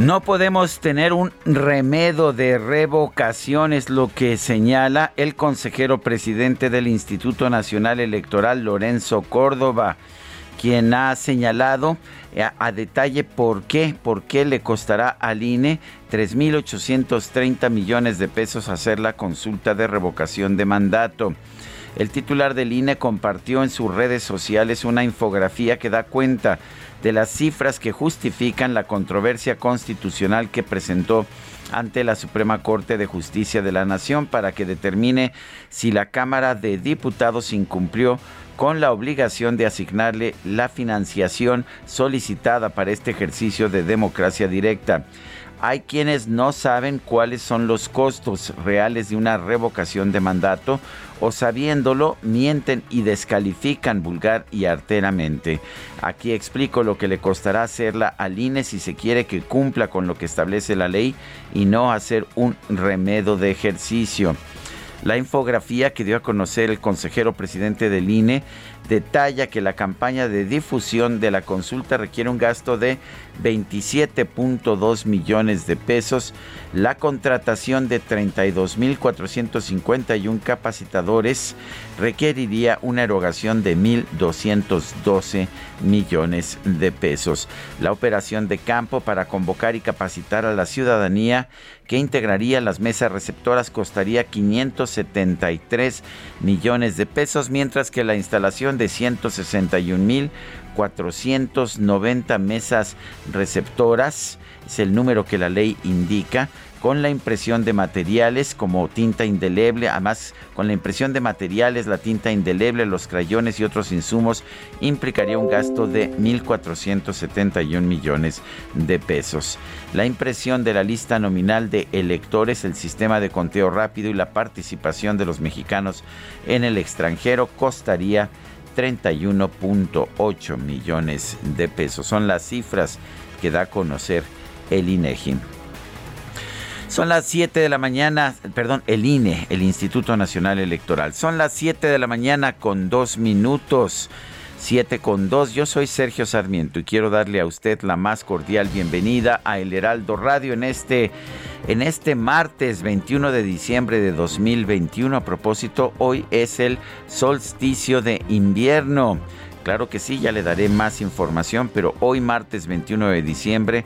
No podemos tener un remedio de revocación, es lo que señala el consejero presidente del Instituto Nacional Electoral, Lorenzo Córdoba, quien ha señalado a, eh, a detalle por qué, por qué le costará al INE 3.830 millones de pesos hacer la consulta de revocación de mandato. El titular del INE compartió en sus redes sociales una infografía que da cuenta de las cifras que justifican la controversia constitucional que presentó ante la Suprema Corte de Justicia de la Nación para que determine si la Cámara de Diputados incumplió con la obligación de asignarle la financiación solicitada para este ejercicio de democracia directa. Hay quienes no saben cuáles son los costos reales de una revocación de mandato o sabiéndolo mienten y descalifican vulgar y arteramente. Aquí explico lo que le costará hacerla al INE si se quiere que cumpla con lo que establece la ley y no hacer un remedio de ejercicio. La infografía que dio a conocer el consejero presidente del INE detalla que la campaña de difusión de la consulta requiere un gasto de 27.2 millones de pesos, la contratación de 32.451 capacitadores requeriría una erogación de 1.212 millones de pesos. La operación de campo para convocar y capacitar a la ciudadanía que integraría las mesas receptoras costaría 573 millones de pesos, mientras que la instalación de 161 mil 490 mesas receptoras, es el número que la ley indica, con la impresión de materiales como tinta indeleble, además con la impresión de materiales, la tinta indeleble, los crayones y otros insumos, implicaría un gasto de 1.471 millones de pesos. La impresión de la lista nominal de electores, el sistema de conteo rápido y la participación de los mexicanos en el extranjero costaría 31.8 millones de pesos. Son las cifras que da a conocer el INEGI. Son las 7 de la mañana, perdón, el INE, el Instituto Nacional Electoral. Son las 7 de la mañana con dos minutos. 7 con 2. Yo soy Sergio Sarmiento y quiero darle a usted la más cordial bienvenida a El Heraldo Radio en este en este martes 21 de diciembre de 2021. A propósito, hoy es el solsticio de invierno. Claro que sí, ya le daré más información, pero hoy martes 21 de diciembre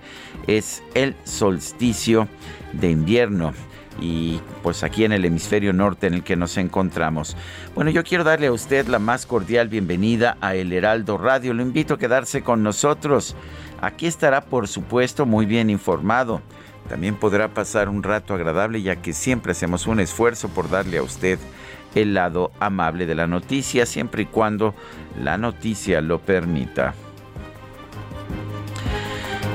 es el solsticio de invierno y pues aquí en el hemisferio norte en el que nos encontramos. Bueno, yo quiero darle a usted la más cordial bienvenida a El Heraldo Radio. Lo invito a quedarse con nosotros. Aquí estará, por supuesto, muy bien informado. También podrá pasar un rato agradable ya que siempre hacemos un esfuerzo por darle a usted el lado amable de la noticia, siempre y cuando la noticia lo permita.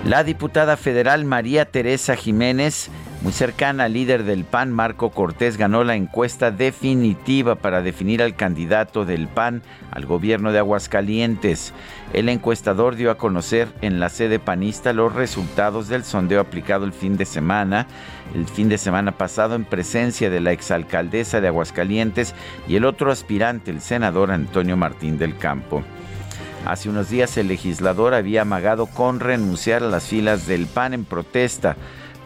La diputada federal María Teresa Jiménez muy cercana al líder del PAN, Marco Cortés, ganó la encuesta definitiva para definir al candidato del PAN al gobierno de Aguascalientes. El encuestador dio a conocer en la sede panista los resultados del sondeo aplicado el fin de semana, el fin de semana pasado en presencia de la exalcaldesa de Aguascalientes y el otro aspirante, el senador Antonio Martín del Campo. Hace unos días el legislador había amagado con renunciar a las filas del PAN en protesta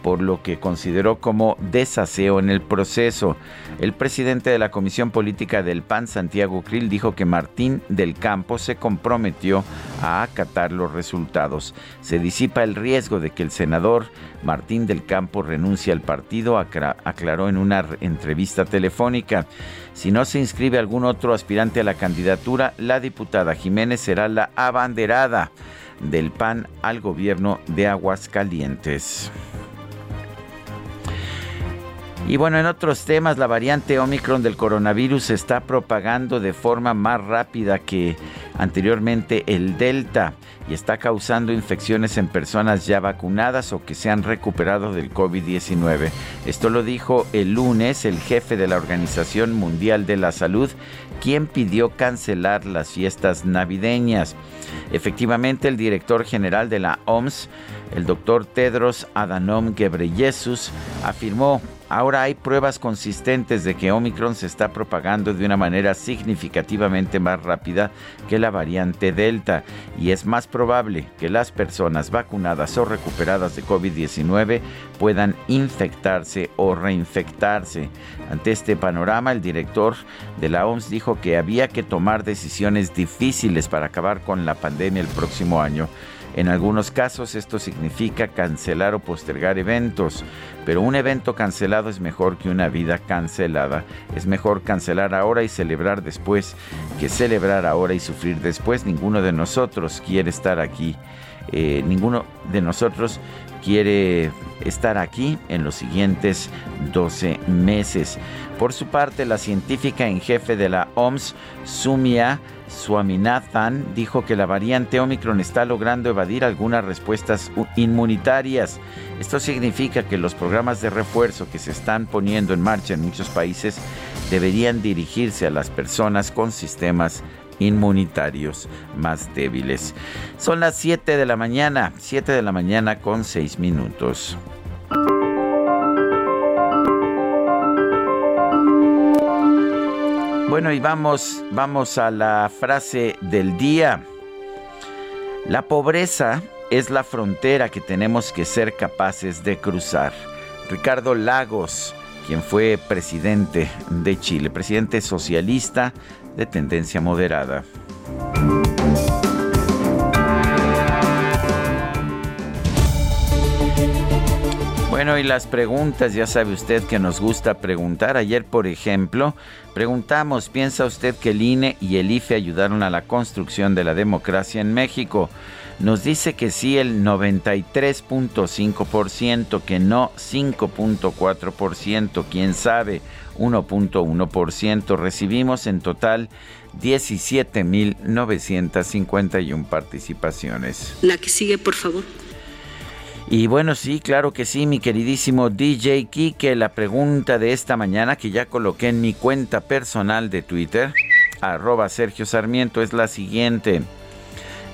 por lo que consideró como desaseo en el proceso. El presidente de la Comisión Política del PAN, Santiago Krill, dijo que Martín del Campo se comprometió a acatar los resultados. Se disipa el riesgo de que el senador Martín del Campo renuncie al partido, aclaró en una entrevista telefónica. Si no se inscribe algún otro aspirante a la candidatura, la diputada Jiménez será la abanderada del PAN al gobierno de Aguascalientes. Y bueno, en otros temas, la variante Omicron del coronavirus se está propagando de forma más rápida que anteriormente el Delta y está causando infecciones en personas ya vacunadas o que se han recuperado del COVID-19. Esto lo dijo el lunes el jefe de la Organización Mundial de la Salud, quien pidió cancelar las fiestas navideñas. Efectivamente, el director general de la OMS, el doctor Tedros Adhanom Ghebreyesus, afirmó Ahora hay pruebas consistentes de que Omicron se está propagando de una manera significativamente más rápida que la variante Delta y es más probable que las personas vacunadas o recuperadas de COVID-19 puedan infectarse o reinfectarse. Ante este panorama, el director de la OMS dijo que había que tomar decisiones difíciles para acabar con la pandemia el próximo año. En algunos casos esto significa cancelar o postergar eventos, pero un evento cancelado es mejor que una vida cancelada. Es mejor cancelar ahora y celebrar después que celebrar ahora y sufrir después. Ninguno de nosotros quiere estar aquí. Eh, ninguno de nosotros quiere estar aquí en los siguientes 12 meses. Por su parte, la científica en jefe de la OMS, Sumia Swaminathan dijo que la variante Omicron está logrando evadir algunas respuestas inmunitarias. Esto significa que los programas de refuerzo que se están poniendo en marcha en muchos países deberían dirigirse a las personas con sistemas inmunitarios más débiles. Son las 7 de la mañana, 7 de la mañana con 6 minutos. Bueno, y vamos, vamos a la frase del día. La pobreza es la frontera que tenemos que ser capaces de cruzar. Ricardo Lagos, quien fue presidente de Chile, presidente socialista de tendencia moderada. Bueno, y las preguntas, ya sabe usted que nos gusta preguntar. Ayer, por ejemplo, preguntamos, ¿piensa usted que el INE y el IFE ayudaron a la construcción de la democracia en México? Nos dice que sí el 93.5%, que no 5.4%, quién sabe 1.1%. Recibimos en total 17.951 participaciones. La que sigue, por favor. Y bueno, sí, claro que sí, mi queridísimo DJ Kike, la pregunta de esta mañana que ya coloqué en mi cuenta personal de Twitter, arroba Sergio Sarmiento, es la siguiente.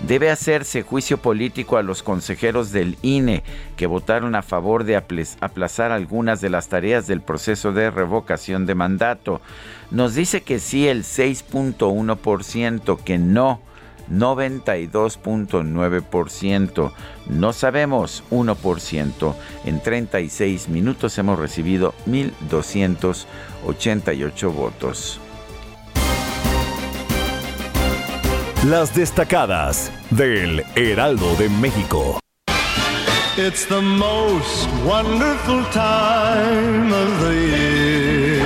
Debe hacerse juicio político a los consejeros del INE que votaron a favor de aplazar algunas de las tareas del proceso de revocación de mandato. Nos dice que sí el 6.1%, que no 92.9%. No sabemos 1%. En 36 minutos hemos recibido 1.288 votos. Las destacadas del Heraldo de México. It's the most wonderful time of the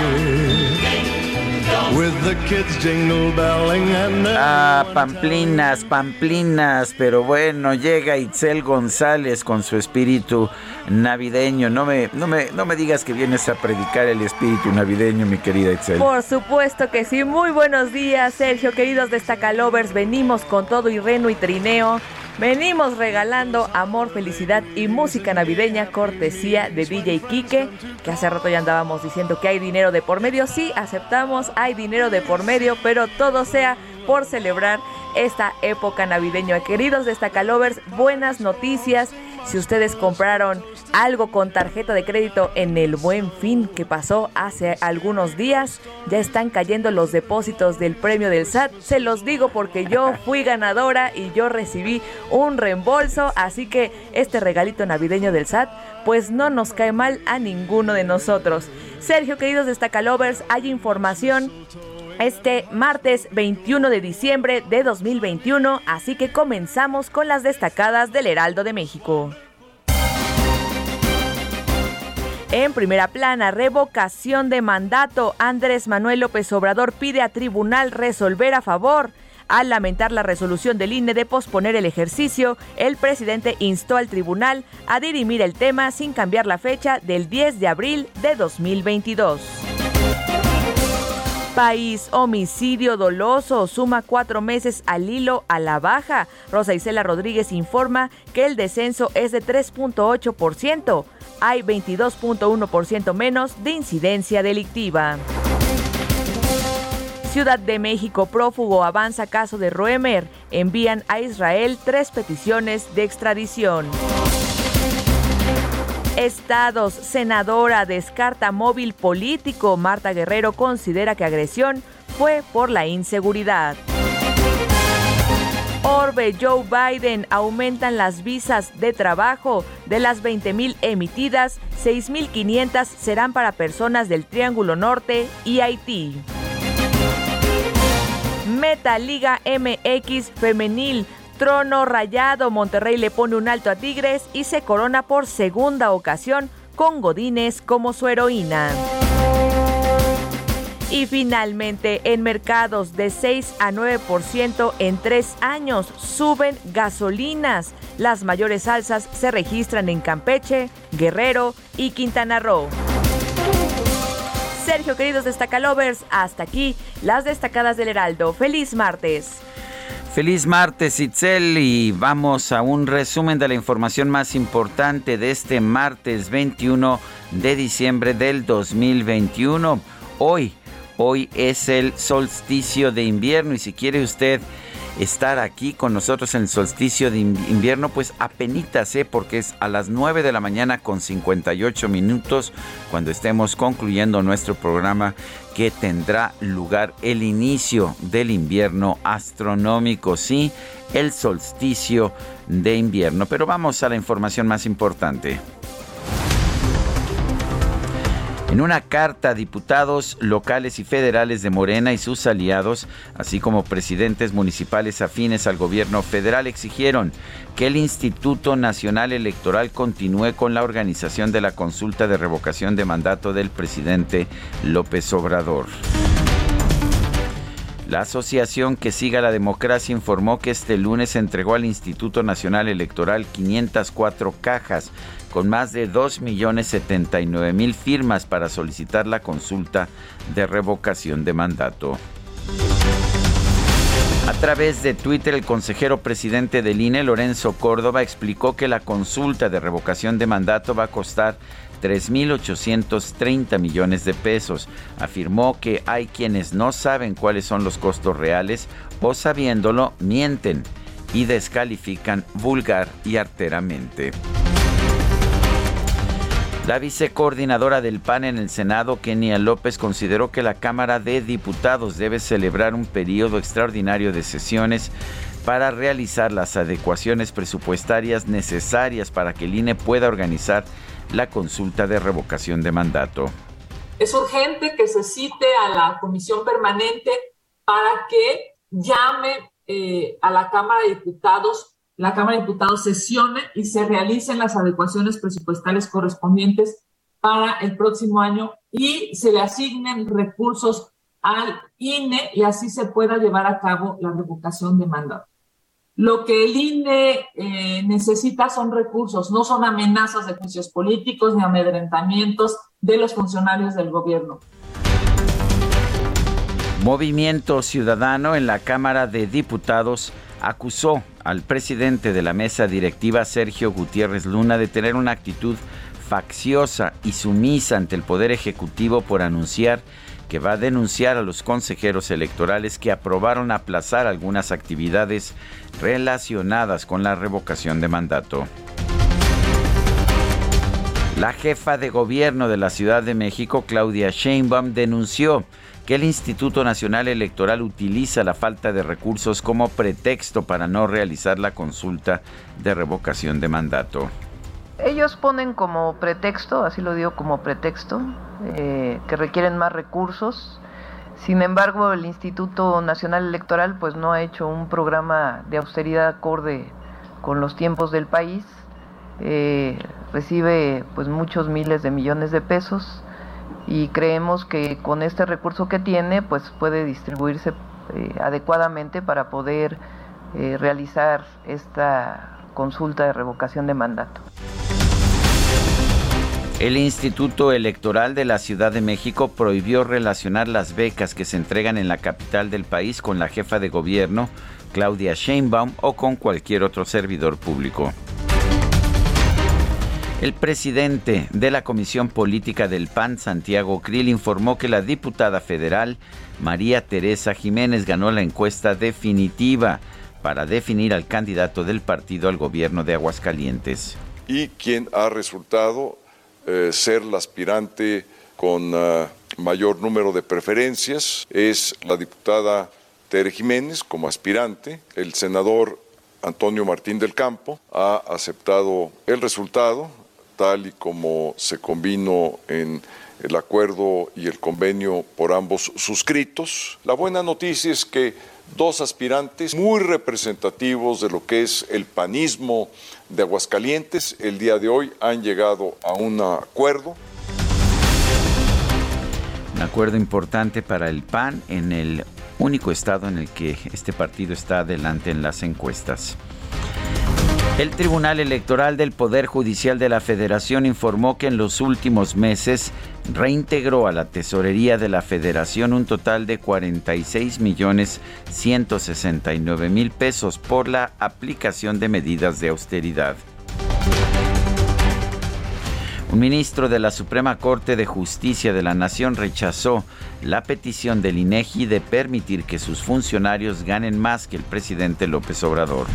Ah, pamplinas, pamplinas, pero bueno, llega Itzel González con su espíritu navideño. No me, no me, no me digas que vienes a predicar el espíritu navideño, mi querida Itzel. Por supuesto que sí. Muy buenos días, Sergio, queridos destacalovers. Venimos con todo y reno y trineo Venimos regalando amor, felicidad y música navideña cortesía de DJ Kike, que hace rato ya andábamos diciendo que hay dinero de por medio. Sí, aceptamos, hay dinero de por medio, pero todo sea por celebrar esta época navideña. Queridos destacalovers, buenas noticias. Si ustedes compraron algo con tarjeta de crédito en el buen fin que pasó hace algunos días, ya están cayendo los depósitos del premio del SAT. Se los digo porque yo fui ganadora y yo recibí un reembolso, así que este regalito navideño del SAT pues no nos cae mal a ninguno de nosotros. Sergio, queridos destacalovers, hay información este martes 21 de diciembre de 2021, así que comenzamos con las destacadas del Heraldo de México. En primera plana, revocación de mandato. Andrés Manuel López Obrador pide a tribunal resolver a favor. Al lamentar la resolución del INE de posponer el ejercicio, el presidente instó al tribunal a dirimir el tema sin cambiar la fecha del 10 de abril de 2022. País, homicidio doloso, suma cuatro meses al hilo a la baja. Rosa Isela Rodríguez informa que el descenso es de 3.8%. Hay 22.1% menos de incidencia delictiva. Ciudad de México, prófugo avanza caso de Roemer. Envían a Israel tres peticiones de extradición. Estados, senadora descarta móvil político. Marta Guerrero considera que agresión fue por la inseguridad. Orbe, Joe Biden aumentan las visas de trabajo. De las 20.000 emitidas, 6.500 serán para personas del Triángulo Norte y Haití. Meta Liga MX Femenil Trono rayado, Monterrey le pone un alto a Tigres y se corona por segunda ocasión con Godínez como su heroína. Y finalmente, en mercados de 6 a 9% en tres años suben gasolinas. Las mayores alzas se registran en Campeche, Guerrero y Quintana Roo. Sergio, queridos destacalovers, hasta aquí las destacadas del Heraldo. Feliz martes. Feliz martes, Itzel, y vamos a un resumen de la información más importante de este martes 21 de diciembre del 2021. Hoy, hoy es el solsticio de invierno y si quiere usted estar aquí con nosotros en el solsticio de invierno, pues apenitas, ¿eh? porque es a las 9 de la mañana con 58 minutos cuando estemos concluyendo nuestro programa que tendrá lugar el inicio del invierno astronómico, sí, el solsticio de invierno. Pero vamos a la información más importante. En una carta diputados locales y federales de Morena y sus aliados, así como presidentes municipales afines al gobierno federal, exigieron que el Instituto Nacional Electoral continúe con la organización de la consulta de revocación de mandato del presidente López Obrador. La asociación que siga la democracia informó que este lunes entregó al Instituto Nacional Electoral 504 cajas con más de 2.079.000 firmas para solicitar la consulta de revocación de mandato. A través de Twitter, el consejero presidente del INE, Lorenzo Córdoba, explicó que la consulta de revocación de mandato va a costar 3.830 millones de pesos. Afirmó que hay quienes no saben cuáles son los costos reales o sabiéndolo mienten y descalifican vulgar y arteramente. La vicecoordinadora del PAN en el Senado, Kenia López, consideró que la Cámara de Diputados debe celebrar un periodo extraordinario de sesiones para realizar las adecuaciones presupuestarias necesarias para que el INE pueda organizar la consulta de revocación de mandato. Es urgente que se cite a la comisión permanente para que llame eh, a la Cámara de Diputados la Cámara de Diputados sesione y se realicen las adecuaciones presupuestales correspondientes para el próximo año y se le asignen recursos al INE y así se pueda llevar a cabo la revocación de mandato. Lo que el INE eh, necesita son recursos, no son amenazas de juicios políticos ni amedrentamientos de los funcionarios del gobierno. Movimiento Ciudadano en la Cámara de Diputados acusó al presidente de la mesa directiva, Sergio Gutiérrez Luna, de tener una actitud facciosa y sumisa ante el Poder Ejecutivo por anunciar que va a denunciar a los consejeros electorales que aprobaron aplazar algunas actividades relacionadas con la revocación de mandato. La jefa de gobierno de la Ciudad de México, Claudia Sheinbaum, denunció que el Instituto Nacional Electoral utiliza la falta de recursos como pretexto para no realizar la consulta de revocación de mandato. Ellos ponen como pretexto, así lo digo como pretexto, eh, que requieren más recursos. Sin embargo, el Instituto Nacional Electoral pues no ha hecho un programa de austeridad acorde con los tiempos del país. Eh, recibe pues muchos miles de millones de pesos y creemos que con este recurso que tiene pues puede distribuirse eh, adecuadamente para poder eh, realizar esta consulta de revocación de mandato. El Instituto Electoral de la Ciudad de México prohibió relacionar las becas que se entregan en la capital del país con la jefa de gobierno, Claudia Sheinbaum, o con cualquier otro servidor público. El presidente de la Comisión Política del PAN, Santiago Krill, informó que la diputada federal María Teresa Jiménez ganó la encuesta definitiva para definir al candidato del partido al gobierno de Aguascalientes. Y quien ha resultado eh, ser la aspirante con eh, mayor número de preferencias es la diputada Tere Jiménez como aspirante, el senador Antonio Martín del Campo ha aceptado el resultado, tal y como se convino en el acuerdo y el convenio por ambos suscritos. La buena noticia es que dos aspirantes muy representativos de lo que es el panismo de Aguascalientes el día de hoy han llegado a un acuerdo. Un acuerdo importante para el PAN en el único estado en el que este partido está adelante en las encuestas. El Tribunal Electoral del Poder Judicial de la Federación informó que en los últimos meses reintegró a la tesorería de la Federación un total de 46 millones 169 mil pesos por la aplicación de medidas de austeridad. Un ministro de la Suprema Corte de Justicia de la Nación rechazó la petición del INEGI de permitir que sus funcionarios ganen más que el presidente López Obrador.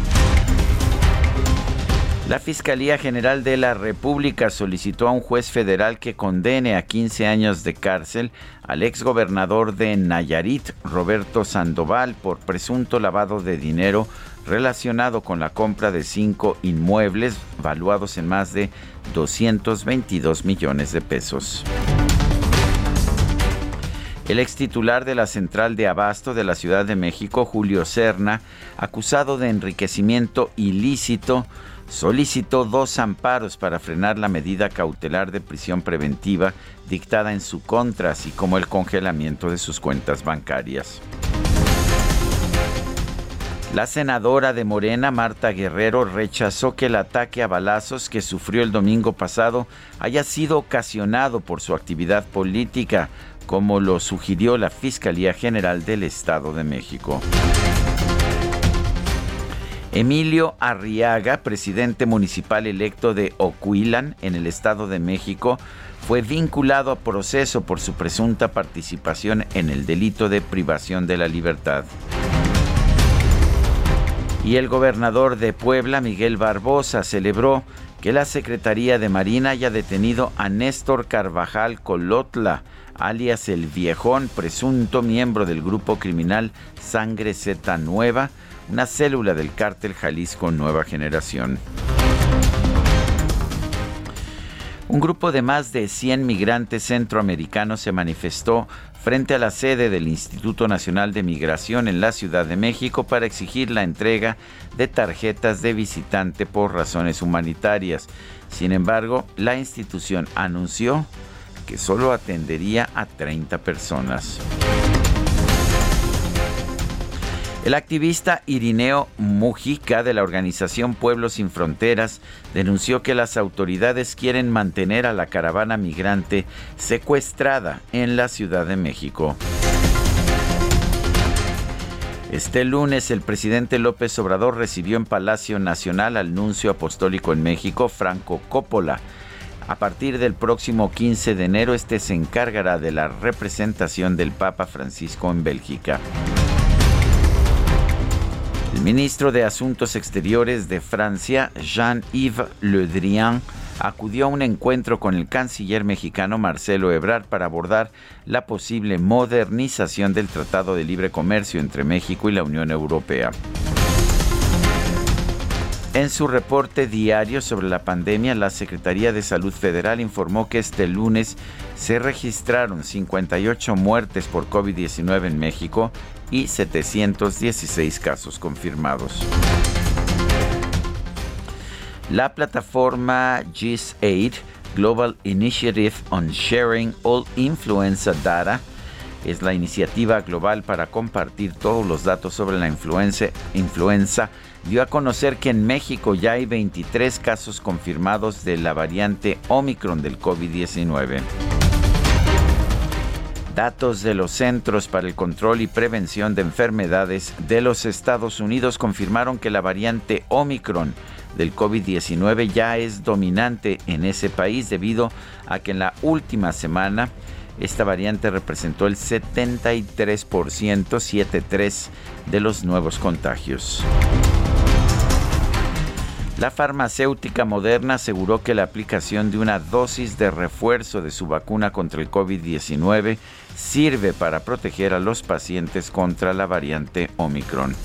La Fiscalía General de la República solicitó a un juez federal que condene a 15 años de cárcel al exgobernador de Nayarit, Roberto Sandoval, por presunto lavado de dinero relacionado con la compra de cinco inmuebles valuados en más de 222 millones de pesos. El ex titular de la central de abasto de la Ciudad de México, Julio Serna, acusado de enriquecimiento ilícito, solicitó dos amparos para frenar la medida cautelar de prisión preventiva dictada en su contra, así como el congelamiento de sus cuentas bancarias. La senadora de Morena, Marta Guerrero, rechazó que el ataque a balazos que sufrió el domingo pasado haya sido ocasionado por su actividad política, como lo sugirió la Fiscalía General del Estado de México. Emilio Arriaga, presidente municipal electo de Ocuilan, en el Estado de México, fue vinculado a proceso por su presunta participación en el delito de privación de la libertad. Y el gobernador de Puebla, Miguel Barbosa, celebró que la Secretaría de Marina haya detenido a Néstor Carvajal Colotla, alias el Viejón, presunto miembro del grupo criminal Sangre Z Nueva, una célula del cártel Jalisco Nueva Generación. Un grupo de más de 100 migrantes centroamericanos se manifestó frente a la sede del Instituto Nacional de Migración en la Ciudad de México para exigir la entrega de tarjetas de visitante por razones humanitarias. Sin embargo, la institución anunció que solo atendería a 30 personas. El activista Irineo Mujica de la organización Pueblos Sin Fronteras denunció que las autoridades quieren mantener a la caravana migrante secuestrada en la Ciudad de México. Este lunes el presidente López Obrador recibió en Palacio Nacional al nuncio apostólico en México, Franco Coppola. A partir del próximo 15 de enero, este se encargará de la representación del Papa Francisco en Bélgica. El ministro de Asuntos Exteriores de Francia, Jean-Yves Le Drian, acudió a un encuentro con el canciller mexicano Marcelo Ebrard para abordar la posible modernización del Tratado de Libre Comercio entre México y la Unión Europea. En su reporte diario sobre la pandemia, la Secretaría de Salud Federal informó que este lunes se registraron 58 muertes por COVID-19 en México y 716 casos confirmados. La plataforma GIS-8, Global Initiative on Sharing All Influenza Data, es la iniciativa global para compartir todos los datos sobre la influenza, influenza dio a conocer que en México ya hay 23 casos confirmados de la variante Omicron del COVID-19. Datos de los Centros para el Control y Prevención de Enfermedades de los Estados Unidos confirmaron que la variante Omicron del COVID-19 ya es dominante en ese país debido a que en la última semana esta variante representó el 73%, 7,3 de los nuevos contagios. La farmacéutica Moderna aseguró que la aplicación de una dosis de refuerzo de su vacuna contra el COVID-19 sirve para proteger a los pacientes contra la variante Omicron.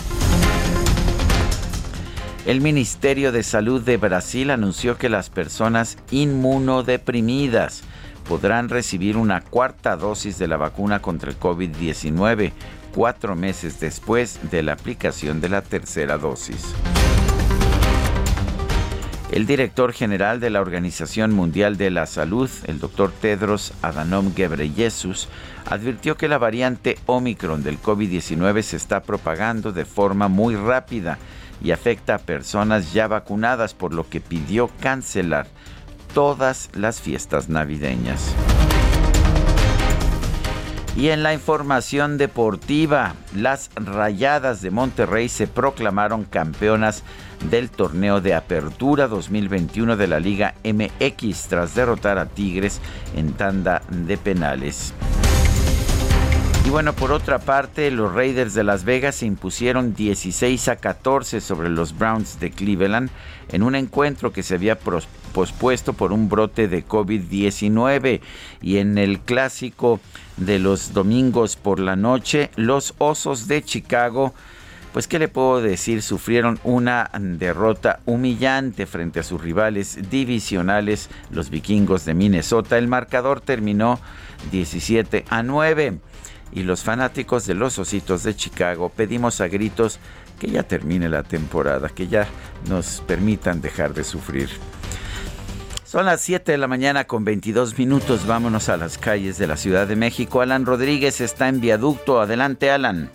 El Ministerio de Salud de Brasil anunció que las personas inmunodeprimidas podrán recibir una cuarta dosis de la vacuna contra el COVID-19 cuatro meses después de la aplicación de la tercera dosis. El director general de la Organización Mundial de la Salud, el doctor Tedros Adhanom Ghebreyesus, advirtió que la variante Omicron del COVID-19 se está propagando de forma muy rápida y afecta a personas ya vacunadas, por lo que pidió cancelar todas las fiestas navideñas. Y en la información deportiva, las Rayadas de Monterrey se proclamaron campeonas del torneo de apertura 2021 de la Liga MX tras derrotar a Tigres en tanda de penales. Y bueno, por otra parte, los Raiders de Las Vegas se impusieron 16 a 14 sobre los Browns de Cleveland en un encuentro que se había pospuesto por un brote de COVID-19 y en el clásico de los domingos por la noche, los Osos de Chicago pues qué le puedo decir, sufrieron una derrota humillante frente a sus rivales divisionales, los vikingos de Minnesota. El marcador terminó 17 a 9 y los fanáticos de los Ositos de Chicago pedimos a gritos que ya termine la temporada, que ya nos permitan dejar de sufrir. Son las 7 de la mañana con 22 minutos. Vámonos a las calles de la Ciudad de México. Alan Rodríguez está en viaducto. Adelante, Alan.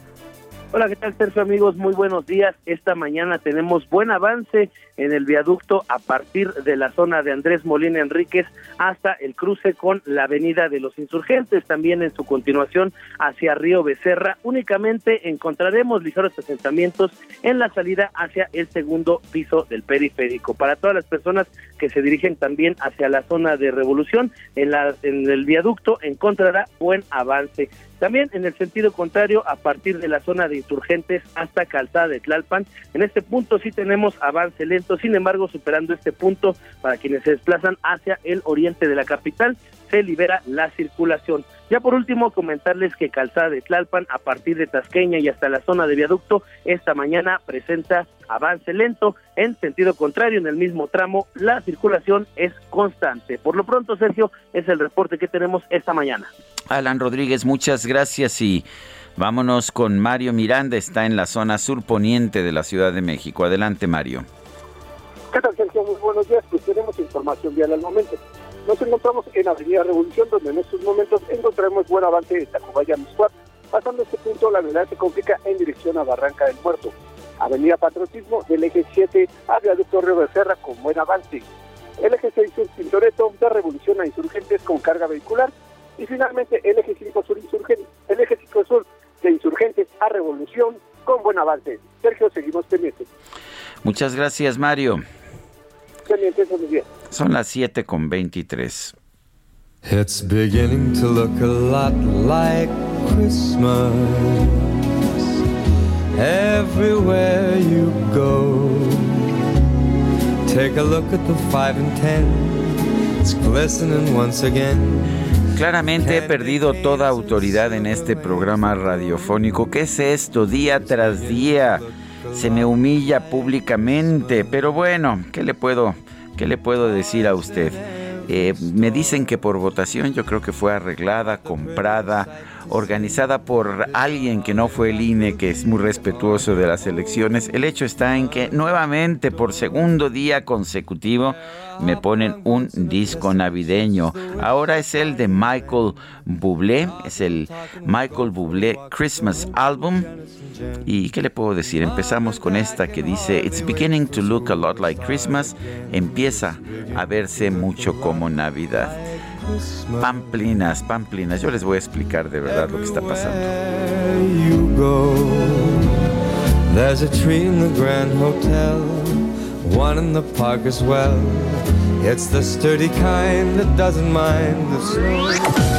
Hola, ¿qué tal, Sergio? Amigos, muy buenos días. Esta mañana tenemos buen avance en el viaducto a partir de la zona de Andrés Molina Enríquez hasta el cruce con la Avenida de los Insurgentes, también en su continuación hacia Río Becerra. Únicamente encontraremos ligeros asentamientos en la salida hacia el segundo piso del periférico. Para todas las personas que se dirigen también hacia la zona de Revolución, en, la, en el viaducto encontrará buen avance. También en el sentido contrario, a partir de la zona de insurgentes hasta Calzada de Tlalpan, en este punto sí tenemos avance lento sin embargo, superando este punto, para quienes se desplazan hacia el oriente de la capital, se libera la circulación. Ya por último, comentarles que Calzada de Tlalpan, a partir de Tasqueña y hasta la zona de viaducto, esta mañana presenta avance lento. En sentido contrario, en el mismo tramo, la circulación es constante. Por lo pronto, Sergio, es el reporte que tenemos esta mañana. Alan Rodríguez, muchas gracias y vámonos con Mario Miranda, está en la zona surponiente de la Ciudad de México. Adelante, Mario. ¿Qué tal, Sergio? Muy buenos días. Pues tenemos información vial al momento. Nos encontramos en Avenida Revolución, donde en estos momentos encontraremos buen avance de Tacubaya Miscuat. Pasando este punto, la verdad se complica en dirección a Barranca del Muerto. Avenida Patriotismo del eje 7 a Viaducto Río Becerra con buen avance. El eje 6 Sur Pintoreto de Revolución a Insurgentes con carga vehicular. Y finalmente el eje 5 Sur Insurgentes, el eje 5 Sur de Insurgentes a Revolución con buen avance. Sergio, seguimos pendientes. Muchas gracias, Mario. Son las 7 con 23. It's beginning to look a lot like Christmas everywhere you go. Take a look at the five and ten. It's glistening once again. Claramente he perdido toda autoridad en este programa radiofónico. ¿Qué es esto? Día tras día se me humilla públicamente. Pero bueno, ¿qué le puedo, qué le puedo decir a usted? Eh, me dicen que por votación yo creo que fue arreglada, comprada, organizada por alguien que no fue el INE, que es muy respetuoso de las elecciones. El hecho está en que nuevamente, por segundo día consecutivo, me ponen un disco navideño. Ahora es el de Michael Bublé, es el Michael Bublé Christmas Album. ¿Y qué le puedo decir? Empezamos con esta que dice, It's beginning to look a lot like Christmas. Empieza a verse mucho como Navidad. Pamplinas, pamplinas. Yo les voy a explicar de verdad lo que está pasando. There's a tree in the Grand Hotel, one in the park as well. It's the sturdy kind that doesn't mind the snow.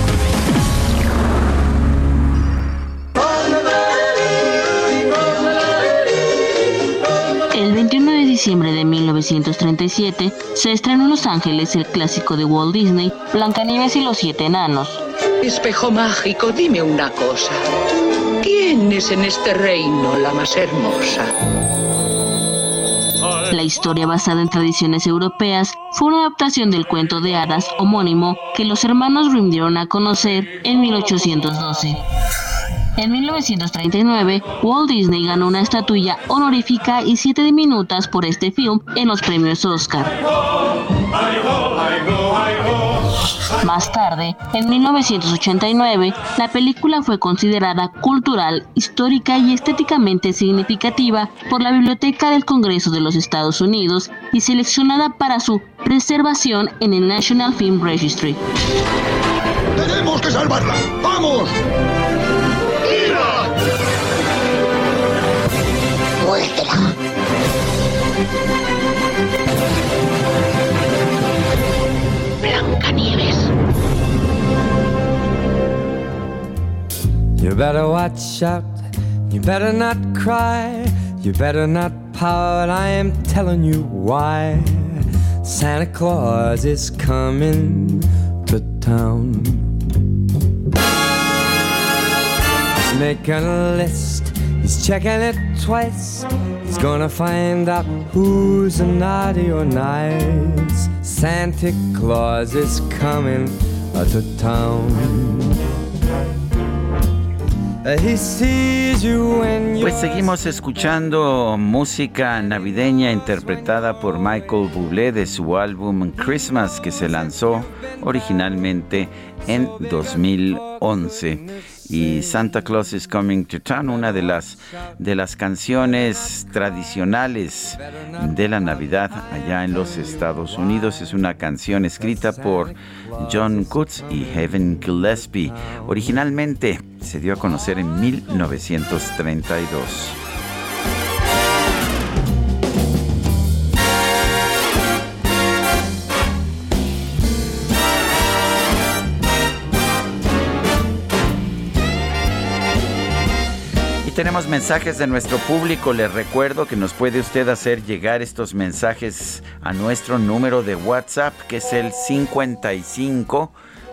Diciembre de 1937 se estrenó en Los Ángeles el clásico de Walt Disney, Blancanieves y los siete enanos. Espejo mágico, dime una cosa. ¿Quién es en este reino la más hermosa? La historia basada en tradiciones europeas fue una adaptación del cuento de hadas homónimo que los hermanos Grimm dieron a conocer en 1812. En 1939, Walt Disney ganó una estatuilla honorífica y siete diminutas por este film en los premios Oscar. Más tarde, en 1989, la película fue considerada cultural, histórica y estéticamente significativa por la Biblioteca del Congreso de los Estados Unidos y seleccionada para su preservación en el National Film Registry. ¡Tenemos que salvarla! ¡Vamos! Blancanieves. You better watch out. You better not cry. You better not pout. I am telling you why. Santa Claus is coming to town. Making a list Checking it twice. Gonna find out who's naughty. Santa Claus is coming to town. Pues seguimos escuchando música navideña interpretada por Michael Bublé de su álbum Christmas que se lanzó originalmente en 2011 y Santa Claus is Coming to Town, una de las, de las canciones tradicionales de la Navidad allá en los Estados Unidos. Es una canción escrita por John Coots y Heaven Gillespie. Originalmente se dio a conocer en 1932. Tenemos mensajes de nuestro público. Les recuerdo que nos puede usted hacer llegar estos mensajes a nuestro número de WhatsApp, que es el 55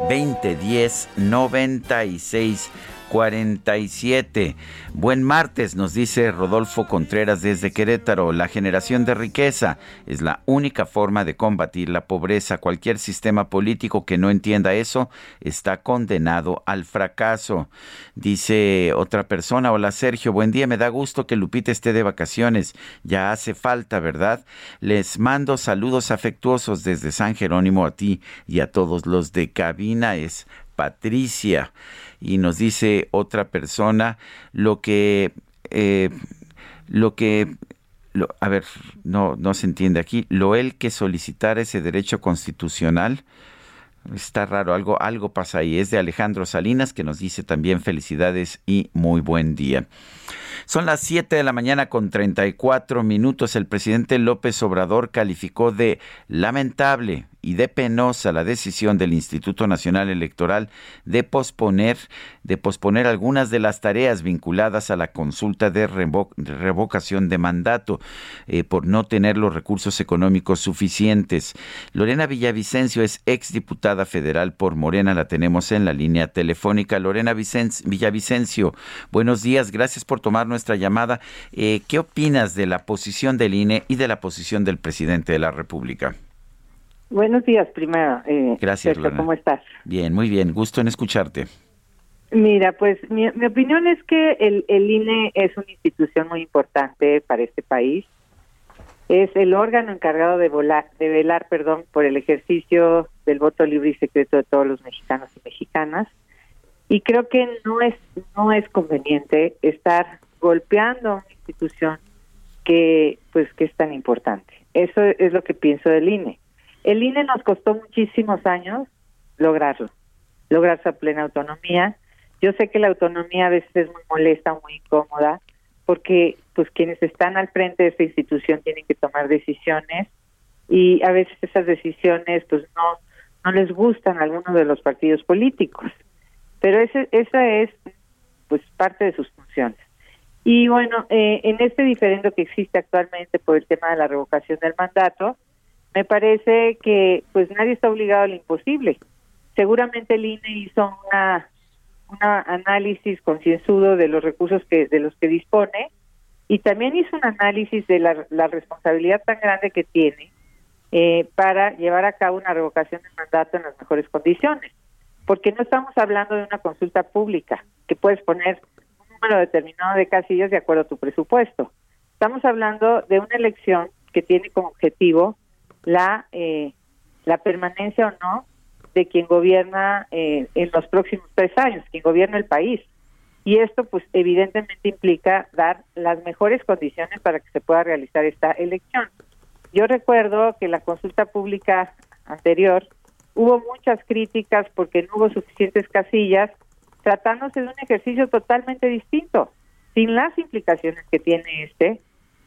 2010 96 47. Buen martes, nos dice Rodolfo Contreras desde Querétaro. La generación de riqueza es la única forma de combatir la pobreza. Cualquier sistema político que no entienda eso está condenado al fracaso. Dice otra persona, hola Sergio, buen día, me da gusto que Lupita esté de vacaciones. Ya hace falta, ¿verdad? Les mando saludos afectuosos desde San Jerónimo a ti y a todos los de cabina. Es Patricia y nos dice otra persona lo que, eh, lo que a ver, no, no se entiende aquí. Lo él que solicitar ese derecho constitucional. Está raro, algo, algo pasa ahí. Es de Alejandro Salinas que nos dice también felicidades y muy buen día. Son las 7 de la mañana con 34 minutos. El presidente López Obrador calificó de lamentable y de penosa la decisión del Instituto Nacional Electoral de posponer, de posponer algunas de las tareas vinculadas a la consulta de revocación de mandato eh, por no tener los recursos económicos suficientes. Lorena Villavicencio es exdiputada federal por Morena, la tenemos en la línea telefónica. Lorena Villavicencio, buenos días, gracias por tomar nuestra llamada. Eh, ¿Qué opinas de la posición del INE y de la posición del presidente de la República? Buenos días, primero. Eh, Gracias, ¿Cómo estás? Bien, muy bien. Gusto en escucharte. Mira, pues mi, opinión es que el, el INE es una institución muy importante para este país. Es el órgano encargado de, volar, de velar perdón, por el ejercicio del voto libre y secreto de todos los mexicanos y mexicanas. Y creo que no es, no es conveniente estar golpeando a una institución que, pues, que es tan importante. Eso es lo que pienso del INE. El INE nos costó muchísimos años lograrlo, lograr su plena autonomía. Yo sé que la autonomía a veces es muy molesta, muy incómoda, porque pues quienes están al frente de esta institución tienen que tomar decisiones y a veces esas decisiones pues no no les gustan a algunos de los partidos políticos. Pero ese, esa es pues parte de sus funciones. Y bueno, eh, en este diferendo que existe actualmente por el tema de la revocación del mandato, me parece que pues nadie está obligado a lo imposible. Seguramente el INE hizo una un análisis concienzudo de los recursos que de los que dispone y también hizo un análisis de la, la responsabilidad tan grande que tiene eh, para llevar a cabo una revocación del mandato en las mejores condiciones. Porque no estamos hablando de una consulta pública que puedes poner un número determinado de casillas de acuerdo a tu presupuesto. Estamos hablando de una elección que tiene como objetivo la, eh, la permanencia o no de quien gobierna eh, en los próximos tres años, quien gobierna el país. Y esto, pues, evidentemente implica dar las mejores condiciones para que se pueda realizar esta elección. Yo recuerdo que la consulta pública anterior hubo muchas críticas porque no hubo suficientes casillas, tratándose de un ejercicio totalmente distinto, sin las implicaciones que tiene este,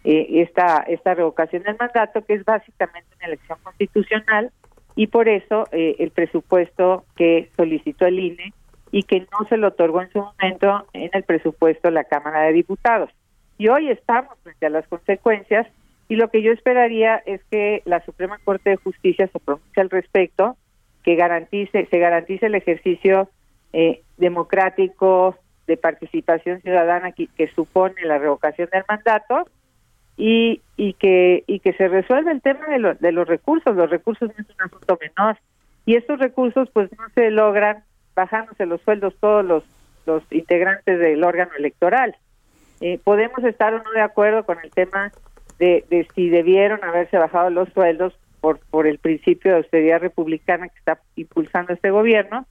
eh, esta, esta revocación del mandato, que es básicamente una elección constitucional, y por eso eh, el presupuesto que solicitó el INE y que no se lo otorgó en su momento en el presupuesto de la Cámara de Diputados. Y hoy estamos frente a las consecuencias y lo que yo esperaría es que la Suprema Corte de Justicia se pronuncie al respecto, que garantice, se garantice el ejercicio eh, democrático de participación ciudadana que, que supone la revocación del mandato y, y que y que se resuelva el tema de, de los recursos. Los recursos no es un asunto menor y estos recursos pues no se logran bajándose los sueldos todos los los integrantes del órgano electoral. Eh, podemos estar o no de acuerdo con el tema de, de si debieron haberse bajado los sueldos por por el principio de austeridad republicana que está impulsando este gobierno,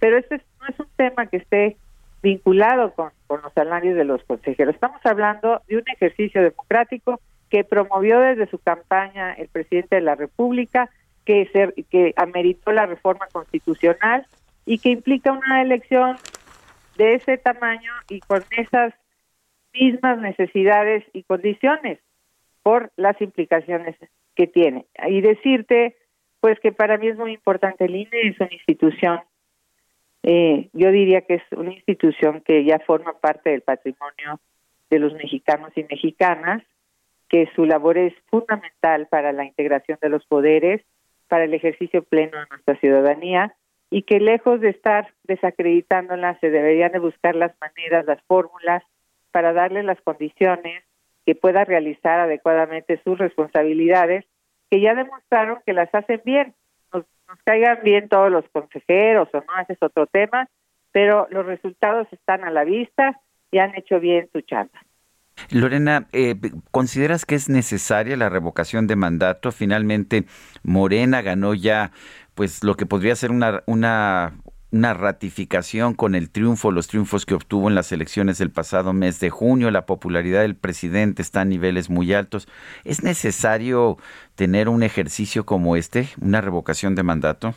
pero este no es un tema que esté vinculado con, los salarios de los consejeros. Estamos hablando de un ejercicio democrático que promovió desde su campaña el presidente de la República, que, se, que ameritó la reforma constitucional y que implica una elección de ese tamaño y con esas mismas necesidades y condiciones por las implicaciones que tiene. Y decirte, pues que para mí es muy importante, el INE es una institución eh, yo diría que es una institución que ya forma parte del patrimonio de los mexicanos y mexicanas, que su labor es fundamental para la integración de los poderes, para el ejercicio pleno de nuestra ciudadanía y que lejos de estar desacreditándola se deberían de buscar las maneras, las fórmulas para darle las condiciones que pueda realizar adecuadamente sus responsabilidades, que ya demostraron que las hacen bien nos caigan bien todos los consejeros o no, ese es otro tema, pero los resultados están a la vista y han hecho bien su chamba. Lorena, eh, ¿consideras que es necesaria la revocación de mandato? Finalmente, Morena ganó ya, pues, lo que podría ser una, una una ratificación con el triunfo, los triunfos que obtuvo en las elecciones del pasado mes de junio. La popularidad del presidente está a niveles muy altos. ¿Es necesario tener un ejercicio como este, una revocación de mandato?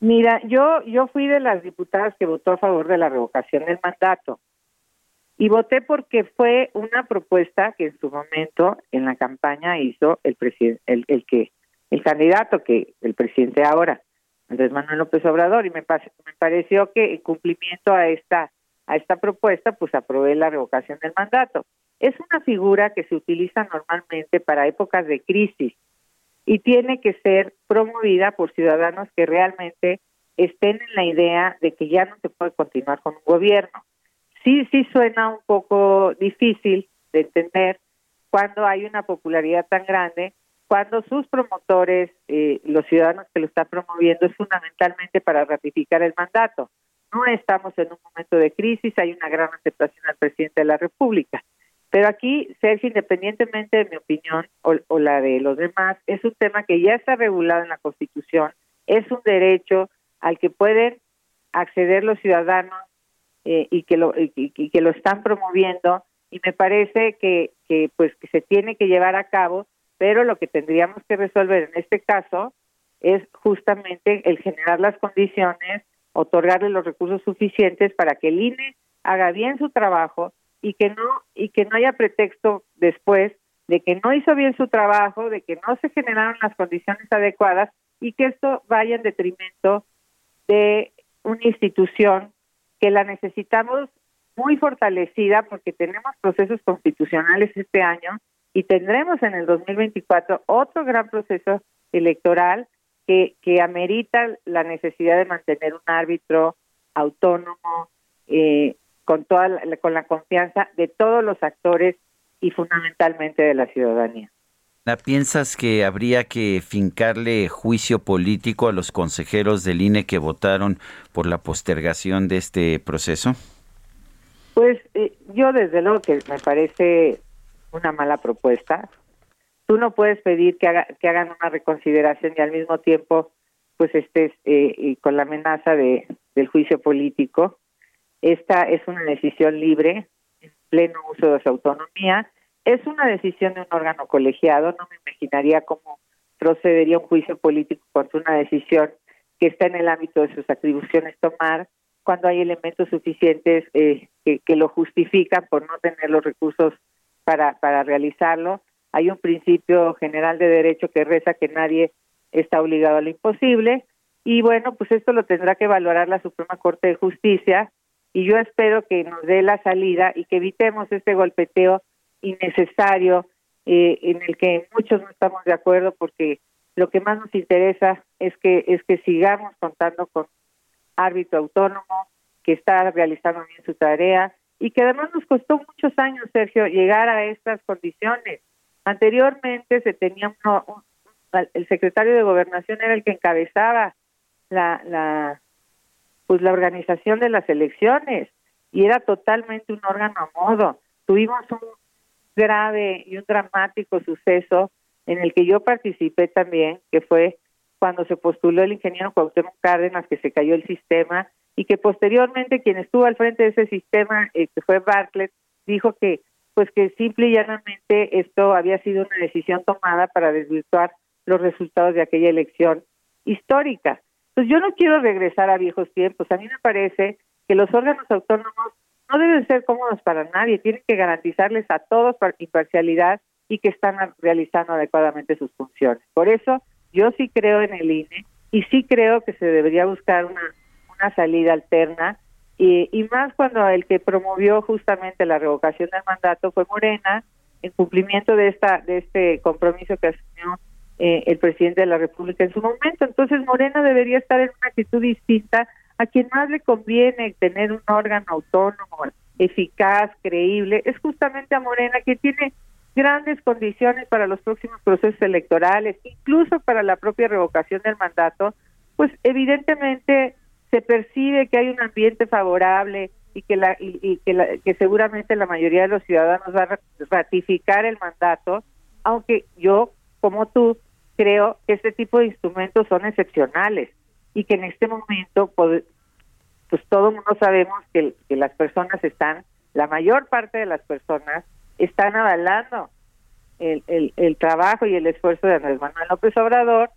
Mira, yo, yo fui de las diputadas que votó a favor de la revocación del mandato y voté porque fue una propuesta que en su momento en la campaña hizo el el, el que el candidato que el presidente ahora, Andrés Manuel López Obrador, y me, pareció que en cumplimiento a esta a esta propuesta, pues aprobé la revocación del mandato. Es una figura que se utiliza normalmente para épocas de crisis y tiene que ser promovida por ciudadanos que realmente estén en la idea de que ya no se puede continuar con un gobierno. Sí, sí suena un poco difícil de entender cuando hay una popularidad tan grande, cuando sus promotores, eh, los ciudadanos que lo están promoviendo, es fundamentalmente para ratificar el mandato. No estamos en un momento de crisis, hay una gran aceptación al presidente de la República. Pero aquí, Sergio, independientemente de mi opinión o, la de los demás, es un tema que ya está regulado en la Constitución, es un derecho al que pueden acceder los ciudadanos eh, y que lo y, que lo están promoviendo y me parece que, que pues que se tiene que llevar a cabo, pero lo que tendríamos que resolver en este caso es justamente el generar las condiciones, otorgarle los recursos suficientes para que el INE haga bien su trabajo y que no y que no haya pretexto después de que no hizo bien su trabajo, de que no se generaron las condiciones adecuadas y que esto vaya en detrimento de una institución que la necesitamos muy fortalecida porque tenemos procesos constitucionales este año y tendremos en el 2024 otro gran proceso electoral que, que amerita la necesidad de mantener un árbitro autónomo, eh, con toda la, con la confianza de todos los actores y fundamentalmente de la ciudadanía. ¿Piensas que habría que fincarle juicio político a los consejeros del INE que votaron por la postergación de este proceso? Pues eh, yo desde luego que me parece una mala propuesta. Tú no puedes pedir que, haga, que hagan una reconsideración y al mismo tiempo pues estés eh, con la amenaza de, del juicio político. Esta es una decisión libre, en pleno uso de su autonomía. Es una decisión de un órgano colegiado. No me imaginaría cómo procedería un juicio político contra una decisión que está en el ámbito de sus atribuciones tomar cuando hay elementos suficientes eh, que, que, lo justifican por no tener los recursos para, para realizarlo. Hay un principio general de derecho que reza que nadie está obligado a lo imposible y bueno, pues esto lo tendrá que valorar la Suprema Corte de Justicia y yo espero que nos dé la salida y que evitemos este golpeteo innecesario eh, en el que muchos no estamos de acuerdo porque lo que más nos interesa es que es que sigamos contando con árbitro autónomo que está realizando bien su tarea y que además nos costó muchos años Sergio llegar a estas condiciones anteriormente se tenía uno, el secretario de gobernación era el que encabezaba la, la pues la organización de las elecciones y era totalmente un órgano a modo. Tuvimos un grave y un dramático suceso en el que yo participé también, que fue cuando se postuló el ingeniero Cuauhtémoc Cárdenas, que se cayó el sistema y que posteriormente quien estuvo al frente de ese sistema, eh, que fue Bartlett, dijo que pues que simple y llanamente esto había sido una decisión tomada para desvirtuar los resultados de aquella elección histórica. Pues yo no quiero regresar a viejos tiempos. A mí me parece que los órganos autónomos no deben ser cómodos para nadie, tienen que garantizarles a todos imparcialidad y que están realizando adecuadamente sus funciones. Por eso yo sí creo en el INE y sí creo que se debería buscar una, una salida alterna y, más cuando el que promovió justamente la revocación del mandato fue Morena en cumplimiento de esta de este compromiso que asumió eh, el presidente de la República en su momento. Entonces Morena debería estar en una actitud distinta a quien más le conviene tener un órgano autónomo, eficaz, creíble, es justamente a Morena que tiene grandes condiciones para los próximos procesos electorales, incluso para la propia revocación del mandato, pues evidentemente se percibe que hay un ambiente favorable y que la y, que, que seguramente la mayoría de los ciudadanos va a ratificar el mandato, aunque yo como tú creo que este tipo de instrumentos son excepcionales y que en este momento pues todo el mundo sabemos que, que las personas están, la mayor parte de las personas están avalando el, el, el trabajo y el esfuerzo de Andrés Manuel López Obrador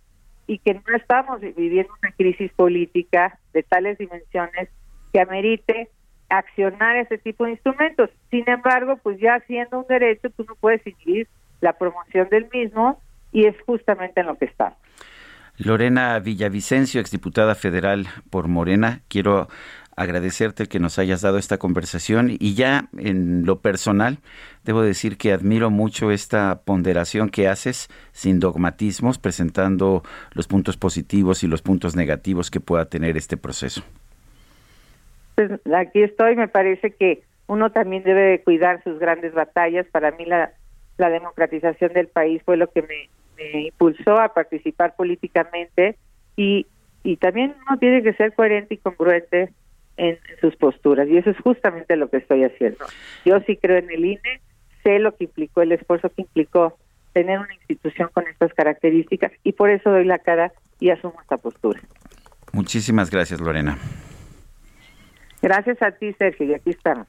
y que no estamos viviendo una crisis política de tales dimensiones que amerite accionar ese tipo de instrumentos. Sin embargo, pues ya siendo un derecho, tú no puedes inhibir la promoción del mismo y es justamente en lo que estamos. Lorena Villavicencio, exdiputada federal por Morena, quiero agradecerte que nos hayas dado esta conversación y ya en lo personal debo decir que admiro mucho esta ponderación que haces sin dogmatismos, presentando los puntos positivos y los puntos negativos que pueda tener este proceso. Pues aquí estoy, me parece que uno también debe cuidar sus grandes batallas. Para mí la, democratización del país fue lo que me, me impulsó a participar políticamente y, y también uno tiene que ser coherente y congruente en, sus posturas y eso es justamente lo que estoy haciendo. Yo sí creo en el INE, sé lo que implicó, el esfuerzo que implicó tener una institución con estas características y por eso doy la cara y asumo esta postura. Muchísimas gracias, Lorena. Gracias a ti, Sergio, y aquí estamos.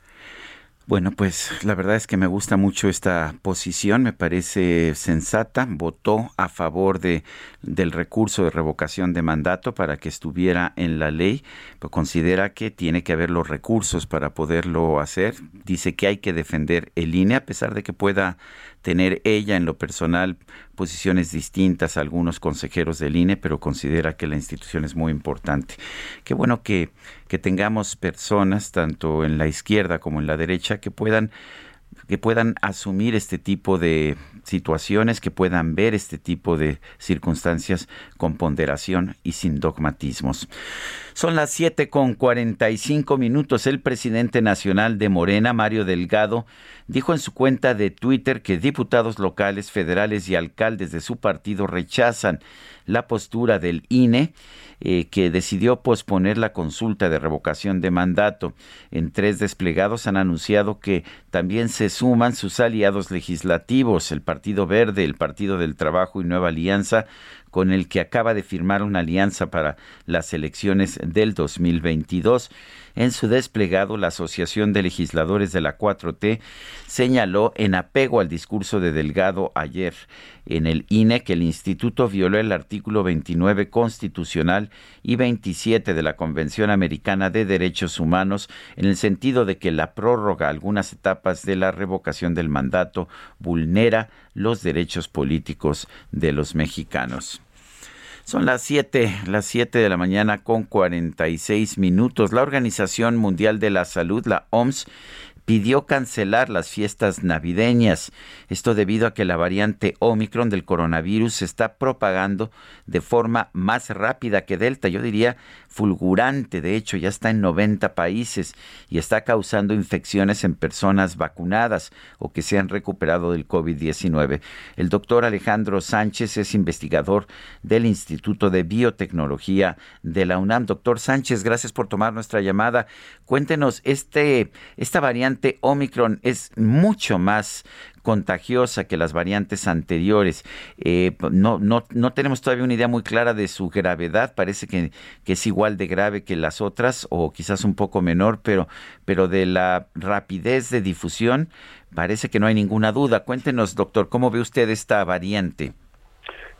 Bueno, pues la verdad es que me gusta mucho esta posición, me parece sensata. Votó a favor de, del recurso de revocación de mandato para que estuviera en la ley, pero considera que tiene que haber los recursos para poderlo hacer. Dice que hay que defender el INE, a pesar de que pueda tener ella en lo personal posiciones distintas a algunos consejeros del INE, pero considera que la institución es muy importante. Qué bueno que, que tengamos personas, tanto en la izquierda como en la derecha, que puedan que puedan asumir este tipo de situaciones, que puedan ver este tipo de circunstancias con ponderación y sin dogmatismos. Son las 7 con 45 minutos. El presidente nacional de Morena, Mario Delgado, dijo en su cuenta de Twitter que diputados locales, federales y alcaldes de su partido rechazan la postura del INE, eh, que decidió posponer la consulta de revocación de mandato. En tres desplegados han anunciado que también se suman sus aliados legislativos, el Partido Verde, el Partido del Trabajo y Nueva Alianza, con el que acaba de firmar una alianza para las elecciones del 2022. En su desplegado, la Asociación de Legisladores de la 4T señaló en apego al discurso de Delgado ayer en el INE que el instituto violó el artículo 29 constitucional y 27 de la Convención Americana de Derechos Humanos en el sentido de que la prórroga a algunas etapas de la revocación del mandato vulnera los derechos políticos de los mexicanos. Son las 7, las 7 de la mañana con 46 minutos. La Organización Mundial de la Salud, la OMS, pidió cancelar las fiestas navideñas. Esto debido a que la variante Omicron del coronavirus se está propagando de forma más rápida que Delta. Yo diría fulgurante, de hecho ya está en 90 países y está causando infecciones en personas vacunadas o que se han recuperado del COVID-19. El doctor Alejandro Sánchez es investigador del Instituto de Biotecnología de la UNAM. Doctor Sánchez, gracias por tomar nuestra llamada. Cuéntenos, este, esta variante Omicron es mucho más contagiosa que las variantes anteriores. Eh, no, no, no tenemos todavía una idea muy clara de su gravedad. Parece que, que, es igual de grave que las otras o quizás un poco menor, pero, pero de la rapidez de difusión parece que no hay ninguna duda. Cuéntenos, doctor, ¿cómo ve usted esta variante?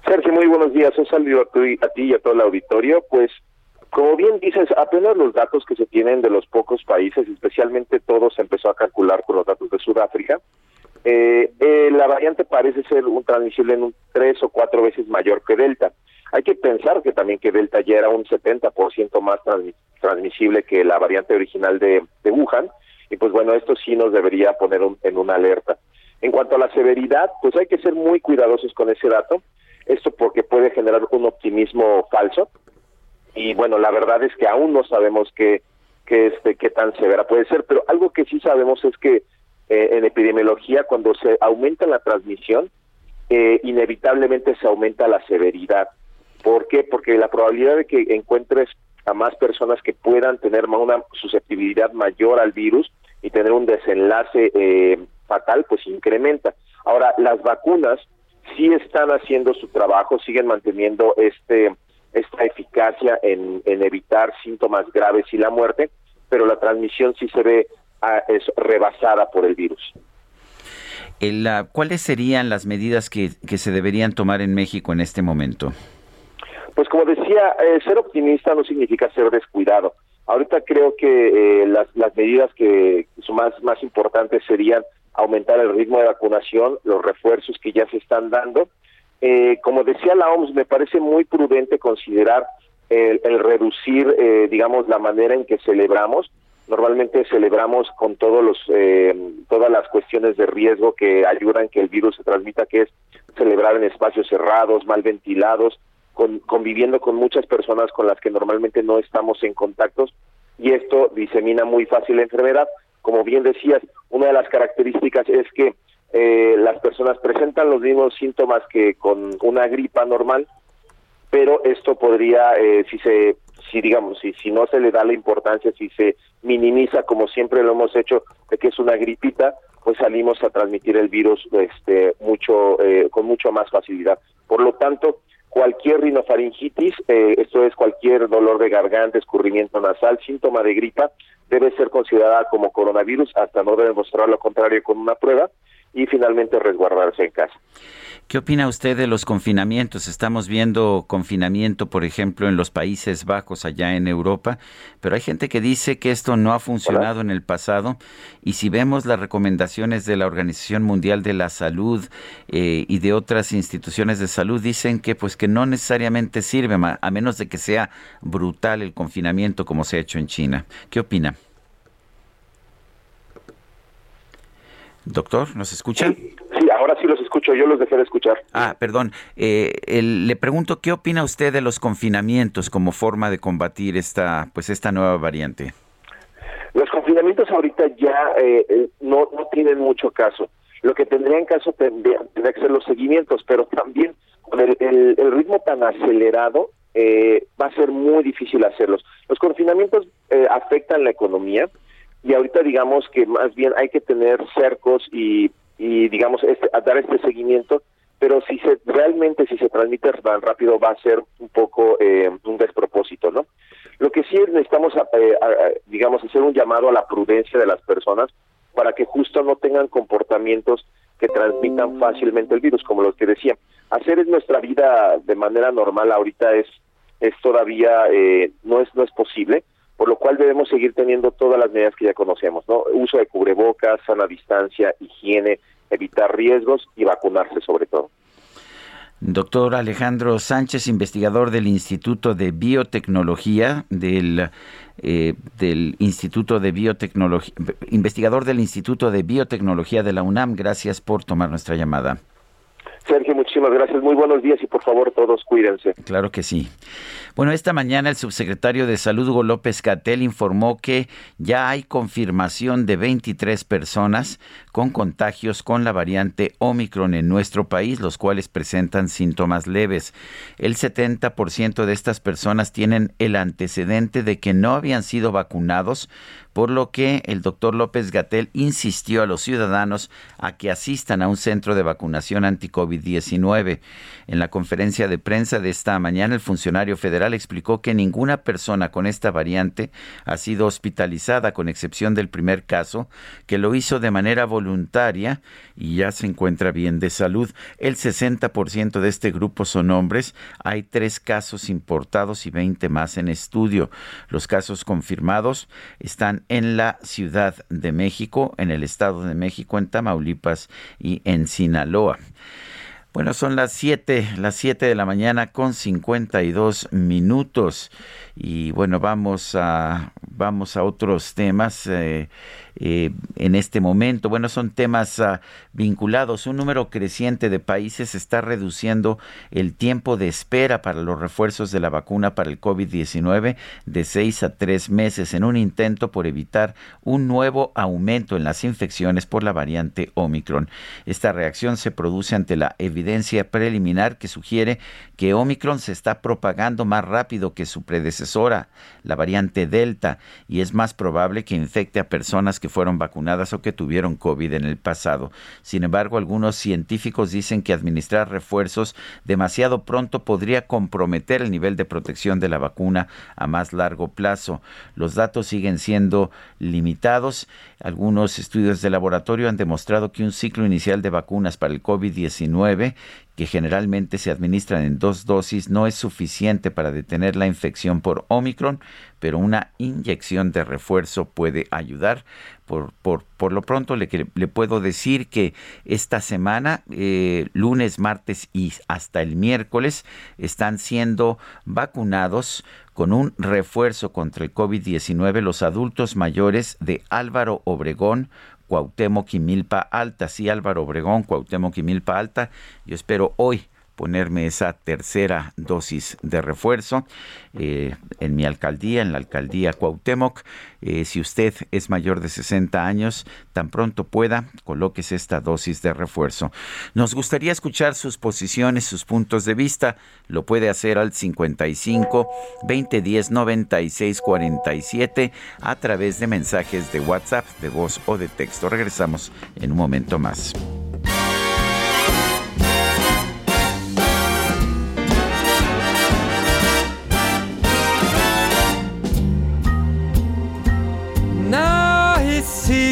Sergio, muy buenos días. Un saludo a ti, a ti y a todo el auditorio. Pues como bien dices, apenas los datos que se tienen de los pocos países, especialmente todo se empezó a calcular con los datos de Sudáfrica, eh, eh, la variante parece ser un transmisible en un tres o cuatro veces mayor que Delta. Hay que pensar que también que Delta ya era un 70% más transmisible que la variante original de, Wuhan, y pues bueno, esto sí nos debería poner en una alerta. En cuanto a la severidad, pues hay que ser muy cuidadosos con ese dato, esto porque puede generar un optimismo falso, y bueno, la verdad es que aún no sabemos qué, qué, este, tan severa puede ser, pero algo que sí sabemos es que eh, en epidemiología, cuando se aumenta la transmisión, eh, inevitablemente se aumenta la severidad. ¿Por qué? Porque la probabilidad de que encuentres a más personas que puedan tener una susceptibilidad mayor al virus y tener un desenlace eh, fatal, pues incrementa. Ahora, las vacunas sí están haciendo su trabajo, siguen manteniendo este esta eficacia en, evitar síntomas graves y la muerte, pero la transmisión sí se ve ah, es rebasada por el virus. ¿Cuáles serían las medidas que, se deberían tomar en México en este momento? Pues como decía, eh, ser optimista no significa ser descuidado. Ahorita creo que eh, las, las medidas que son más, más importantes serían aumentar el ritmo de vacunación, los refuerzos que ya se están dando. Eh, como decía la OMS, me parece muy prudente considerar el, reducir, eh, digamos, la manera en que celebramos. Normalmente celebramos con todos los, eh, todas las cuestiones de riesgo que ayudan que el virus se transmita, que es celebrar en espacios cerrados, mal ventilados, con, conviviendo con muchas personas con las que normalmente no estamos en contactos y esto disemina muy fácil la enfermedad. Como bien decías, una de las características es que eh, las personas presentan los mismos síntomas que con una gripa normal, pero esto podría, eh, si se, si digamos, si, si no se le da la importancia, si se minimiza como siempre lo hemos hecho, de que es una gripita, pues salimos a transmitir el virus este, mucho, eh, con mucho más facilidad. Por lo tanto, cualquier rinofaringitis, eh, esto es cualquier dolor de garganta, escurrimiento nasal, síntoma de gripa, debe ser considerada como coronavirus hasta no demostrar lo contrario con una prueba y finalmente resguardarse en casa. ¿Qué opina usted de los confinamientos? Estamos viendo confinamiento, por ejemplo, en los Países Bajos, allá en Europa, pero hay gente que dice que esto no ha funcionado en el pasado y si vemos las recomendaciones de la Organización Mundial de la Salud eh, y de otras instituciones de salud, dicen que pues que no necesariamente sirve, a menos de que sea brutal el confinamiento como se ha hecho en China. ¿Qué opina? Doctor, ¿nos escucha? Sí, ahora sí los escucho, yo los dejé de escuchar. Ah, perdón. Eh, le pregunto, ¿qué opina usted de los confinamientos como forma de combatir esta, pues esta nueva variante? Los confinamientos ahorita ya eh, eh, no, no tienen mucho caso. Lo que tendría en caso tendría, que ser los seguimientos, pero también con el, el, ritmo tan acelerado va a ser muy difícil hacerlos. Los confinamientos afectan la economía, y ahorita digamos que más bien hay que tener cercos y, y digamos este, a dar este seguimiento pero si se realmente si se transmite tan rápido va a ser un poco eh, un despropósito no lo que sí necesitamos eh, digamos hacer un llamado a la prudencia de las personas para que justo no tengan comportamientos que transmitan fácilmente el virus como los que decía. Hacer nuestra vida de manera normal ahorita es es todavía eh, no es no es posible por lo cual debemos seguir teniendo todas las medidas que ya conocemos, ¿no? Uso de cubrebocas, sana distancia, higiene, evitar riesgos y vacunarse sobre todo. Doctor Alejandro Sánchez, investigador del Instituto de Biotecnología del eh, del Instituto de Biotecnología, investigador del Instituto de Biotecnología de la UNAM. Gracias por tomar nuestra llamada. Muchísimas gracias. Muy buenos días y por favor todos cuídense. Claro que sí. Bueno, esta mañana el subsecretario de Salud, Hugo López Catel, informó que ya hay confirmación de 23 personas con contagios con la variante Omicron en nuestro país, los cuales presentan síntomas leves. El 70% de estas personas tienen el antecedente de que no habían sido vacunados por lo que el doctor López Gatel insistió a los ciudadanos a que asistan a un centro de vacunación anti-COVID-19. En la conferencia de prensa de esta mañana, el funcionario federal explicó que ninguna persona con esta variante ha sido hospitalizada, con excepción del primer caso, que lo hizo de manera voluntaria y ya se encuentra bien de salud. El 60% de este grupo son hombres. Hay tres casos importados y 20 más en estudio. Los casos confirmados están en la Ciudad de México, en el Estado de México, en Tamaulipas y en Sinaloa. Bueno, son las 7, las 7 de la mañana con 52 minutos. Y bueno, vamos a, vamos a otros temas. Eh, eh, en este momento. Bueno, son temas ah, vinculados. Un número creciente de países está reduciendo el tiempo de espera para los refuerzos de la vacuna para el COVID-19 de seis a tres meses en un intento por evitar un nuevo aumento en las infecciones por la variante Omicron. Esta reacción se produce ante la evidencia preliminar que sugiere que Omicron se está propagando más rápido que su predecesora, la variante Delta, y es más probable que infecte a personas que fueron vacunadas o que tuvieron COVID en el pasado. Sin embargo, algunos científicos dicen que administrar refuerzos demasiado pronto podría comprometer el nivel de protección de la vacuna a más largo plazo. Los datos siguen siendo limitados. Algunos estudios de laboratorio han demostrado que un ciclo inicial de vacunas para el COVID-19 que generalmente se administran en dos dosis, no es suficiente para detener la infección por Omicron, pero una inyección de refuerzo puede ayudar. Por, por, por lo pronto le, le, puedo decir que esta semana, eh, lunes, martes y hasta el miércoles, están siendo vacunados con un refuerzo contra el COVID-19 los adultos mayores de Álvaro Obregón, Cuauhtémoc y Alta. Sí, Álvaro Obregón, Cuauhtémoc y Alta. Yo espero hoy ponerme esa tercera dosis de refuerzo eh, en mi alcaldía, en la alcaldía Cuauhtémoc. Eh, si usted es mayor de 60 años, tan pronto pueda, colóquese esta dosis de refuerzo. Nos gustaría escuchar sus posiciones, sus puntos de vista. Lo puede hacer al 55 2010 96 47 a través de mensajes de WhatsApp, de voz o de texto. Regresamos en un momento más.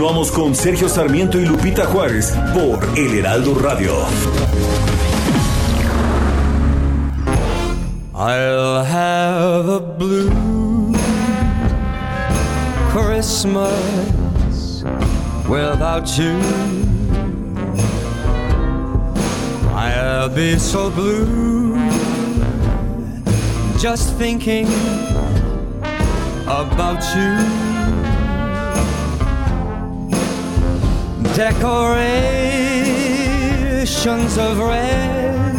Continuamos con Sergio Sarmiento y Lupita Juárez por El Heraldo Radio. I'll have a blue Christmas without you. I'll be so blue just thinking about you. Decorations of red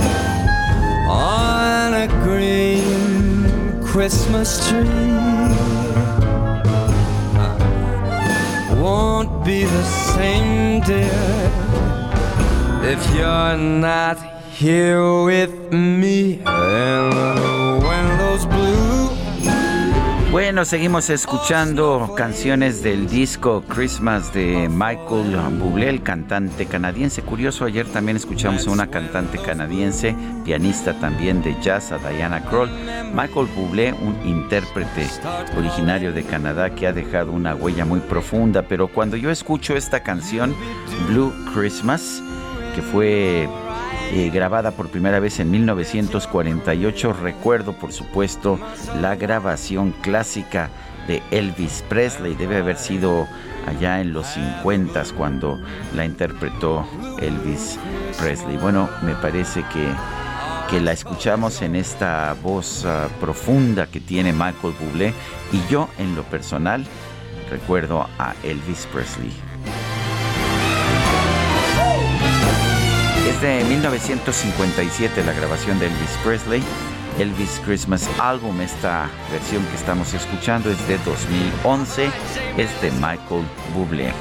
on a green Christmas tree won't be the same, dear, if you're not here with me. And when Bueno, seguimos escuchando canciones del disco Christmas de Michael Bublé, el cantante canadiense. Curioso, ayer también escuchamos a una cantante canadiense, pianista también de jazz, a Diana Kroll. Michael Bublé, un intérprete originario de Canadá que ha dejado una huella muy profunda, pero cuando yo escucho esta canción, Blue Christmas, que fue eh, grabada por primera vez en 1948. Recuerdo, por supuesto, la grabación clásica de Elvis Presley. Debe haber sido allá en los 50 cuando la interpretó Elvis Presley. Bueno, me parece que, que la escuchamos en esta voz ah, profunda que tiene Michael Bublé y yo en lo personal recuerdo a Elvis Presley. De 1957 la grabación de Elvis Presley. Elvis Christmas Album, esta versión que estamos escuchando es de 2011, es de Michael Bublé.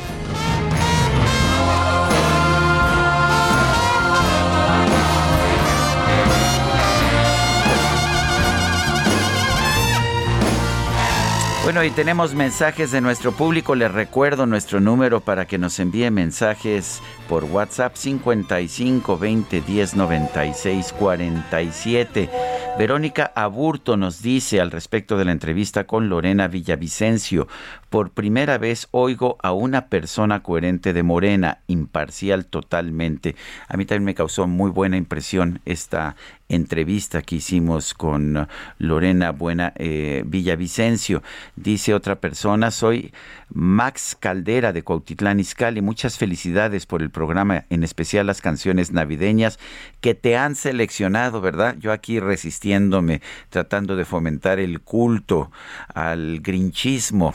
Bueno, y tenemos mensajes de nuestro público. Les recuerdo nuestro número para que nos envíe mensajes por WhatsApp 55 20 10 96 47. Verónica Aburto nos dice al respecto de la entrevista con Lorena Villavicencio, Por primera vez oigo a una persona coherente de Morena, imparcial totalmente. A mí también me causó muy buena impresión esta entrevista que hicimos con Lorena Buena eh, Villavicencio. Dice otra persona, soy Max Caldera de Cuautitlán Izcalli. Muchas felicidades por el programa, en especial las canciones navideñas que te han seleccionado, ¿verdad? Yo aquí resistiéndome, tratando de fomentar el culto al grinchismo.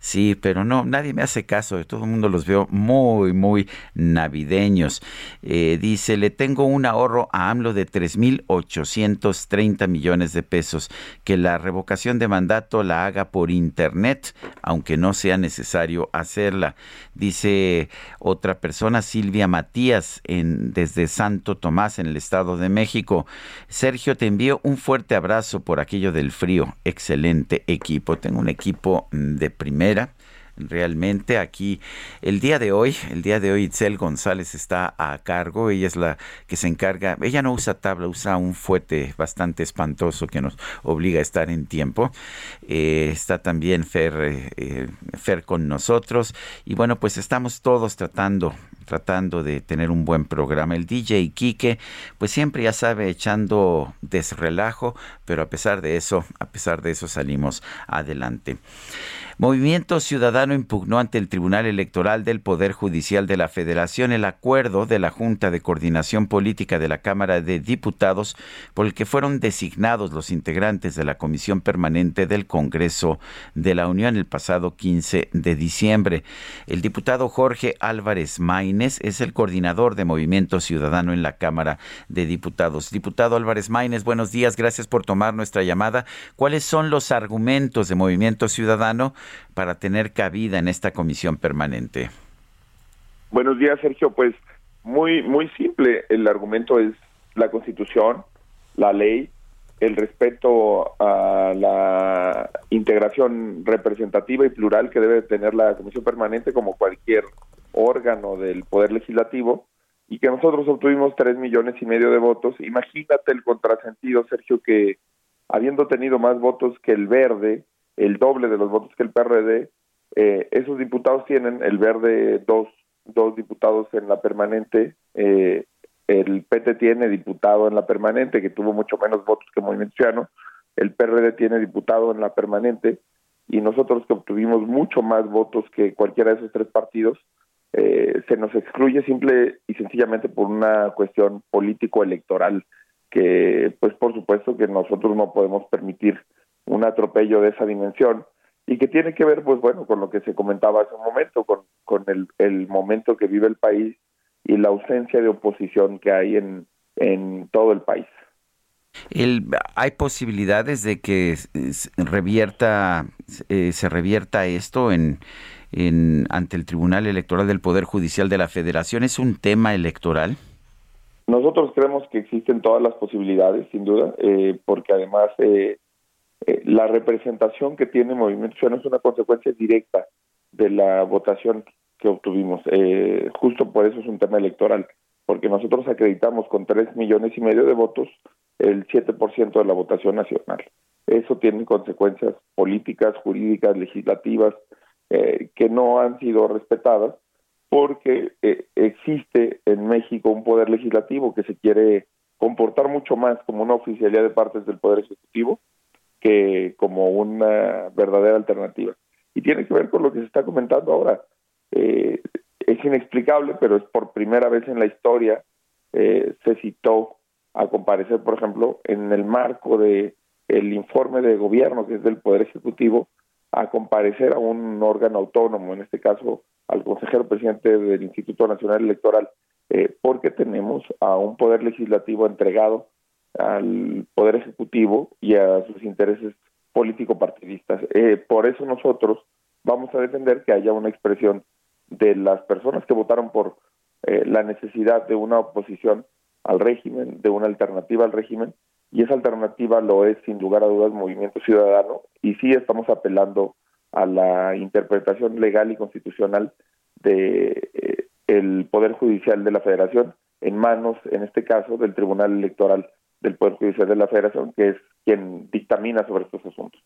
Sí, pero no, nadie me hace caso. Todo el mundo los veo muy, muy navideños. Eh, dice, le tengo un ahorro a AMLO de 3.830 millones de pesos. Que la revocación de mandato la haga por internet, aunque no sea necesario hacerla. Dice otra persona, Silvia Matías, en, desde Santo Tomás, en el Estado de México. Sergio, te envío un fuerte abrazo por aquello del frío. Excelente equipo. Tengo un equipo de primera realmente aquí el día de hoy, el día de hoy Itzel González está a cargo, ella es la que se encarga, ella no usa tabla, usa un fuete bastante espantoso que nos obliga a estar en tiempo. Eh, está también Fer, eh, eh, Fer con nosotros y bueno, pues estamos todos tratando tratando de tener un buen programa. El DJ Quique, pues siempre ya sabe, echando desrelajo, pero a pesar de eso, a pesar de eso salimos adelante. Movimiento Ciudadano impugnó ante el Tribunal Electoral del Poder Judicial de la Federación el acuerdo de la Junta de Coordinación Política de la Cámara de Diputados por el que fueron designados los integrantes de la Comisión Permanente del Congreso de la Unión el pasado 15 de diciembre. El diputado Jorge Álvarez Maínez es el coordinador de Movimiento Ciudadano en la Cámara de Diputados. Diputado Álvarez Maínez, buenos días, gracias por tomar nuestra llamada. ¿Cuáles son los argumentos de Movimiento Ciudadano? Para tener cabida en esta comisión permanente? Buenos días, Sergio. Pues muy, muy simple. El argumento es la Constitución, la ley, el respeto a la integración representativa y plural que debe tener la comisión permanente como cualquier órgano del Poder Legislativo y que nosotros obtuvimos tres millones y medio de votos. Imagínate el contrasentido, Sergio, que habiendo tenido más votos que el verde, el doble de los votos que el PRD, eh, esos diputados tienen, el verde dos, dos diputados en la permanente, eh, el PT tiene diputado en la permanente, que tuvo mucho menos votos que Movimiento Ciudadano, el PRD tiene diputado en la permanente, y nosotros que obtuvimos mucho más votos que cualquiera de esos tres partidos, eh, se nos excluye simple y sencillamente por una cuestión político-electoral, que pues por supuesto que nosotros no podemos permitir un atropello de esa dimensión y que tiene que ver, pues bueno, con lo que se comentaba hace un momento, con, con el, el momento que vive el país y la ausencia de oposición que hay en, en todo el país. El, ¿Hay posibilidades de que revierta, eh, se revierta esto en, en, ante el Tribunal Electoral del Poder Judicial de la Federación? ¿Es un tema electoral? Nosotros creemos que existen todas las posibilidades, sin duda, eh, porque además eh, eh, la representación que tiene Movimiento Ciudadano es una consecuencia directa de la votación que obtuvimos. Eh, justo por eso es un tema electoral, porque nosotros acreditamos con tres millones y medio de votos el 7% de la votación nacional. Eso tiene consecuencias políticas, jurídicas, legislativas, eh, que no han sido respetadas porque existe en México un poder legislativo que se quiere comportar mucho más como una oficialidad de partes del poder ejecutivo que como una verdadera alternativa. Y tiene que ver con lo que se está comentando ahora. Eh, es inexplicable, pero es por primera vez en la historia eh, se citó a comparecer, por ejemplo, en el marco de el informe de gobierno que es del Poder Ejecutivo, a comparecer a un órgano autónomo, en este caso al consejero presidente del Instituto Nacional Electoral, eh, porque tenemos a un poder legislativo entregado al Poder Ejecutivo y a sus intereses político-partidistas. Eh, por eso nosotros vamos a defender que haya una expresión de las personas que votaron por eh, la necesidad de una oposición al régimen, de una alternativa al régimen, y esa alternativa lo es sin lugar a dudas Movimiento Ciudadano, y sí estamos apelando a la interpretación legal y constitucional de eh, el Poder Judicial de la Federación en manos, en este caso, del Tribunal Electoral del Poder Judicial de la Federación, que es quien dictamina sobre estos asuntos.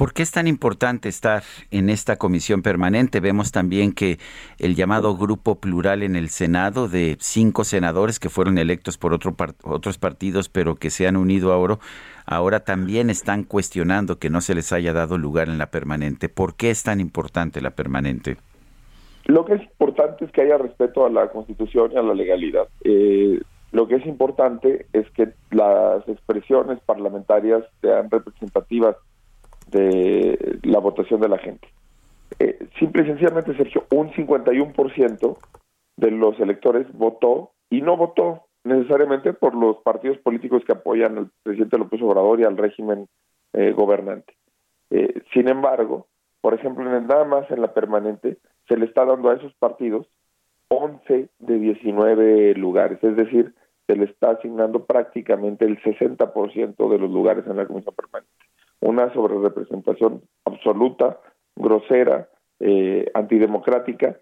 ¿Por qué es tan importante estar en esta comisión permanente? Vemos también que el llamado grupo plural en el Senado de cinco senadores que fueron electos por otro otros partidos pero que se han unido ahora, ahora también están cuestionando que no se les haya dado lugar en la permanente. ¿Por qué es tan importante la permanente? Lo que es importante es que haya respeto a la Constitución y a la legalidad. Eh, lo que es importante es que las expresiones parlamentarias sean representativas de la votación de la gente. Eh, simple y sencillamente, Sergio, un 51% de los electores votó y no votó necesariamente por los partidos políticos que apoyan al presidente López Obrador y al régimen eh, gobernante. Eh, sin embargo, por ejemplo, nada más en la permanente se le está dando a esos partidos 11 de 19 lugares, es decir, se le está asignando prácticamente el 60% de los lugares en la comisión permanente. Una sobrerepresentación absoluta, grosera, eh, antidemocrática,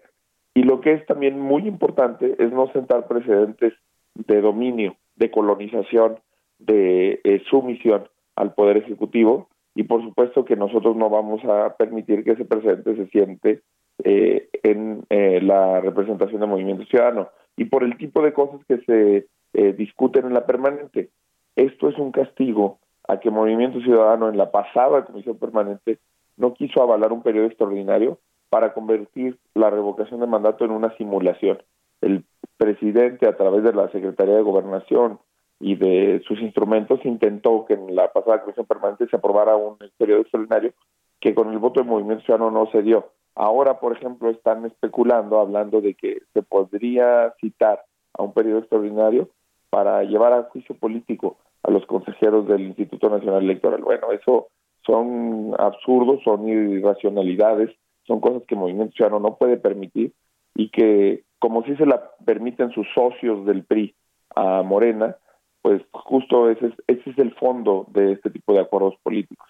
y lo que es también muy importante es no sentar precedentes de dominio, de colonización, de eh, sumisión al Poder Ejecutivo, y por supuesto que nosotros no vamos a permitir que ese precedente se siente eh, en la representación del movimiento ciudadano. Y por el tipo de cosas que se discuten en la permanente, esto es un castigo a que Movimiento Ciudadano en la pasada comisión permanente no quiso avalar un periodo extraordinario para convertir la revocación de mandato en una simulación. El presidente, a través de la Secretaría de Gobernación y de sus instrumentos, intentó que en la pasada comisión permanente se aprobara un periodo extraordinario que con el voto de Movimiento Ciudadano no se dio. Ahora, por ejemplo, están especulando, hablando de que se podría citar a un periodo extraordinario para llevar a juicio político a los consejeros del Instituto Nacional Electoral. Bueno, eso son absurdos, son irracionalidades, son cosas que el Movimiento Ciudadano no puede permitir y que, como si se la permiten sus socios del PRI a Morena, pues justo ese es, ese es el fondo de este tipo de acuerdos políticos.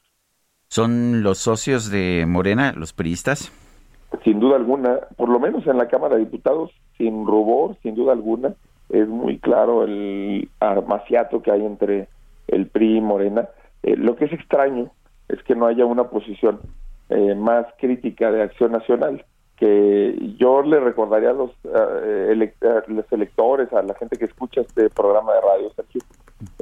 ¿Son los socios de Morena, los priistas? Sin duda alguna, por lo menos en la Cámara de Diputados, sin rubor, sin duda alguna, es muy claro el armaciato que hay entre el PRI y Morena. Eh, lo que es extraño es que no haya una posición eh, más crítica de Acción Nacional, que yo le recordaría a los, eh, electores, a la gente que escucha este programa de radio, Sergio,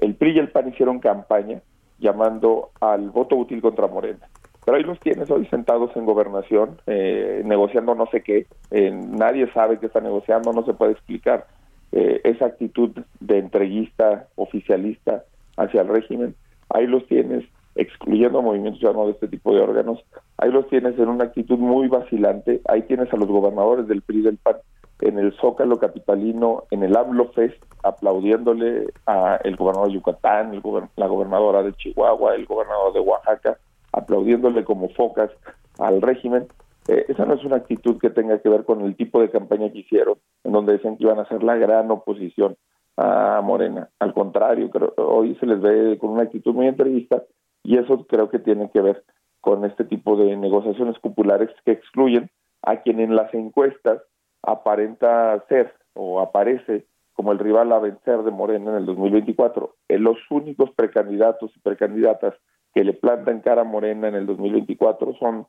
el PRI y el PAN hicieron campaña llamando al voto útil contra Morena. Pero ahí los tienes hoy sentados en gobernación, negociando no sé qué, nadie sabe qué está negociando, no se puede explicar eh, esa actitud de entreguista oficialista hacia el régimen, ahí los tienes excluyendo a movimientos llamados de este tipo de órganos, ahí los tienes en una actitud muy vacilante, ahí tienes a los gobernadores del PRI del PAN en el Zócalo Capitalino, en el AMLO Fest, aplaudiéndole a el gobernador de Yucatán, el la gobernadora de Chihuahua, el gobernador de Oaxaca, aplaudiéndole como focas al régimen, eh, esa no es una actitud que tenga que ver con el tipo de campaña que hicieron, en donde decían que iban a ser la gran oposición a Morena. Al contrario, creo, hoy se les ve con una actitud muy entrevista y eso creo que tiene que ver con este tipo de negociaciones populares que excluyen a quien en las encuestas aparenta ser o aparece como el rival a vencer de Morena en el 2024. Eh, los únicos precandidatos y precandidatas que le plantan cara a Morena en el 2024 son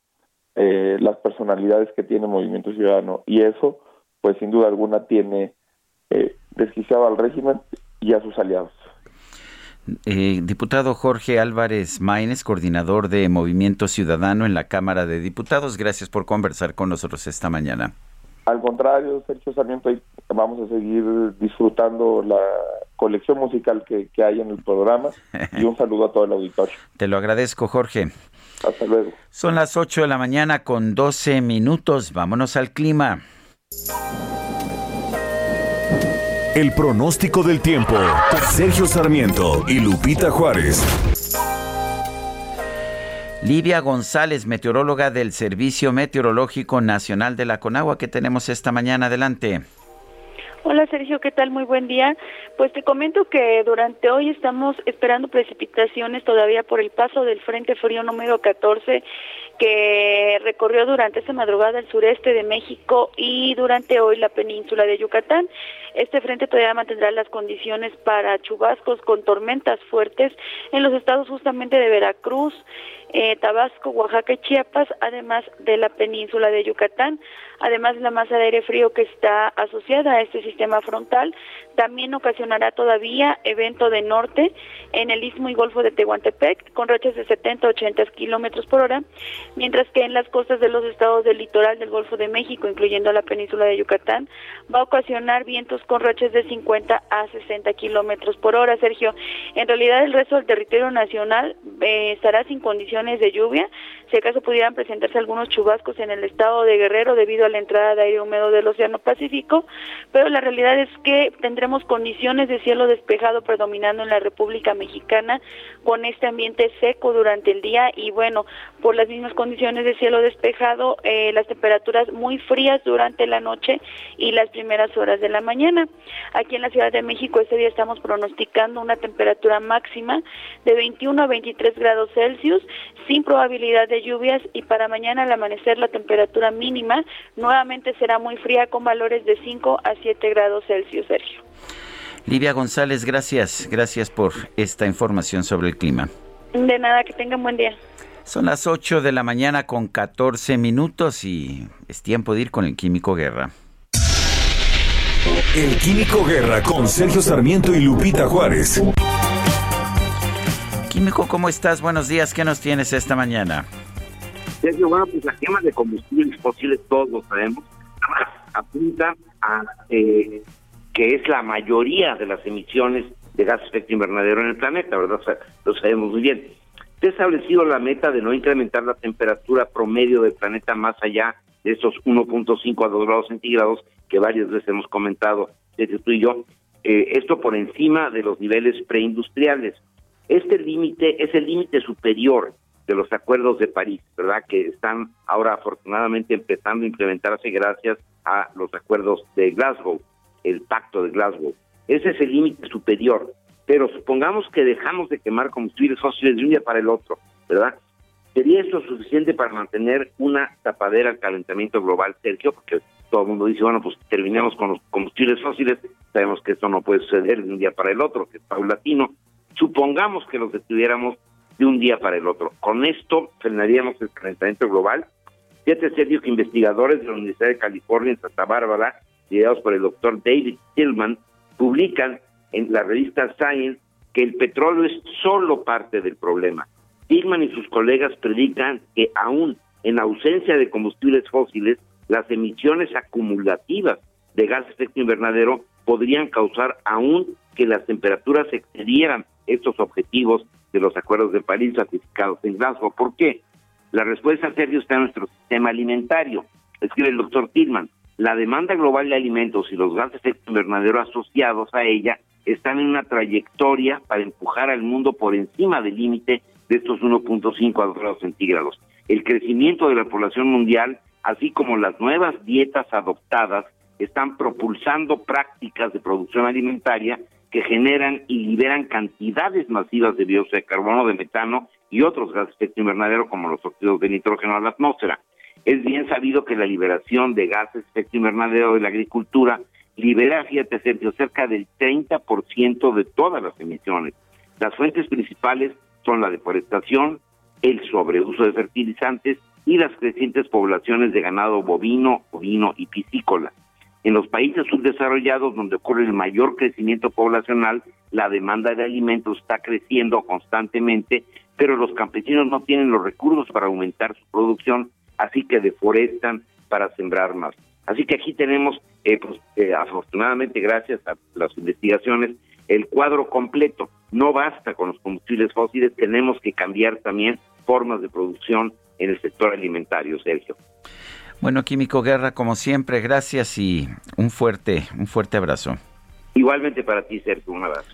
eh, las personalidades que tiene Movimiento Ciudadano y eso, pues sin duda alguna, tiene eh, desquiciado al régimen y a sus aliados. Eh, diputado Jorge Álvarez Maínez, coordinador de Movimiento Ciudadano en la Cámara de Diputados, gracias por conversar con nosotros esta mañana. Al contrario, Sergio Sarmiento, vamos a seguir disfrutando la colección musical que, que hay en el programa y un saludo a todo el auditorio. Te lo agradezco, Jorge. Hasta luego. Son las 8 de la mañana con 12 minutos. Vámonos al clima. El pronóstico del tiempo. Sergio Sarmiento y Lupita Juárez. Livia González, meteoróloga del Servicio Meteorológico Nacional de la Conagua, que tenemos esta mañana. Adelante. Hola Sergio, ¿qué tal? Muy buen día. Pues te comento que durante hoy estamos esperando precipitaciones todavía por el paso del Frente Frío número 14 que recorrió durante esta madrugada el sureste de México y durante hoy la península de Yucatán. Este frente todavía mantendrá las condiciones para chubascos con tormentas fuertes en los estados justamente de Veracruz, eh, Tabasco, Oaxaca y Chiapas, además de la península de Yucatán. Además, la masa de aire frío que está asociada a este sistema frontal también ocasionará todavía evento de norte en el istmo y golfo de Tehuantepec con rachas de 70 a 80 kilómetros por hora, mientras que en las costas de los estados del litoral del Golfo de México, incluyendo la península de Yucatán, va a ocasionar vientos con rachas de 50 a 60 kilómetros por hora. Sergio, en realidad el resto del territorio nacional eh, estará sin condiciones de lluvia, si acaso pudieran presentarse algunos chubascos en el estado de Guerrero debido a la entrada de aire húmedo del Océano Pacífico, pero la realidad es que tendremos condiciones de cielo despejado predominando en la República Mexicana con este ambiente seco durante el día y bueno, por las mismas condiciones de cielo despejado, eh, las temperaturas muy frías durante la noche y las primeras horas de la mañana. Aquí en la Ciudad de México este día estamos pronosticando una temperatura máxima de 21 a 23 grados Celsius sin probabilidad de lluvias y para mañana al amanecer la temperatura mínima nuevamente será muy fría con valores de 5 a 7 grados Celsius, Sergio. Livia González, gracias, gracias por esta información sobre el clima. De nada, que tengan buen día. Son las 8 de la mañana con 14 minutos y es tiempo de ir con el Químico Guerra. El Químico Guerra con Sergio Sarmiento y Lupita Juárez. Químico, ¿cómo estás? Buenos días, ¿qué nos tienes esta mañana? Sergio, bueno, pues la quema de combustibles fósiles, todos lo sabemos, apunta a eh, que es la mayoría de las emisiones de gas efecto invernadero en el planeta, ¿verdad? O sea, lo sabemos muy bien. Se ha establecido la meta de no incrementar la temperatura promedio del planeta más allá de esos 1.5 a 2 grados centígrados que varias veces hemos comentado desde tú y yo. Eh, esto por encima de los niveles preindustriales. Este límite es el límite superior de los acuerdos de París, ¿verdad? Que están ahora afortunadamente empezando a implementarse gracias a los acuerdos de Glasgow, el pacto de Glasgow. Ese es el límite superior. Pero supongamos que dejamos de quemar combustibles fósiles de un día para el otro, ¿verdad? ¿Sería esto suficiente para mantener una tapadera al calentamiento global, Sergio? Porque todo el mundo dice, bueno, pues terminemos con los combustibles fósiles, sabemos que esto no puede suceder de un día para el otro, que es paulatino. Supongamos que los detuviéramos de un día para el otro. Con esto frenaríamos el calentamiento global. Fíjate, Sergio, que investigadores de la Universidad de California en Santa Bárbara, liderados por el doctor David Tillman, publican en la revista Science que el petróleo es solo parte del problema. Tillman y sus colegas predican que aún en ausencia de combustibles fósiles, las emisiones acumulativas de gas de efecto invernadero podrían causar aún que las temperaturas excedieran estos objetivos de los acuerdos de París ratificados en Glasgow. ¿Por qué? La respuesta, Sergio, está en nuestro sistema alimentario. Escribe el doctor Tillman. La demanda global de alimentos y los gases de invernadero asociados a ella están en una trayectoria para empujar al mundo por encima del límite de estos 1.5 a 2 grados centígrados. El crecimiento de la población mundial, así como las nuevas dietas adoptadas, están propulsando prácticas de producción alimentaria que generan y liberan cantidades masivas de dióxido de carbono, de metano y otros gases de efecto invernadero como los óxidos de nitrógeno a la atmósfera. Es bien sabido que la liberación de gases de efecto invernadero de la agricultura libera, fíjate cerca del 30% de todas las emisiones. Las fuentes principales son la deforestación, el sobreuso de fertilizantes y las crecientes poblaciones de ganado bovino, ovino y piscícola. En los países subdesarrollados donde ocurre el mayor crecimiento poblacional, la demanda de alimentos está creciendo constantemente, pero los campesinos no tienen los recursos para aumentar su producción, así que deforestan para sembrar más. Así que aquí tenemos, eh, pues, eh, afortunadamente, gracias a las investigaciones, el cuadro completo. No basta con los combustibles fósiles, tenemos que cambiar también formas de producción en el sector alimentario, Sergio. Bueno, Químico Guerra, como siempre, gracias y un fuerte, un fuerte abrazo. Igualmente para ti, Sergio, un abrazo.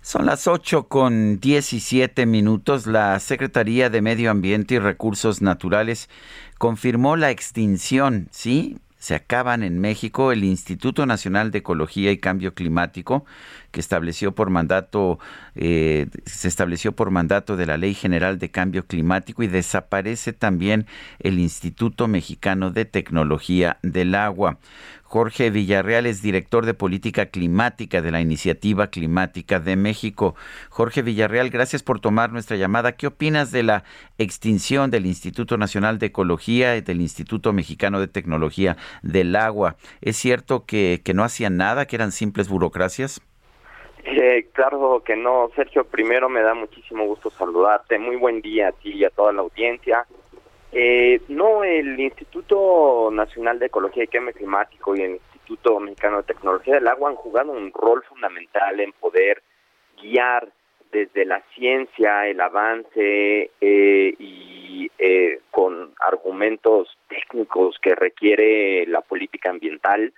Son las 8 con 17 minutos. La Secretaría de Medio Ambiente y Recursos Naturales confirmó la extinción, ¿sí? Se acaban en México el Instituto Nacional de Ecología y Cambio Climático, que estableció por mandato, eh, se estableció por mandato de la Ley General de Cambio Climático y desaparece también el Instituto Mexicano de Tecnología del Agua. Jorge Villarreal es director de política climática de la Iniciativa Climática de México. Jorge Villarreal, gracias por tomar nuestra llamada. ¿Qué opinas de la extinción del Instituto Nacional de Ecología y del Instituto Mexicano de Tecnología del Agua? ¿Es cierto que, no hacían nada, que eran simples burocracias? Eh, claro que no, Sergio. Primero me da muchísimo gusto saludarte. Muy buen día a ti y a toda la audiencia. Eh, no, el Instituto Nacional de Ecología y Cambio Climático y el Instituto Mexicano de Tecnología del Agua han jugado un rol fundamental en poder guiar desde la ciencia, el avance eh, y eh, con argumentos técnicos que requiere la política ambiental,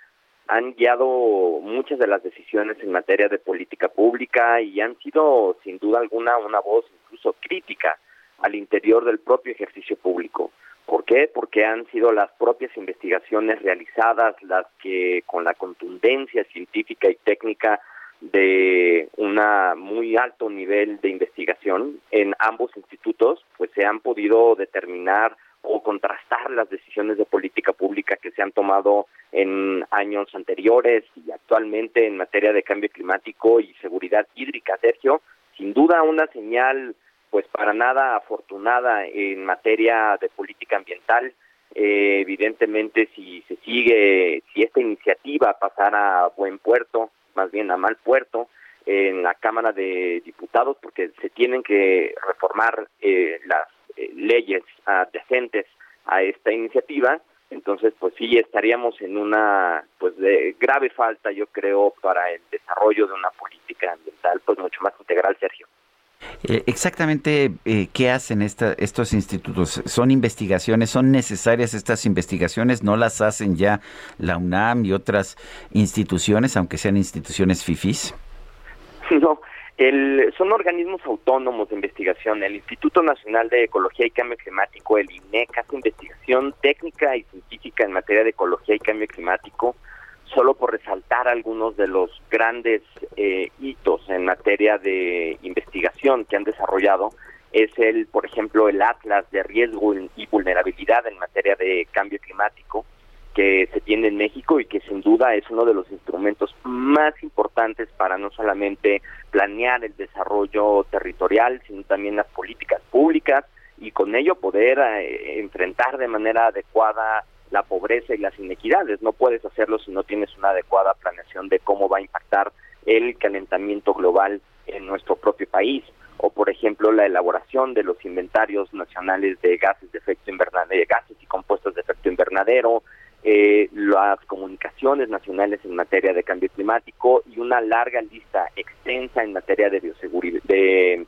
han guiado muchas de las decisiones en materia de política pública y han sido sin duda alguna una voz incluso crítica al interior del propio ejercicio público. ¿Por qué? Porque han sido las propias investigaciones realizadas las que con la contundencia científica y técnica de un muy alto nivel de investigación en ambos institutos, pues se han podido determinar o contrastar las decisiones de política pública que se han tomado en años anteriores y actualmente en materia de cambio climático y seguridad hídrica. Sergio, sin duda una señal pues para nada afortunada en materia de política ambiental. Eh, evidentemente, si se sigue, si esta iniciativa pasara a buen puerto, más bien a mal puerto, en la Cámara de Diputados, porque se tienen que reformar eh, las eh, leyes adyacentes a esta iniciativa, entonces pues sí estaríamos en una pues de grave falta, yo creo, para el desarrollo de una política ambiental pues mucho más integral, Sergio. Eh, exactamente, eh, ¿qué hacen estos institutos? ¿Son investigaciones? ¿Son necesarias estas investigaciones? ¿No las hacen ya la UNAM y otras instituciones, aunque sean instituciones FIFIs? No, el, son organismos autónomos de investigación. El Instituto Nacional de Ecología y Cambio Climático, el INEC, hace investigación técnica y científica en materia de ecología y cambio climático solo por resaltar algunos de los grandes eh, hitos en materia de investigación que han desarrollado, es el, por ejemplo, el Atlas de riesgo y vulnerabilidad en materia de cambio climático que se tiene en México y que sin duda es uno de los instrumentos más importantes para no solamente planear el desarrollo territorial, sino también las políticas públicas y con ello poder eh, enfrentar de manera adecuada la pobreza y las inequidades. No puedes hacerlo si no tienes una adecuada planeación de cómo va a impactar el calentamiento global en nuestro propio país o por ejemplo la elaboración de los inventarios nacionales de gases de efecto invernadero, gases y compuestos de efecto invernadero, eh, las comunicaciones nacionales en materia de cambio climático y una larga lista extensa en materia de de,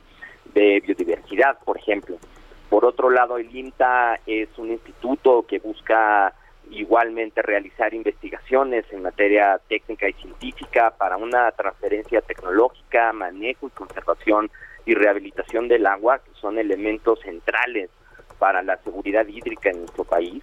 de biodiversidad, por ejemplo. Por otro lado, el INTA es un instituto que busca igualmente realizar investigaciones en materia técnica y científica para una transferencia tecnológica, manejo y conservación y rehabilitación del agua, que son elementos centrales para la seguridad hídrica en nuestro país.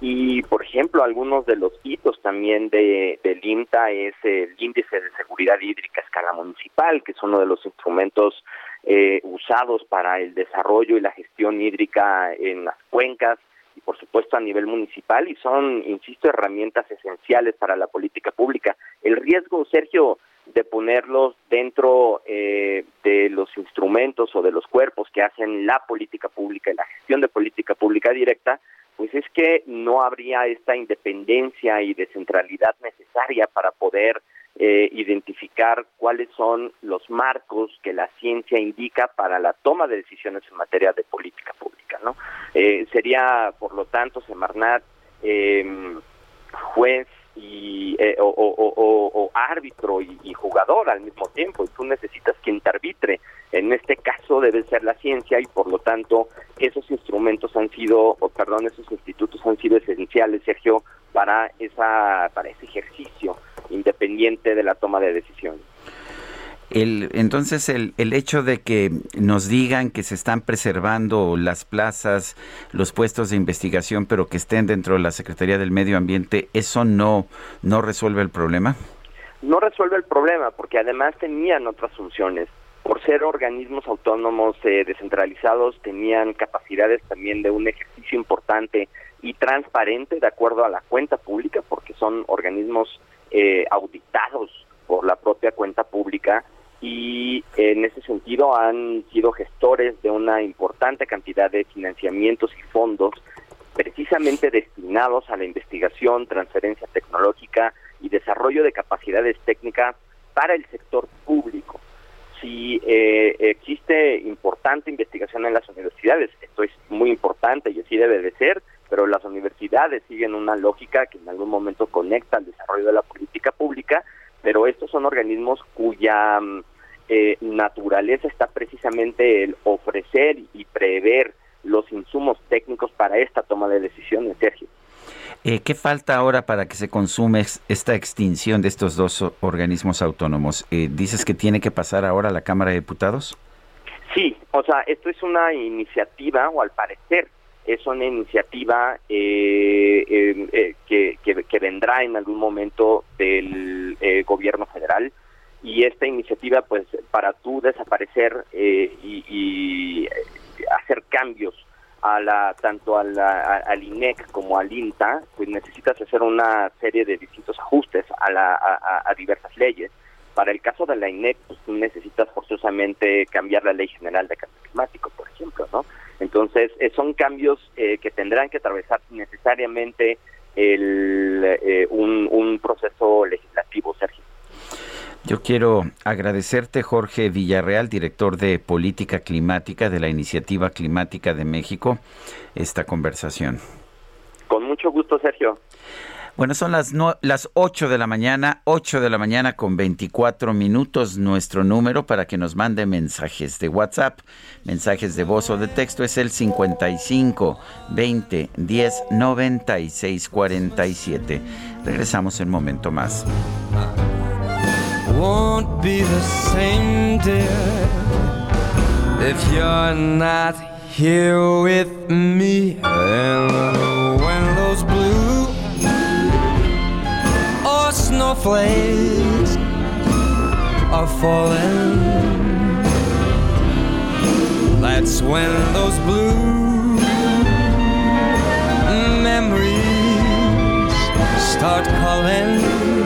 Y, por ejemplo, algunos de los hitos también de, del INTA es el índice de seguridad hídrica a escala municipal, que es uno de los instrumentos eh, usados para el desarrollo y la gestión hídrica en las cuencas y por supuesto a nivel municipal y son, insisto, herramientas esenciales para la política pública. El riesgo, Sergio, de ponerlos dentro eh, de los instrumentos o de los cuerpos que hacen la política pública y la gestión de política pública directa, pues es que no habría esta independencia y descentralidad necesaria para poder eh, identificar cuáles son los marcos que la ciencia indica para la toma de decisiones en materia de política pública, ¿no? Eh, sería, por lo tanto, Semarnat em, juez y eh, o, árbitro y, jugador al mismo tiempo y tú necesitas quien te arbitre en este caso debe ser la ciencia y por lo tanto esos instrumentos han sido o perdón esos institutos han sido esenciales Sergio para esa para ese ejercicio independiente de la toma de decisiones. El, entonces, el, el hecho de que nos digan que se están preservando las plazas, los puestos de investigación, pero que estén dentro de la Secretaría del Medio Ambiente, ¿eso no, no resuelve el problema? No resuelve el problema, porque además tenían otras funciones. por ser organismos autónomos eh, descentralizados, tenían capacidades también de un ejercicio importante y transparente de acuerdo a la cuenta pública, porque son organismos eh, auditados por la propia cuenta pública y en ese sentido han sido gestores de una importante cantidad de financiamientos y fondos precisamente destinados a la investigación, transferencia tecnológica y desarrollo de capacidades técnicas para el sector público. Si eh, existe importante investigación en las universidades, esto es muy importante y así debe de ser, pero las universidades siguen una lógica que en algún momento conecta al desarrollo de la política pública, pero estos son organismos cuya mm, eh, naturaleza está precisamente el ofrecer y prever los insumos técnicos para esta toma de decisiones, Sergio. Eh, ¿Qué falta ahora para que se consume esta extinción de estos dos organismos autónomos? Eh, ¿Dices que tiene que pasar ahora a la Cámara de Diputados? Sí, o sea, esto es una iniciativa, o al parecer es una iniciativa eh, que, que, vendrá en algún momento del gobierno federal y esta iniciativa, pues, para tú desaparecer y, y hacer cambios a la tanto a la, al INEC como al INTA, pues necesitas hacer una serie de distintos ajustes a, la, a, diversas leyes. Para el caso de la INEC, pues necesitas forzosamente cambiar la ley general de cambio climático, por ejemplo, ¿no? Entonces, eh, son cambios eh, que tendrán que atravesar necesariamente el, eh, un, un proceso legislativo, Sergio. Yo quiero agradecerte, Jorge Villarreal, director de Política Climática de la Iniciativa Climática de México, esta conversación. Con mucho gusto, Sergio. Bueno, son las, las 8 de la mañana, 8 de la mañana con 24 minutos. Nuestro número para que nos mande mensajes de WhatsApp, mensajes de voz o de texto es el 55 20 10 96 47. Regresamos en un momento más. won't be the same, dear, if you're not here with me. And when snowflakes are falling, that's when those blue memories start calling.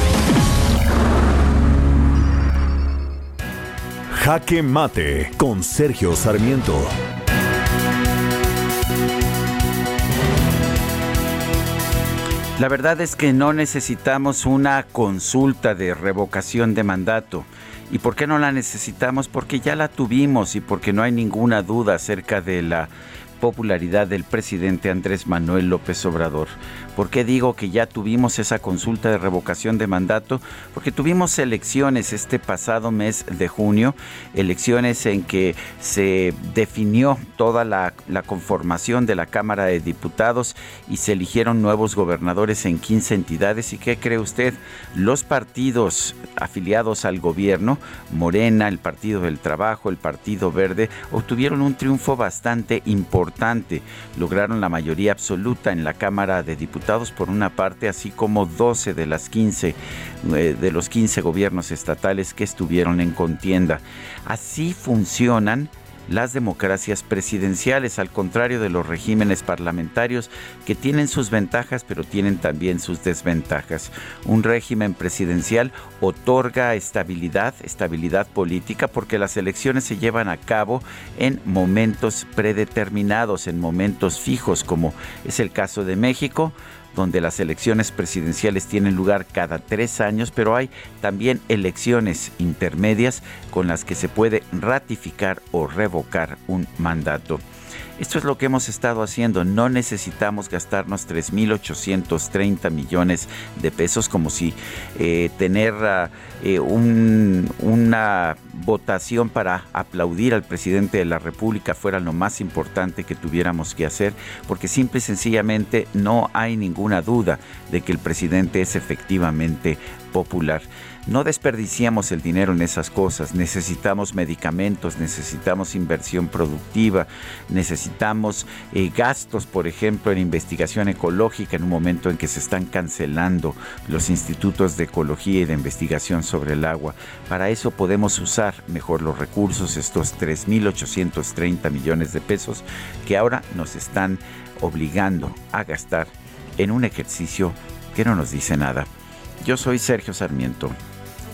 Jaque Mate con Sergio Sarmiento. La verdad es que no necesitamos una consulta de revocación de mandato. ¿Y por qué no la necesitamos? Porque ya la tuvimos y porque no hay ninguna duda acerca de la popularidad del presidente Andrés Manuel López Obrador. ¿Por qué digo que ya tuvimos esa consulta de revocación de mandato? Porque tuvimos elecciones este pasado mes de junio, elecciones en que se definió toda la, conformación de la Cámara de Diputados y se eligieron nuevos gobernadores en 15 entidades. ¿Y qué cree usted? Los partidos afiliados al gobierno, Morena, el Partido del Trabajo, el Partido Verde, obtuvieron un triunfo bastante importante. Lograron la mayoría absoluta en la Cámara de Diputados por una parte, así como 12 de las 15 eh, de los 15 gobiernos estatales que estuvieron en contienda. Así funcionan las democracias presidenciales, al contrario de los regímenes parlamentarios que tienen sus ventajas pero tienen también sus desventajas. Un régimen presidencial otorga estabilidad, estabilidad política, porque las elecciones se llevan a cabo en momentos predeterminados, en momentos fijos, como es el caso de México donde las elecciones presidenciales tienen lugar cada tres años, pero hay también elecciones intermedias con las que se puede ratificar o revocar un mandato. Esto es lo que hemos estado haciendo. No necesitamos gastarnos 3.830 millones de pesos como si eh, tener eh, una votación para aplaudir al presidente de la República fuera lo más importante que tuviéramos que hacer, porque simple y sencillamente no hay ninguna duda de que el presidente es efectivamente popular. No desperdiciamos el dinero en esas cosas. Necesitamos medicamentos, necesitamos inversión productiva, necesitamos eh, gastos, por ejemplo, en investigación ecológica en un momento en que se están cancelando los institutos de ecología y de investigación sobre el agua. Para eso podemos usar mejor los recursos, estos 3.830 millones de pesos que ahora nos están obligando a gastar en un ejercicio que no nos dice nada. Yo soy Sergio Sarmiento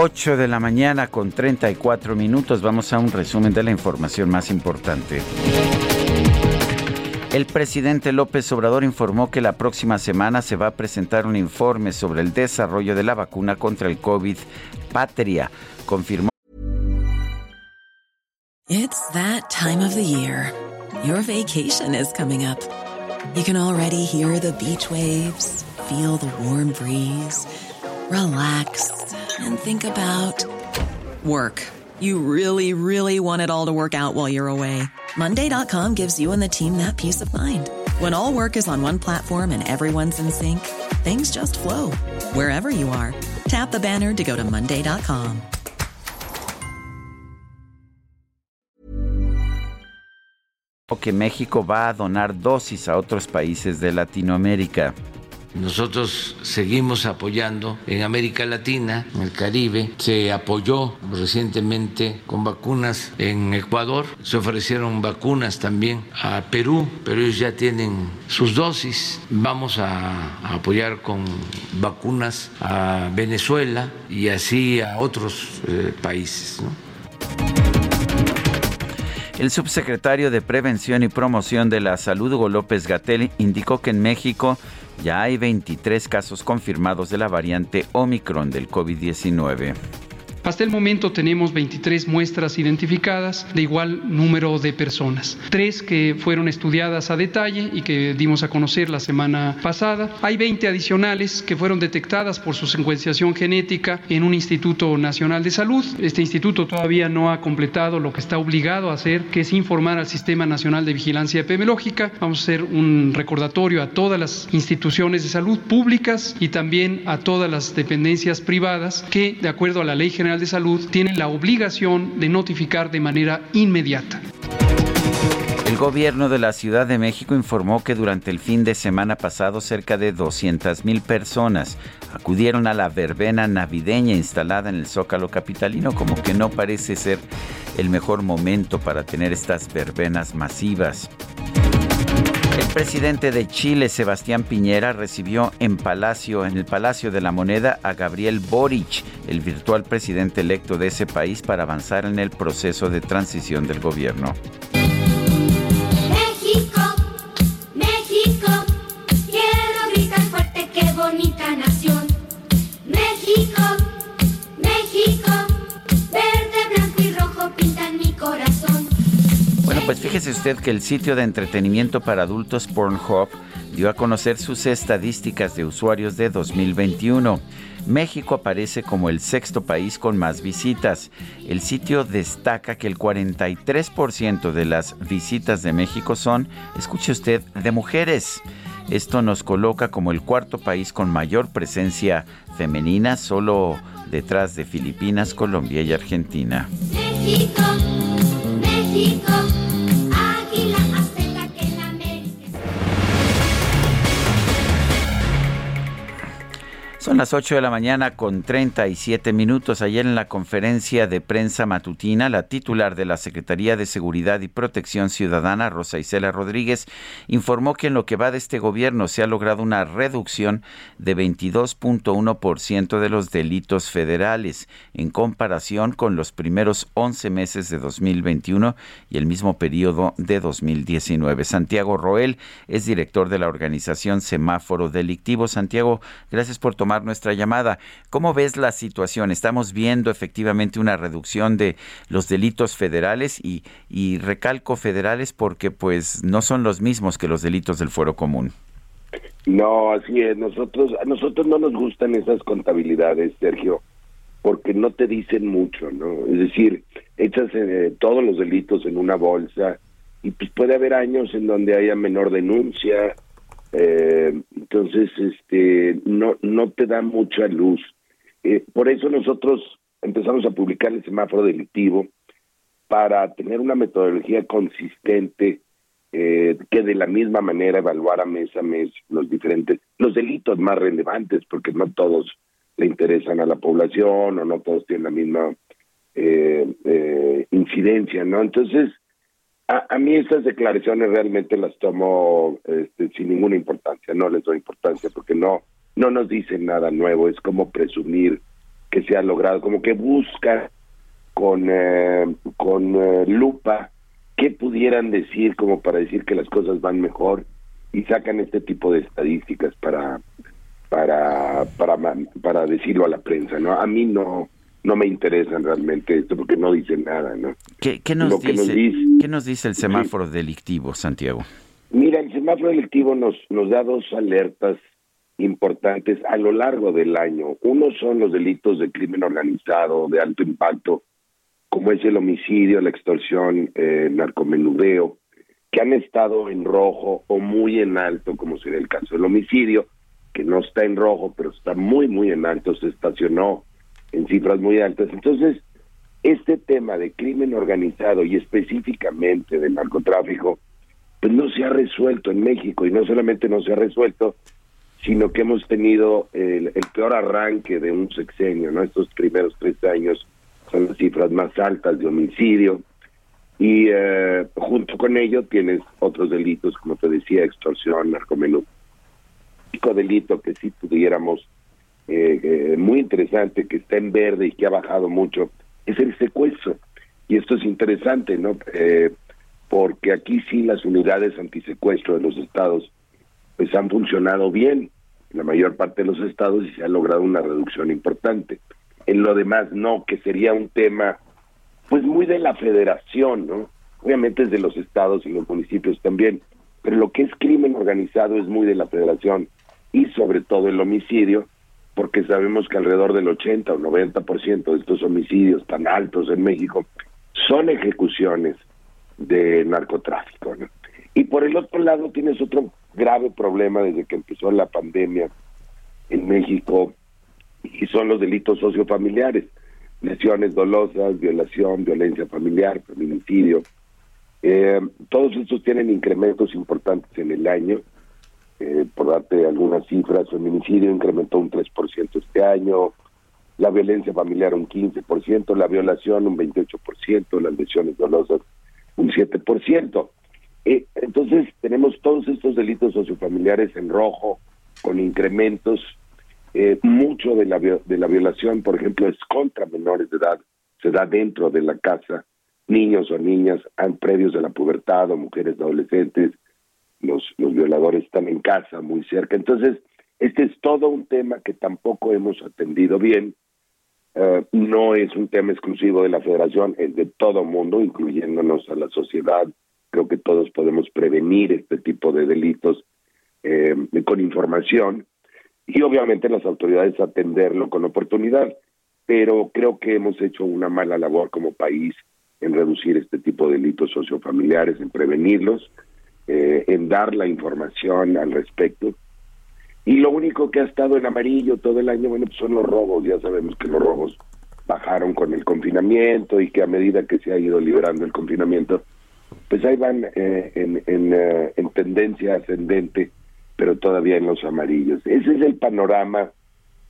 8 de la mañana con 34 minutos. Vamos a un resumen de la información más importante. El presidente López Obrador informó que la próxima semana se va a presentar un informe sobre el desarrollo de la vacuna contra el COVID Patria. Confirmó. It's that time of the year. Your vacation is coming up. You can already hear the beach waves, feel the warm breeze, relax and think about work. You really, really want it all to work out while you're away. Monday.com gives you and the team that peace of mind. When all work is on one platform and everyone's in sync, things just flow wherever you are. Tap the banner to go to Monday.com. Que México va a donar dosis a otros países de Latinoamérica. Nosotros seguimos apoyando en América Latina, en el Caribe. Se apoyó recientemente con vacunas en Ecuador. Se ofrecieron vacunas también a Perú, pero ellos ya tienen sus dosis. Vamos a, apoyar con vacunas a Venezuela y así a otros eh, países. El subsecretario de Prevención y Promoción de la Salud, Hugo López Gatel, indicó que en México ya hay 23 casos confirmados de la variante Omicron del COVID-19. Hasta el momento tenemos 23 muestras identificadas de igual número de personas. Tres que fueron estudiadas a detalle y que dimos a conocer la semana pasada. Hay 20 adicionales que fueron detectadas por su secuenciación genética en un Instituto Nacional de Salud. Este instituto todavía no ha completado lo que está obligado a hacer, que es informar al Sistema Nacional de Vigilancia Epidemiológica. Vamos a hacer un recordatorio a todas las instituciones de salud públicas y también a todas las dependencias privadas que, de acuerdo a la Ley General de Salud tienen la obligación de notificar de manera inmediata. El gobierno de la Ciudad de México informó que durante el fin de semana pasado cerca de 200 mil personas acudieron a la verbena navideña instalada en el Zócalo Capitalino, como que no parece ser el mejor momento para tener estas verbenas masivas. El presidente de Chile, Sebastián Piñera, recibió en Palacio, en el Palacio de la Moneda, a Gabriel Boric, el virtual presidente electo de ese país, para avanzar en el proceso de transición del gobierno. México, México, quiero fuerte, qué bonita nación. Pues fíjese usted que el sitio de entretenimiento para adultos Pornhub dio a conocer sus estadísticas de usuarios de 2021. México aparece como el sexto país con más visitas. El sitio destaca que el 43% de las visitas de México son, escuche usted, de mujeres. Esto nos coloca como el cuarto país con mayor presencia femenina, solo detrás de Filipinas, Colombia y Argentina. México, México, Son las 8 de la mañana con 37 minutos. Ayer en la conferencia de prensa matutina, la titular de la Secretaría de Seguridad y Protección Ciudadana, Rosa Isela Rodríguez, informó que en lo que va de este gobierno se ha logrado una reducción de 22.1% de los delitos federales en comparación con los primeros 11 meses de 2021 y el mismo periodo de 2019. Santiago Roel es director de la organización Semáforo Delictivo. Santiago, gracias por tomar nuestra llamada. ¿Cómo ves la situación? Estamos viendo efectivamente una reducción de los delitos federales y, recalco federales porque pues no son los mismos que los delitos del fuero común. No, así es. Nosotros, a nosotros no nos gustan esas contabilidades, Sergio, porque no te dicen mucho, ¿no? Es decir, echas eh, todos los delitos en una bolsa y pues puede haber años en donde haya menor denuncia, eh, entonces este no no te da mucha luz. Eh, por eso nosotros empezamos a publicar el semáforo delictivo para tener una metodología consistente eh, que de la misma manera evaluara mes a mes los diferentes los delitos más relevantes porque no todos le interesan a la población o no todos tienen la misma eh, eh, incidencia no entonces a, a, mí estas declaraciones realmente las tomo este, sin ninguna importancia, no les doy importancia porque no no nos dicen nada nuevo, es como presumir que se ha logrado, como que busca con eh, con eh, lupa qué pudieran decir como para decir que las cosas van mejor y sacan este tipo de estadísticas para para para para decirlo a la prensa, ¿no? A mí no no me interesan realmente esto porque no dicen nada, ¿no? ¿Qué, qué nos, Lo dice, que nos dice- ¿Qué nos dice el semáforo delictivo, Santiago? Mira, el semáforo delictivo nos, nos da dos alertas importantes a lo largo del año. Uno son los delitos de crimen organizado de alto impacto, como es el homicidio, la extorsión, eh, el narcomenudeo, que han estado en rojo o muy en alto, como sería el caso del homicidio, que no está en rojo, pero está muy, muy en alto, se estacionó en cifras muy altas. Entonces, este tema de crimen organizado y específicamente del narcotráfico, pues no se ha resuelto en México y no solamente no se ha resuelto, sino que hemos tenido el, el peor arranque de un sexenio, ¿no? Estos primeros tres años son las cifras más altas de homicidio y eh, junto con ello tienes otros delitos, como te decía, extorsión, narcomenú. El único delito que sí pudiéramos, eh, eh, muy interesante, que está en verde y que ha bajado mucho, es el secuestro. Y esto es interesante, ¿no? Eh, porque aquí sí las unidades antisecuestro de los estados pues han funcionado bien en la mayor parte de los estados y se ha logrado una reducción importante. En lo demás no, que sería un tema pues muy de la federación, ¿no? Obviamente es de los estados y los municipios también, pero lo que es crimen organizado es muy de la federación y sobre todo el homicidio, porque sabemos que alrededor del 80 o 90% de estos homicidios tan altos en México son ejecuciones de narcotráfico. Y por el otro lado tienes otro grave problema desde que empezó la pandemia en México y son los delitos sociofamiliares, lesiones dolosas, violación, violencia familiar, feminicidio. Eh, todos estos tienen incrementos importantes en el año. Eh, por darte algunas cifras, feminicidio incrementó un 3% este año, la violencia familiar un 15%, la violación un 28%, las lesiones dolosas un 7%. Eh, entonces tenemos todos estos delitos sociofamiliares en rojo, con incrementos. Eh, mucho de la, de la violación, por ejemplo, es contra menores de edad, se da dentro de la casa, niños o niñas han previos de la pubertad o mujeres adolescentes, los, los violadores están en casa, muy cerca. Entonces, este es todo un tema que tampoco hemos atendido bien. Eh, no es un tema exclusivo de la federación, es de todo mundo, incluyéndonos a la sociedad. Creo que todos podemos prevenir este tipo de delitos eh, con información y obviamente las autoridades atenderlo con oportunidad. Pero creo que hemos hecho una mala labor como país en reducir este tipo de delitos sociofamiliares, en prevenirlos, eh, en dar la información al respecto. Y lo único que ha estado en amarillo todo el año, bueno, pues son los robos. Ya sabemos que los robos bajaron con el confinamiento y que a medida que se ha ido liberando el confinamiento, pues ahí van eh, en, en, eh, en tendencia ascendente, pero todavía en los amarillos. Ese es el panorama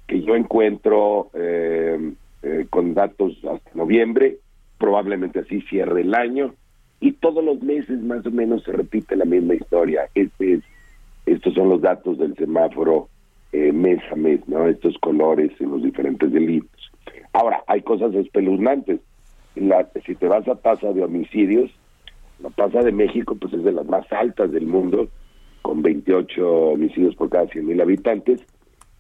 que yo encuentro eh, eh, con datos hasta noviembre, probablemente así cierre el año, y todos los meses más o menos se repite la misma historia. Este es, estos son los datos del semáforo eh, mes a mes, ¿no? Estos colores en los diferentes delitos. Ahora, hay cosas espeluznantes. Si te vas a tasa de homicidios, la tasa de México pues es de las más altas del mundo, con 28 homicidios por cada 100 mil habitantes.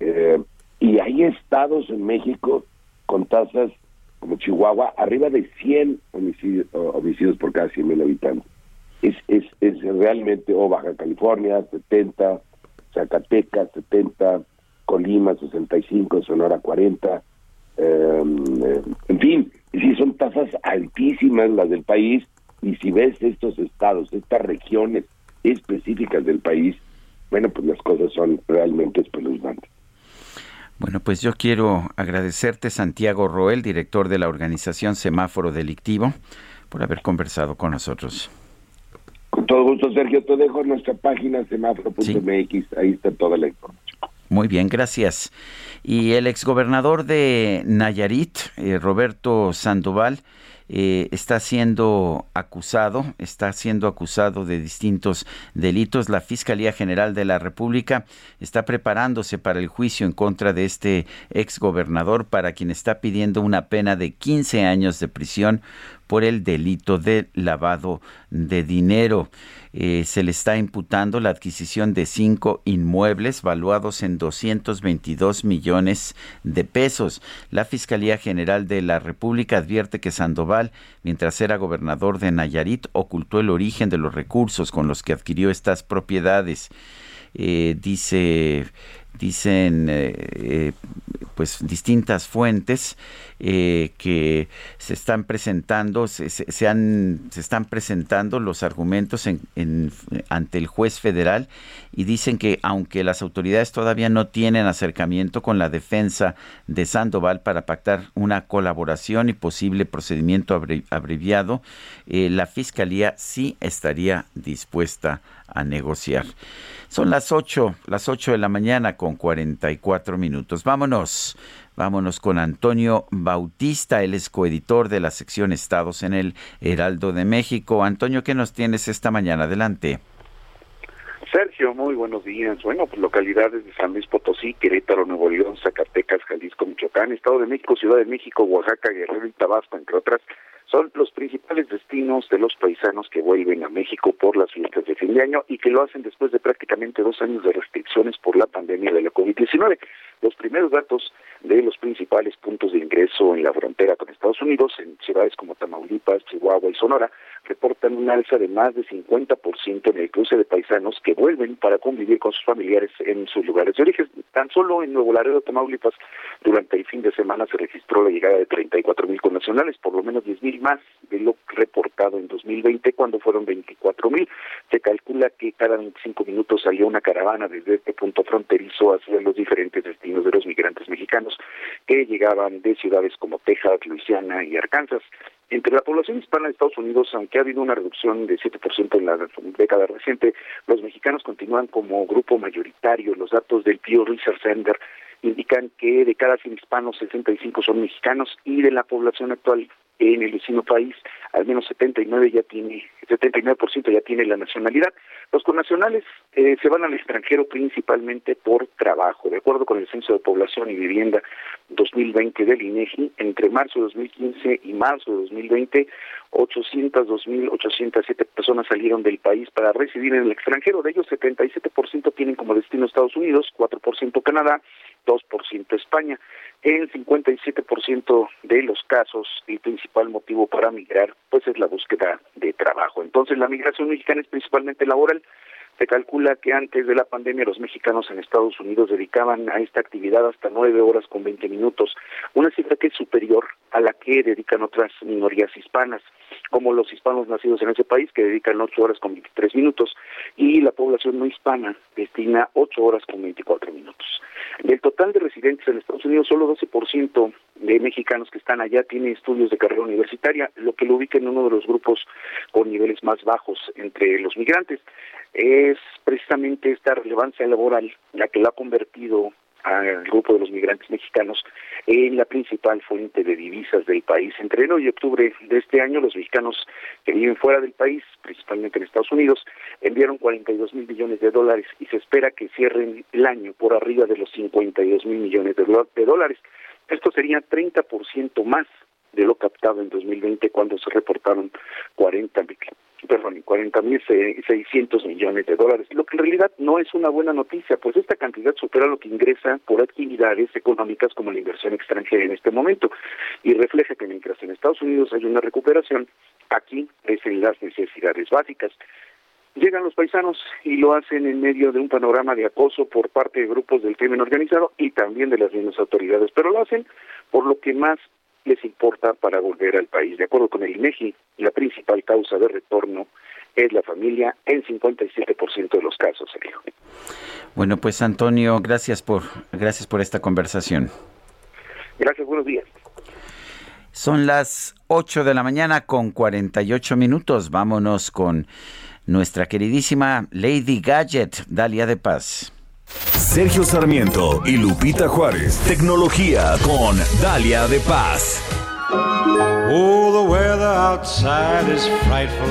Eh, y hay estados en México con tasas como Chihuahua arriba de 100 homicidios, homicidios por cada 100 mil habitantes. Es, es, es realmente, o Baja California, 70, Zacatecas, 70, Colima, 65, Sonora, 40. Eh, en fin, sí son tasas altísimas las del país y si ves estos estados, estas regiones específicas del país, bueno, pues las cosas son realmente espeluznantes. Bueno, pues yo quiero agradecerte, Santiago Roel, director de la organización Semáforo Delictivo, por haber conversado con nosotros. Con todo gusto, Sergio. Te dejo nuestra página semáforo.mx. Ahí está toda la información. Muy bien, gracias. Y el exgobernador de Nayarit, eh, Roberto Sandoval, eh, está siendo acusado, está siendo acusado de distintos delitos. La Fiscalía General de la República está preparándose para el juicio en contra de este exgobernador, para quien está pidiendo una pena de 15 años de prisión por el delito de lavado de dinero. Eh, se le está imputando la adquisición de cinco inmuebles valuados en 222 millones de pesos. La Fiscalía General de la República advierte que Sandoval, mientras era gobernador de Nayarit, ocultó el origen de los recursos con los que adquirió estas propiedades. Eh, dice dicen eh, eh, pues distintas fuentes eh, que se están presentando se, han, se están presentando los argumentos en, ante el juez federal y dicen que aunque las autoridades todavía no tienen acercamiento con la defensa de Sandoval para pactar una colaboración y posible procedimiento abreviado la fiscalía sí estaría dispuesta a negociar son las 8, las 8 de la mañana con 44 minutos. Vámonos, vámonos con Antonio Bautista, él es coeditor de la sección Estados en el Heraldo de México. Antonio, ¿qué nos tienes esta mañana? Adelante. Sergio, muy buenos días. Bueno, pues localidades de San Luis Potosí, Querétaro, Nuevo León, Zacatecas, Jalisco, Michoacán, Estado de México, Ciudad de México, Oaxaca, Guerrero y Tabasco, entre otras, son los principales destinos de los paisanos que vuelven a México por las fiestas de fin de año y que lo hacen después de prácticamente dos años de restricciones por la pandemia de la COVID-19. Los primeros datos de los principales puntos de ingreso en la frontera con Estados Unidos, en ciudades como Tamaulipas, Chihuahua y Sonora, reportan un alza de más de 50% en el cruce de paisanos que vuelven para convivir con sus familiares en sus lugares de origen. Tan solo en Nuevo Laredo, Tamaulipas, durante el fin de semana se registró la llegada de 34 mil connacionales, por lo menos 10 mil más de lo reportado en 2020, cuando fueron 24 mil. Se calcula que cada 25 minutos salió una caravana desde este punto fronterizo hacia los diferentes destinos de los migrantes mexicanos que llegaban de ciudades como Texas, Luisiana y Arkansas. Entre la población hispana de Estados Unidos, aunque ha habido una reducción de 7% en la década reciente, los mexicanos continúan como grupo mayoritario. Los datos del Pew Research Center indican que de cada 100 hispanos, 65 son mexicanos y de la población actual en el vecino país, al menos 79 ya tiene, 79% ya tiene la nacionalidad. Los connacionales eh, se van al extranjero principalmente por trabajo. De acuerdo con el Censo de Población y Vivienda 2020 del INEGI, entre marzo de 2015 y marzo de 2020, 802.807 personas salieron del país para residir en el extranjero. De ellos, 77% tienen como destino Estados Unidos, 4% Canadá, 2% España. En 57% de los casos, el principal motivo para migrar pues es la búsqueda de trabajo. Entonces, la migración mexicana es principalmente laboral. Se calcula que antes de la pandemia los mexicanos en Estados Unidos dedicaban a esta actividad hasta nueve horas con 20 minutos, una cifra que es superior a la que dedican otras minorías hispanas, como los hispanos nacidos en ese país que dedican ocho horas con 23 minutos y la población no hispana destina ocho horas con 24 minutos. Del total de residentes en Estados Unidos, solo 12% de mexicanos que están allá tienen estudios de carrera universitaria, lo que lo ubica en uno de los grupos con niveles más bajos entre los migrantes. Es precisamente esta relevancia laboral la que la ha convertido al grupo de los migrantes mexicanos en la principal fuente de divisas del país. Entre enero y octubre de este año, los mexicanos que viven fuera del país, principalmente en Estados Unidos, enviaron 42 mil millones de dólares y se espera que cierren el año por arriba de los 52 mil millones de, de dólares. Esto sería 30% más de lo captado en 2020 cuando se reportaron 40 perdón, 40.600 millones de dólares, lo que en realidad no es una buena noticia, pues esta cantidad supera lo que ingresa por actividades económicas como la inversión extranjera en este momento y refleja que mientras en Estados Unidos hay una recuperación, aquí crecen las necesidades básicas. Llegan los paisanos y lo hacen en medio de un panorama de acoso por parte de grupos del crimen organizado y también de las mismas autoridades, pero lo hacen por lo que más les importa para volver al país. De acuerdo con el INEGI, la principal causa de retorno es la familia en 57% de los casos, Sergio. Bueno, pues Antonio, gracias por gracias por esta conversación. Gracias, buenos días. Son las 8 de la mañana con 48 minutos. Vámonos con nuestra queridísima Lady Gadget, Dalia de Paz. Sergio Sarmiento y Lupita Juárez. Tecnología con Dalia de Paz. Oh, the weather outside is frightful,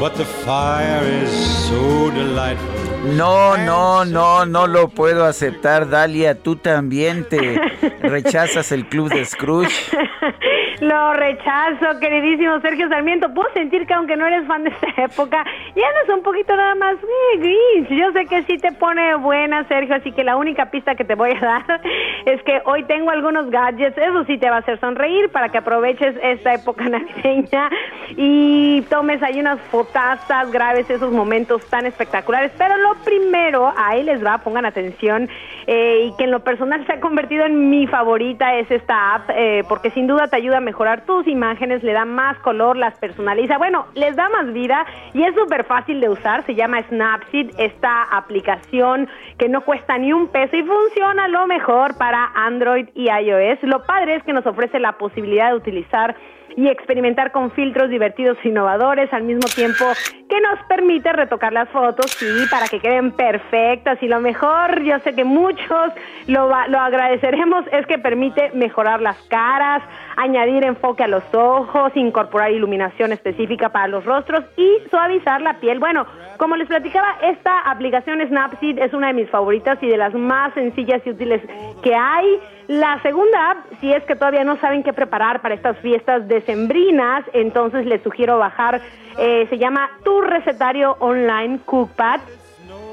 but the fire is so delightful. No, no, no, no lo puedo aceptar, Dalia. Tú también te rechazas el club de Scrooge. Lo rechazo, queridísimo Sergio Sarmiento. Puedo sentir que aunque no eres fan de esta época, ya no es un poquito nada más eh, gris. Yo sé que sí te pone buena, Sergio, así que la única pista que te voy a dar es que hoy tengo algunos gadgets. Eso sí te va a hacer sonreír para que aproveches esta época navideña y tomes ahí unas fotazas, graves esos momentos tan espectaculares. Pero lo primero, ahí les va, pongan atención, eh, y que en lo personal se ha convertido en mi favorita es esta app, eh, porque sin duda te ayuda a mejorar tus imágenes, le da más color, las personaliza, bueno, les da más vida y es súper fácil de usar, se llama Snapseed, esta aplicación que no cuesta ni un peso y funciona lo mejor para Android y iOS. Lo padre es que nos ofrece la posibilidad de utilizar y experimentar con filtros divertidos e innovadores al mismo tiempo que nos permite retocar las fotos, sí, para que queden perfectas y lo mejor, yo sé que muchos lo, lo agradeceremos, es que permite mejorar las caras, añadir enfoque a los ojos, incorporar iluminación específica para los rostros y suavizar la piel. Bueno, como les platicaba, esta aplicación Snapseed es una de mis favoritas y de las más sencillas y útiles que hay. La segunda app, si es que todavía no saben qué preparar para estas fiestas decembrinas, entonces les sugiero bajar, eh, se llama Tu Recetario Online Cookpad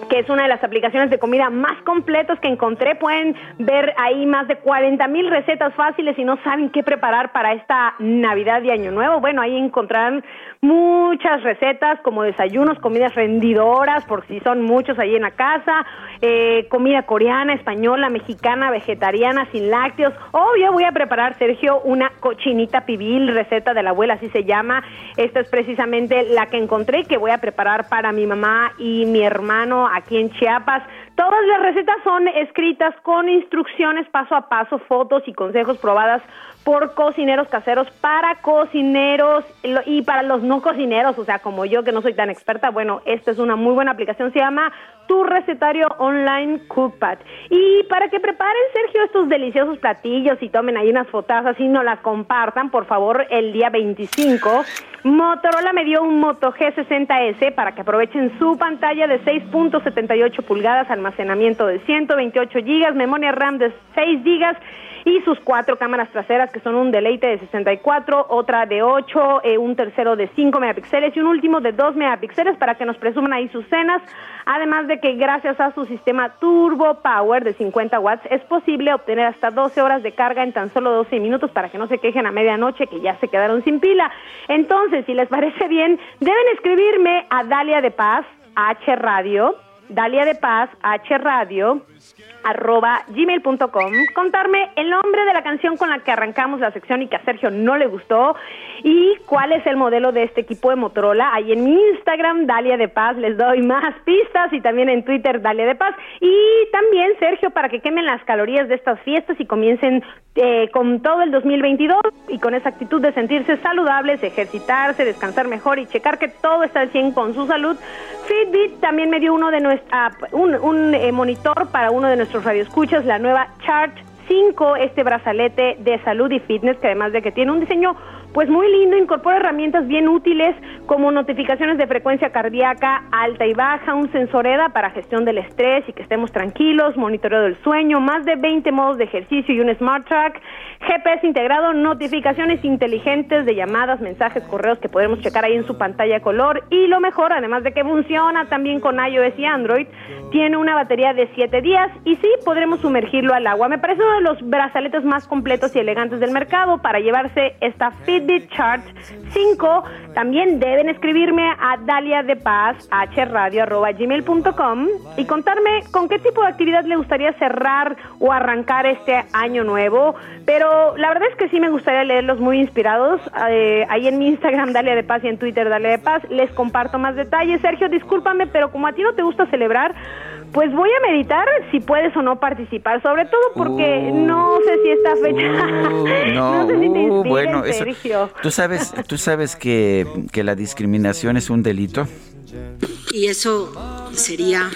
que es una de las aplicaciones de comida más completas que encontré. Pueden ver ahí más de 40 mil recetas fáciles y no saben qué preparar para esta Navidad y Año Nuevo. Bueno, ahí encontrarán muchas recetas como desayunos, comidas rendidoras, por si son muchos ahí en la casa, eh, comida coreana, española, mexicana, vegetariana, sin lácteos. Obvio, voy a preparar, Sergio, una cochinita pibil, receta de la abuela, así se llama. Esta es precisamente la que encontré que voy a preparar para mi mamá y mi hermano aquí en Chiapas. Todas las recetas son escritas con instrucciones paso a paso, fotos y consejos probadas por cocineros caseros para cocineros y para los no cocineros, o sea, como yo que no soy tan experta, bueno, esta es una muy buena aplicación, se llama Tu Recetario Online Cookpad. Y para que preparen, Sergio, estos deliciosos platillos y tomen ahí unas fotazas y no las compartan, por favor, el día 25, Motorola me dio un Moto G60S para que aprovechen su pantalla de 6.78 pulgadas, almacenamiento de 128 gigas, memoria RAM de 6 gigas y sus cuatro cámaras traseras que son un deleite de 64, otra de 8, eh, un tercero de 5 megapíxeles y un último de 2 megapíxeles para que nos presuman ahí sus cenas. Además de que gracias a su sistema Turbo Power de 50 watts es posible obtener hasta 12 horas de carga en tan solo 12 minutos para que no se quejen a medianoche que ya se quedaron sin pila. Entonces, si les parece bien, deben escribirme a Dalia de Paz, H Radio, Dalia de Paz, H Radio, arroba gmail.com, contarme el nombre de la canción con la que arrancamos la sección y que a Sergio no le gustó y cuál es el modelo de este equipo de Motorola. Ahí en mi Instagram, Dalia de Paz, les doy más pistas y también en Twitter, Dalia de Paz. Y también, Sergio, para que quemen las calorías de estas fiestas y comiencen eh, con todo el 2022 y con esa actitud de sentirse saludables, ejercitarse, descansar mejor y checar que todo está al 100 con su salud. Fitbit también me dio uno de nuestra, un, eh, monitor para uno de nuestros radioescuchas la nueva Chart 5, este brazalete de salud y fitness que además de que tiene un diseño pues muy lindo, incorpora herramientas bien útiles como notificaciones de frecuencia cardíaca alta y baja, un sensor EDA para gestión del estrés y que estemos tranquilos, monitoreo del sueño, más de 20 modos de ejercicio y un Smart Track, GPS integrado, notificaciones inteligentes de llamadas, mensajes, correos que podemos checar ahí en su pantalla color y lo mejor, además de que funciona también con iOS y Android, tiene una batería de 7 días y sí podremos sumergirlo al agua. Me parece uno de los brazaletes más completos y elegantes del mercado para llevarse esta Fitbit Chart 5. También deben escribirme a Dalia de Paz, hradio.gmail.com y contarme con qué tipo de actividad le gustaría cerrar o arrancar este año nuevo. Pero la verdad es que sí me gustaría leerlos muy inspirados. Eh, ahí en mi Instagram, Dalia de Paz, y en Twitter, Dalia de Paz, les comparto más detalles. Sergio, discúlpame, pero como a ti no te gusta celebrar, pues voy a meditar si puedes o no participar, sobre todo porque no sé si esta fecha. No, sé si te uh, bueno, eso- Sergio. ¿tú sabes, tú sabes que, que la discriminación es un delito? Y eso sería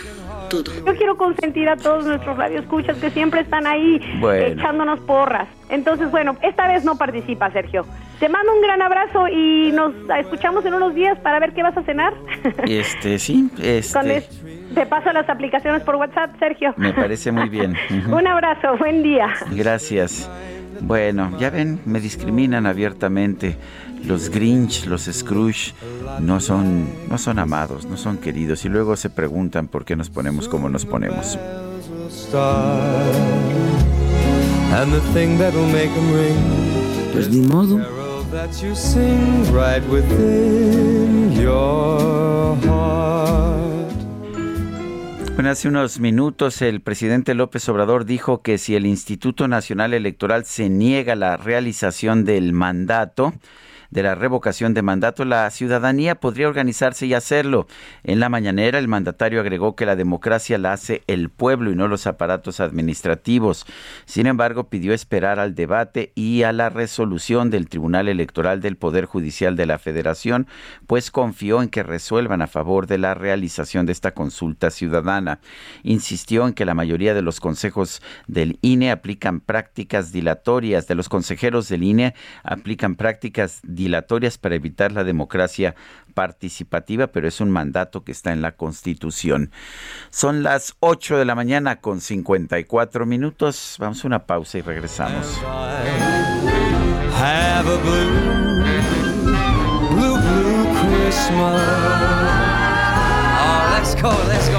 Yo quiero consentir a todos nuestros radioescuchas que siempre están ahí Bueno. echándonos porras. Entonces, bueno, esta vez no participa, Sergio. Te mando un gran abrazo y nos escuchamos en unos días para ver qué vas a cenar. Este, sí, este, es- te paso las aplicaciones por WhatsApp, Sergio. me parece muy bien. Un abrazo, buen día. Gracias. Bueno, ya ven, me discriminan abiertamente. Los Grinch, los Scrooge, no son, no son amados, no son queridos. Y luego se preguntan por qué nos ponemos como nos ponemos. 'em. Pues ni modo. Bueno, hace unos minutos el presidente López Obrador dijo que si el Instituto Nacional Electoral se niega la realización del mandato, de la revocación de mandato, la ciudadanía podría organizarse y hacerlo. En la mañanera, el mandatario agregó que la democracia la hace el pueblo y no los aparatos administrativos. Sin embargo, pidió esperar al debate y a la resolución del Tribunal Electoral del Poder Judicial de la Federación, pues confió en que resuelvan a favor de la realización de esta consulta ciudadana. Insistió en que la mayoría de los consejos del INE aplican prácticas dilatorias, de los consejeros del INE aplican prácticas para evitar la democracia participativa, pero es un mandato que está en la Constitución. Son las 8 de la mañana con 54 minutos. Vamos a una pausa y regresamos. Oh, let's go, let's go.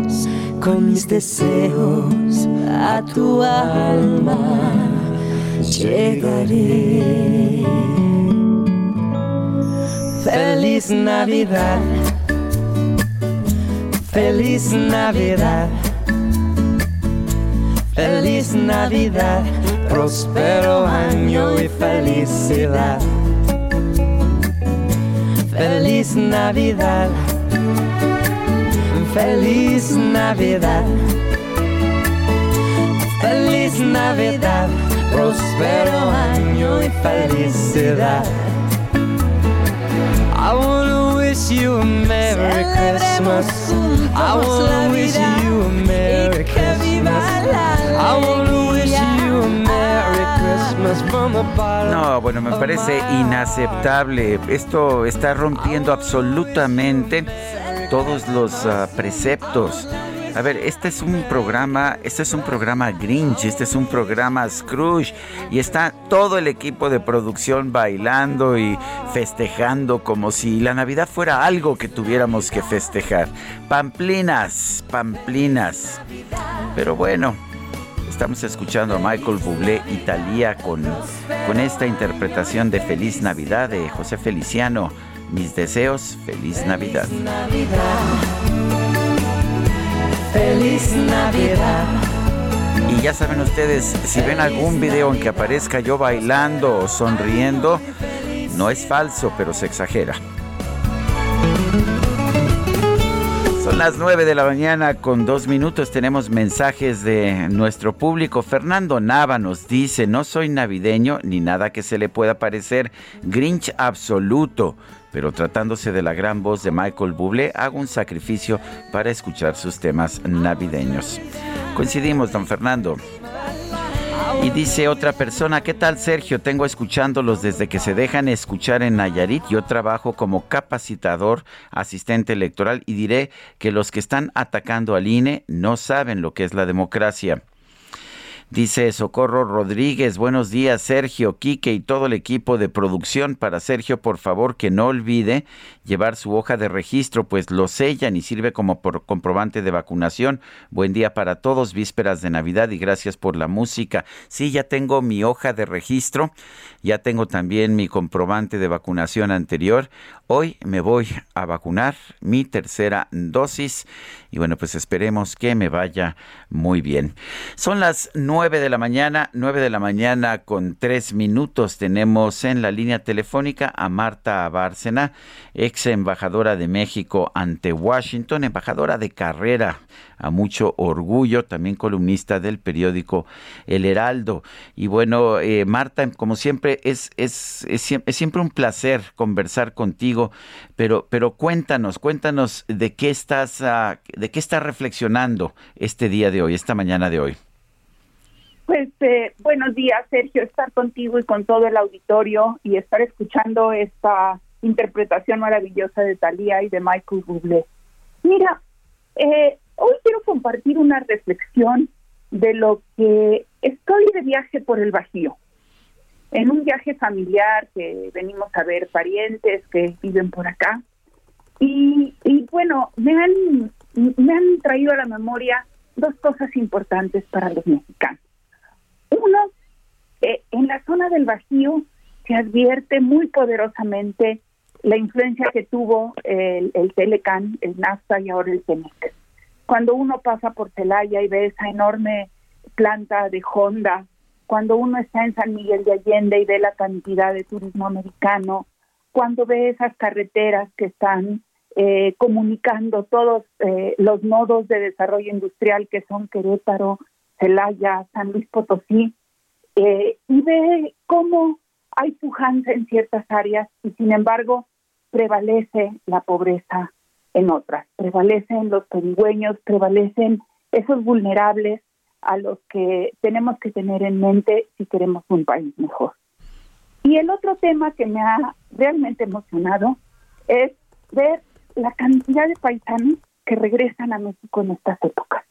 con mis deseos a tu alma. Llegaré. Feliz Navidad, feliz Navidad, feliz Navidad, próspero año y felicidad. Feliz Navidad, feliz Navidad, feliz Navidad, próspero año y felicidad. I wanna wish you a Merry Christmas. I wanna wish you a Merry Christmas. I wanna wish you a Merry Christmas from the bottom. No, bueno, me parece inaceptable. Esto está rompiendo absolutamente todos los uh, preceptos a ver, este es un programa, este es un programa Grinch, este es un programa Scrooge y está todo el equipo de producción bailando y festejando como si la Navidad fuera algo que tuviéramos que festejar. Pamplinas, pamplinas. Pero bueno, estamos escuchando a Michael Bublé Italia con, con esta interpretación de Feliz Navidad de José Feliciano. Mis deseos, feliz Navidad. Feliz Navidad. Feliz Navidad. Y ya saben ustedes, si ven algún video en que aparezca yo bailando o sonriendo, no es falso, pero se exagera. Son las 9 de la mañana con dos minutos. Tenemos mensajes de nuestro público. Fernando Nava nos dice, no soy navideño ni nada que se le pueda parecer. Grinch absoluto pero tratándose de la gran voz de Michael Bublé, hago un sacrificio para escuchar sus temas navideños. Coincidimos, don Fernando. Y dice otra persona, ¿qué tal Sergio? Tengo escuchándolos desde que se dejan escuchar en Nayarit. Yo trabajo como capacitador, asistente electoral y diré que los que están atacando al INE no saben lo que es la democracia. Dice Socorro Rodríguez, buenos días Sergio, Quique y todo el equipo de producción. Para Sergio, por favor, que no olvide llevar su hoja de registro, pues lo sellan y sirve como por comprobante de vacunación. Buen día para todos, vísperas de Navidad y gracias por la música. Sí, ya tengo mi hoja de registro, ya tengo también mi comprobante de vacunación anterior. Hoy me voy a vacunar mi tercera dosis y bueno, pues esperemos que me vaya muy bien. Son las 9 de la mañana, 9 de la mañana con 3 minutos. Tenemos en la línea telefónica a Marta Bárcena, ex embajadora de México ante Washington, embajadora de carrera a mucho orgullo, también columnista del periódico El Heraldo. Y bueno, eh, Marta, como siempre, es, es, es, siempre un placer conversar contigo, pero, pero cuéntanos, cuéntanos de qué estás, uh, de qué estás reflexionando este día de hoy, esta mañana de hoy. Pues eh, buenos días, Sergio, estar contigo y con todo el auditorio y estar escuchando esta interpretación maravillosa de Talía y de Michael Bublé. Mira, eh, hoy quiero compartir una reflexión de lo que estoy de viaje por el Bajío. En un viaje familiar que venimos a ver parientes que viven por acá. Y, y bueno, me han, me han traído a la memoria dos cosas importantes para los mexicanos. Uno, eh, en la zona del Bajío se advierte muy poderosamente la influencia que tuvo el, el Telecan, el NAFTA y ahora el TEMEC. Cuando uno pasa por Celaya y ve esa enorme planta de Honda, cuando uno está en San Miguel de Allende y ve la cantidad de turismo americano, cuando ve esas carreteras que están eh, comunicando todos eh, los nodos de desarrollo industrial que son Querétaro, Celaya, San Luis Potosí, eh, y ve cómo hay pujanza en ciertas áreas y sin embargo prevalece la pobreza en otras, prevalecen los pedigüeños, prevalecen esos vulnerables a los que tenemos que tener en mente si queremos un país mejor. Y el otro tema que me ha realmente emocionado es ver la cantidad de paisanos que regresan a México en estas épocas.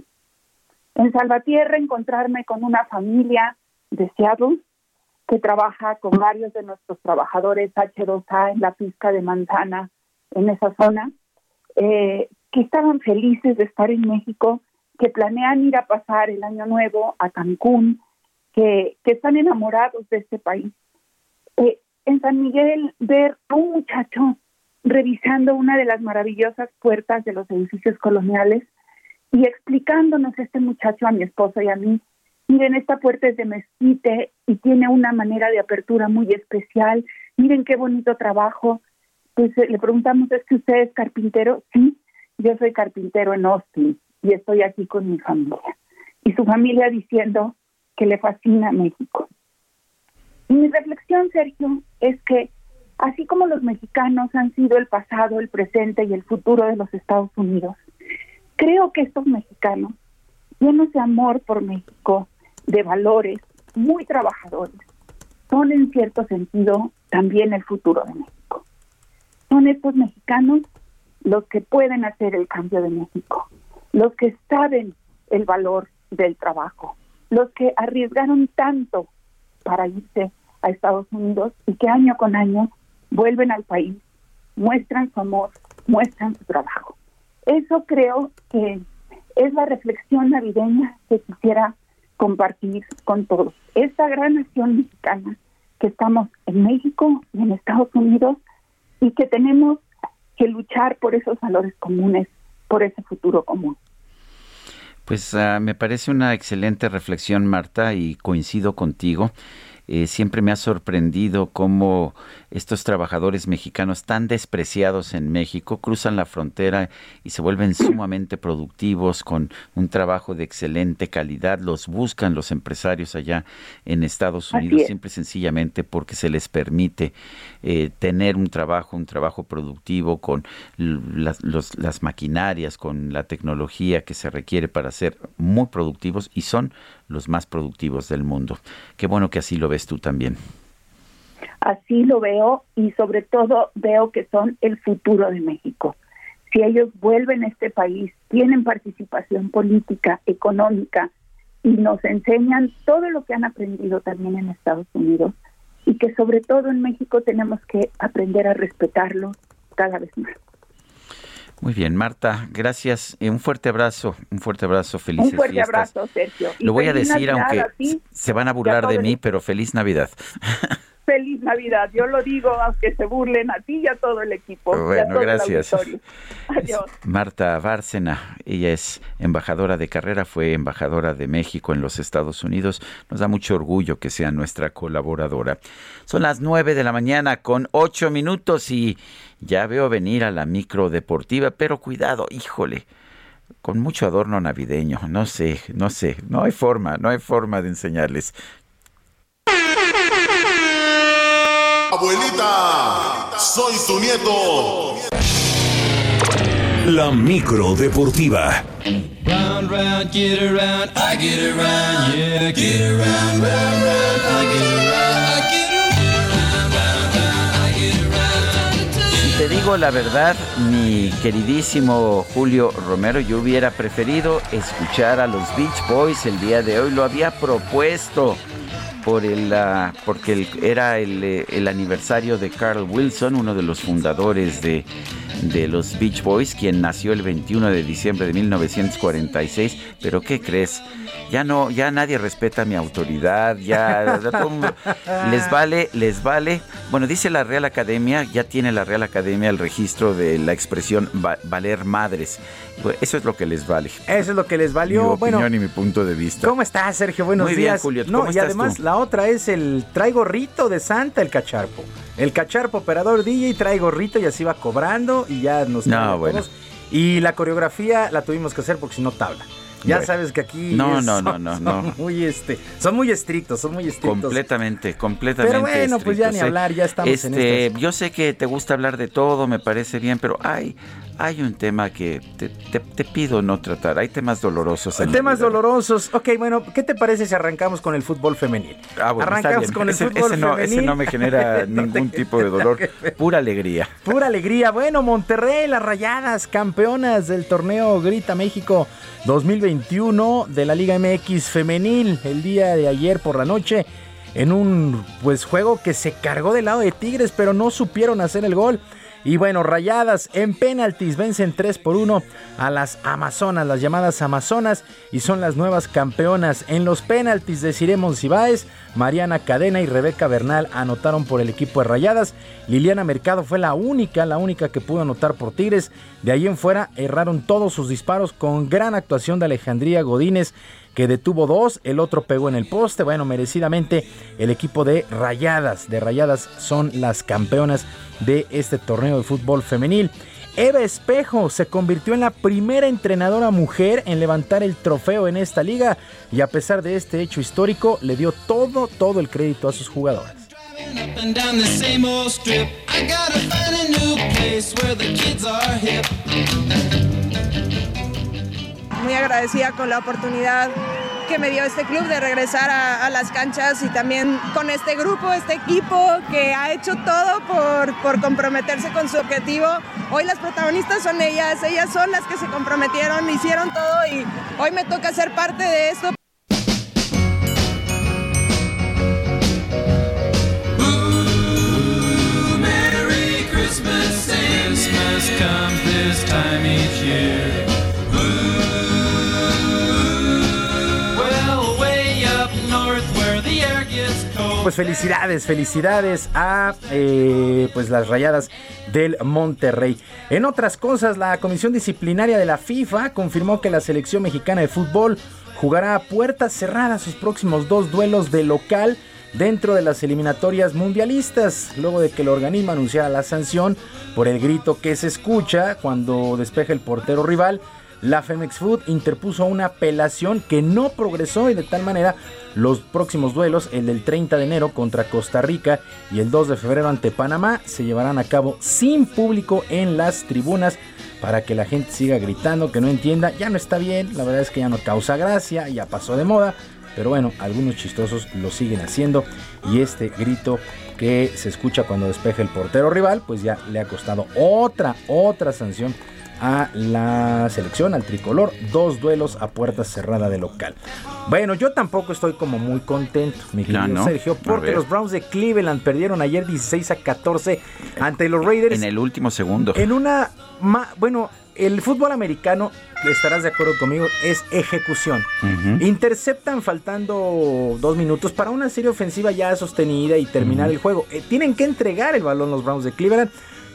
En Salvatierra encontrarme con una familia de Seattle que trabaja con varios de nuestros trabajadores H2A en la pizca de manzana en esa zona, eh, que estaban felices de estar en México, que planean ir a pasar el año nuevo a Cancún, que, que están enamorados de este país. Eh, en San Miguel, ver a un muchacho revisando una de las maravillosas puertas de los edificios coloniales y explicándonos este muchacho a mi esposa y a mí Miren, esta puerta es de mezquite y tiene una manera de apertura muy especial. Miren qué bonito trabajo. Pues eh, le preguntamos, ¿es que usted es carpintero? Sí, yo soy carpintero en Austin y estoy aquí con mi familia. Y su familia diciendo que le fascina México. Y mi reflexión, Sergio, es que así como los los mexicanos han sido el pasado, el presente y el futuro de los Estados Unidos. Creo que estos mexicanos, llenos de amor por México, de valores, muy trabajadores, son en cierto sentido también el futuro de México. Son estos mexicanos los que pueden hacer el cambio de México, los que saben el valor del trabajo, los que arriesgaron tanto para irse a Estados Unidos y que año con año vuelven al país, muestran su amor, muestran su trabajo. Eso creo que es la reflexión navideña que quisiera compartir con todos. Esta gran nación mexicana que estamos en México y en Estados Unidos y que tenemos que luchar por esos valores comunes, por ese futuro común. Pues uh, me parece una excelente reflexión, Marta, y coincido contigo. Eh, siempre me ha sorprendido cómo estos trabajadores mexicanos tan despreciados en México cruzan la frontera y se vuelven sumamente productivos con un trabajo de excelente calidad. Los buscan los empresarios allá en Estados Unidos, siempre sencillamente porque se les permite eh, tener un trabajo, un trabajo productivo con las, las maquinarias, con la tecnología que se requiere para ser muy productivos y son los más productivos del mundo. Qué bueno que así lo ves tú también. Así lo veo y sobre todo veo que son el futuro de México. Si ellos vuelven a este país, tienen participación política, económica y nos enseñan todo lo que han aprendido también en Estados Unidos y que sobre todo en México tenemos que aprender a respetarlo cada vez más. Muy bien, Marta, gracias. un fuerte abrazo, un fuerte abrazo, felices Un fuerte abrazo, Sergio. Lo voy a decir, aunque se van a burlar de mí, pero feliz Navidad. Feliz Navidad, yo lo digo, aunque se burlen a ti y a todo el equipo. Bueno, gracias. Adiós. Marta Bárcena, ella es embajadora de carrera, fue embajadora de México en los Estados Unidos. Nos da mucho orgullo que sea nuestra colaboradora. Son las nueve de la mañana con ocho minutos y ya veo venir a la micro deportiva, pero cuidado, híjole con mucho adorno navideño. No sé, no sé, no hay forma, no hay forma de enseñarles. Abuelita, soy tu nieto. La micro deportiva. Round, round, get around, I get around, yeah, get around, round, round, I get around, digo la verdad, mi queridísimo Julio Romero, yo hubiera preferido escuchar a los Beach Boys el día de hoy, lo había propuesto por el, porque era el, el, aniversario de Carl Wilson, uno de los fundadores de, de los Beach Boys, quien nació el 21 de diciembre de 1946. Pero ¿qué crees? Ya no, ya nadie respeta mi autoridad, ya les vale, les vale. Bueno, dice la Real Academia, ya tiene la Real Academia el registro de la expresión valer madres. Eso es lo que les vale. Eso es lo que les valió. Mi opinión y mi punto de vista. ¿Cómo estás, Sergio? Buenos Muy días. Bien, Julio. no, y además la otra es el trae gorrito de Santa, el cacharpo. El cacharpo operador DJ trae gorrito y así va cobrando y ya nos no, bueno. Y la coreografía la tuvimos que hacer porque si no tabla. Ya sabes que aquí no, no, no, no, son no. muy este, son muy estrictos, son muy estrictos. Completamente, completamente. Pero bueno, pues ya ni ¿eh? hablar, ya estamos este, en Yo sé que te gusta hablar de todo, me parece bien, pero hay, hay un tema que te, te, pido no tratar. Hay temas dolorosos. En temas dolorosos. Ok, bueno, ¿qué te parece si arrancamos con el fútbol femenil? Ah, bueno, Arrancamos con el ese, fútbol ese no, femenil. Ese no me genera ningún tipo de dolor. Pura alegría. Pura alegría. Bueno, Monterrey, las rayadas, campeonas del torneo Grita México 2021 de la Liga MX femenil el día de ayer por la noche en un pues juego que se cargó del lado de Tigres pero no supieron hacer el gol. Y bueno, rayadas en penaltis vencen 3 por 1 a las Amazonas, las llamadas Amazonas, y son las nuevas campeonas. En los penaltis de Cire Monsiváis, Mariana Cadena y Rebeca Bernal anotaron por el equipo de rayadas. Liliana Mercado fue la única, la única que pudo anotar por Tigres. De ahí en fuera erraron todos sus disparos con gran actuación de Alejandría Godínez que detuvo dos, el otro pegó en el poste. Bueno, merecidamente el equipo de Rayadas, de Rayadas son las campeonas de este torneo de fútbol femenil. Eva Espejo se convirtió en la primera entrenadora mujer en levantar el trofeo en esta liga y a pesar de este hecho histórico le dio todo, todo el crédito a sus jugadoras. Muy agradecida con la oportunidad que me dio este club de regresar a, las canchas y también con este grupo, este equipo que ha hecho todo por, por comprometerse con su objetivo. Hoy las protagonistas son ellas, ellas son las que se comprometieron, hicieron todo y hoy me toca ser parte de esto. Pues felicidades, felicidades a eh, pues las rayadas del Monterrey. En otras cosas, la Comisión Disciplinaria de la FIFA confirmó que la selección mexicana de fútbol jugará a puertas cerradas sus próximos dos duelos de local dentro de las eliminatorias mundialistas, luego de que el organismo anunciara la sanción por el grito que se escucha cuando despeja el portero rival. La Femex Food interpuso una apelación que no progresó y de tal manera los próximos duelos, el del 30 de enero contra Costa Rica y el 2 de febrero ante Panamá, se llevarán a cabo sin público en las tribunas para que la gente siga gritando, que no entienda, ya no está bien, la verdad es que ya no causa gracia, ya pasó de moda, pero bueno, algunos chistosos lo siguen haciendo y este grito que se escucha cuando despeja el portero rival, pues ya le ha costado otra, otra sanción a la selección, al tricolor, dos duelos a puerta cerrada de local. Bueno, yo tampoco estoy como muy contento, mi querido ¿no? Sergio, porque los Browns de Cleveland perdieron ayer 16 a 14 ante los Raiders En el último segundo. en una, bueno, el fútbol americano, estarás de acuerdo conmigo, es ejecución. Interceptan faltando dos minutos para una serie ofensiva ya sostenida y terminar el juego. Eh, tienen que entregar el balón los Browns de Cleveland.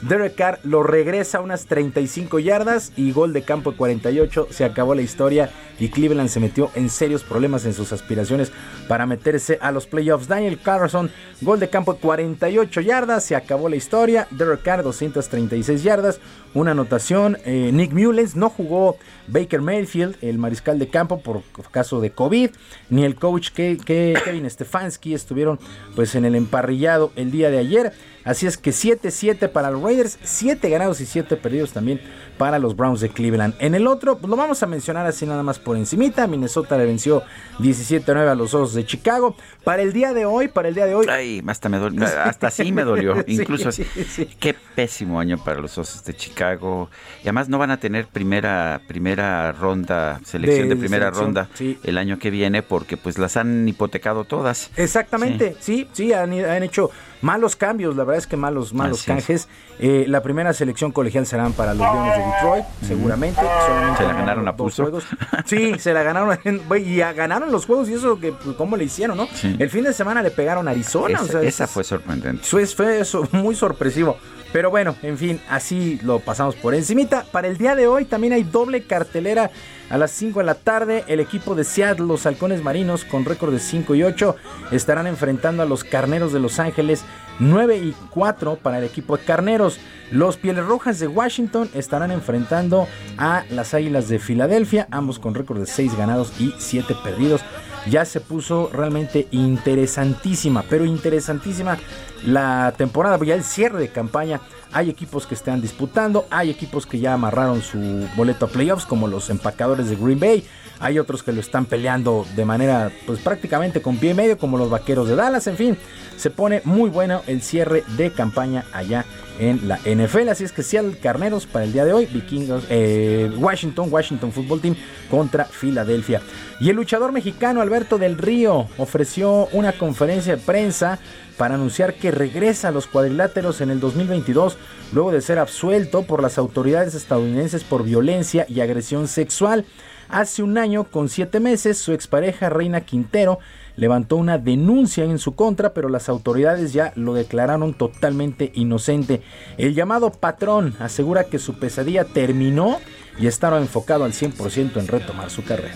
Derek Carr lo regresa a unas 35 yardas y gol de campo de 48. Se acabó la historia y Cleveland se metió en serios problemas en sus aspiraciones para meterse a los playoffs. Daniel Carlson, gol de campo de 48 yardas. Se acabó la historia. Derek Carr, 236 yardas. Una anotación. Eh, Nick Mullens no jugó Baker Mayfield, el mariscal de campo, por caso de COVID. Ni el coach Ke- Ke- Kevin Stefanski estuvieron pues en el emparrillado el día de ayer. Así es que 7-7 para los Raiders, 7 ganados y 7 perdidos también para los Browns de Cleveland. En el otro, pues lo vamos a mencionar así nada más por encimita. Minnesota le venció 17-9 a los Osos de Chicago. Para el día de hoy, para el día de hoy... Ay, hasta me dolió, hasta sí me dolió. Incluso sí, sí. qué pésimo año para los Osos de Chicago. Y además no van a tener primera primera ronda, selección De de, primera selección, ronda sí. el año que viene porque pues las han hipotecado todas. Exactamente, sí, sí, han, han hecho malos cambios, la verdad es que malos, malos Así es. canjes. Eh, la primera selección colegial serán para los Leones de Detroit, seguramente. Solamente Se la ganaron a dos pulso. juegos. Sí, se la ganaron en- y a- ganaron los juegos y eso que pues, cómo le hicieron, ¿no? Sí. El fin de semana le pegaron a Arizona, esa o sea, esa es- fue sorprendente. eso es, fue eso, muy sorpresivo. Pero bueno, en fin, así lo pasamos por encimita. Para el día de hoy también hay doble cartelera a las 5 de la tarde. El equipo de Seattle, los halcones marinos, con récord de 5 y 8, estarán enfrentando a los carneros de Los Ángeles. 9 y 4 para el equipo de carneros. Los pieles rojas de Washington estarán enfrentando a las águilas de Filadelfia, ambos con récord de 6 ganados y 7 perdidos ya se puso realmente interesantísima, pero interesantísima la temporada, ya el cierre de campaña. Hay equipos que están disputando, hay equipos que ya amarraron su boleto a playoffs, como los empacadores de Green Bay. Hay otros que lo están peleando de manera, pues prácticamente con pie y medio, como los vaqueros de Dallas. En fin, se pone muy bueno el cierre de campaña allá en la NFL. Así es que Seattle Carneros para el día de hoy, Vikingos, eh, Washington, Washington Football Team contra Filadelfia. Y el luchador mexicano Alberto del Río ofreció una conferencia de prensa para anunciar que regresa a los cuadriláteros en el 2022 luego de ser absuelto por las autoridades estadounidenses por violencia y agresión sexual. Hace un año con siete meses su expareja Reina Quintero levantó una denuncia en su contra, pero las autoridades ya lo declararon totalmente inocente. El llamado patrón asegura que su pesadilla terminó y estaba enfocado al 100% en retomar su carrera.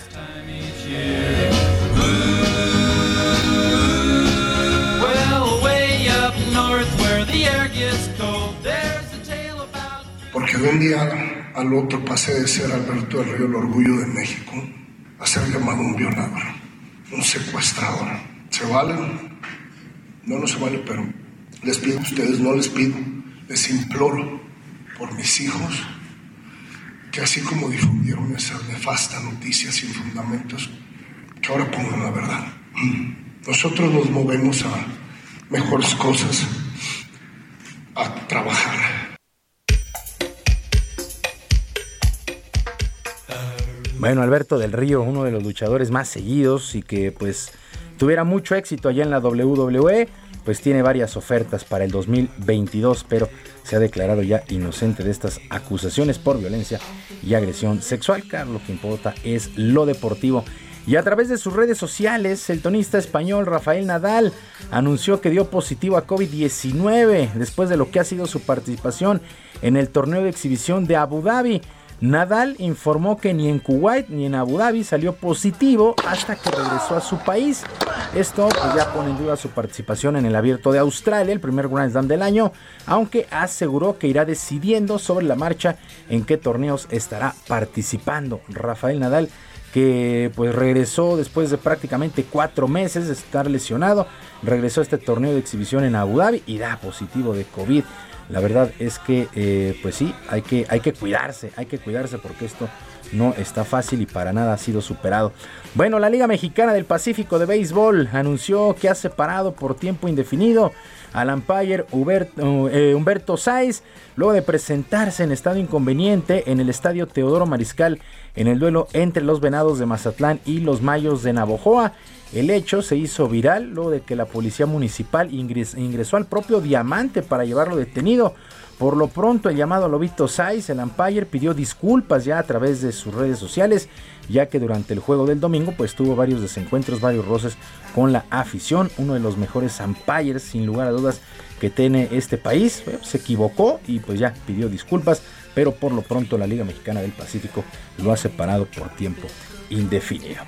Porque de un día al otro pasé de ser Alberto del Río el orgullo de México a ser llamado un violador, un secuestrador. ¿Se vale? No, no se vale, pero les pido a ustedes, no les pido, Les imploro por mis hijos que así como difundieron esa nefasta noticia sin fundamentos, que ahora pongan la verdad. Nosotros nos movemos a mejores cosas, a trabajar. Bueno, Alberto del Río, uno de los luchadores más seguidos y que pues tuviera mucho éxito allá en la WWE, pues tiene varias ofertas para el 2022, pero se ha declarado ya inocente de estas acusaciones por violencia y agresión sexual. Claro, lo que importa es lo deportivo. Y a través de sus redes sociales, el tonista español Rafael Nadal anunció que dio positivo a COVID-19 después de lo que ha sido su participación en el torneo de exhibición de Abu Dhabi. Nadal informó que ni en Kuwait ni en Abu Dhabi salió positivo hasta que regresó a su país. Esto pues, ya pone en duda su participación en el Abierto de Australia, el primer Grand Slam del año, aunque aseguró que irá decidiendo sobre la marcha en qué torneos estará participando. Rafael Nadal que pues regresó después de prácticamente cuatro meses de estar lesionado, regresó a este torneo de exhibición en Abu Dhabi y da positivo de COVID. La verdad es que, eh, pues sí, hay que, hay que cuidarse, hay que cuidarse porque esto no está fácil y para nada ha sido superado. Bueno, la Liga Mexicana del Pacífico de Béisbol anunció que ha separado por tiempo indefinido al umpire Humberto, eh, Humberto luego de presentarse en estado inconveniente en el estadio Teodoro Mariscal en el duelo entre los Venados de Mazatlán y los Mayos de Navojoa. El hecho se hizo viral luego de que la policía municipal ingresó al propio Diamante para llevarlo detenido. Por lo pronto, el llamado Lobito Saiz, el umpire, pidió disculpas ya a través de sus redes sociales, ya que durante el juego del domingo pues tuvo varios desencuentros, varios roces con la afición. Uno de los mejores umpires, sin lugar a dudas, que tiene este país. Se equivocó y pues ya pidió disculpas, pero por lo pronto la Liga Mexicana del Pacífico lo ha separado por tiempo indefinido.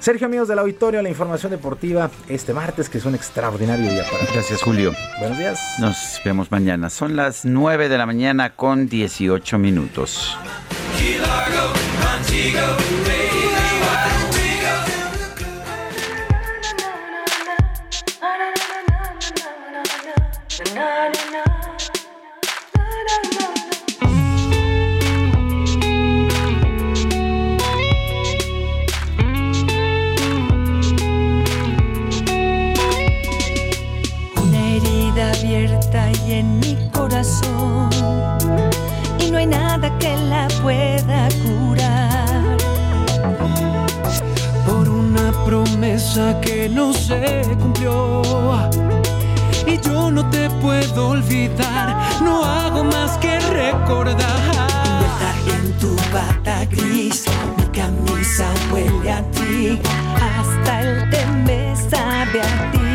Sergio, amigos del auditorio, la información deportiva este martes, que es un extraordinario día para Gracias, Julio. Buenos días. Nos vemos mañana. Son las 9 de la mañana con 18 minutos. Y no hay nada que la pueda curar. por una promesa que no se cumplió. Y yo no te puedo olvidar, no hago más que recordar. En tu bata gris, mi camisa huele a ti, hasta el té me sabe a ti.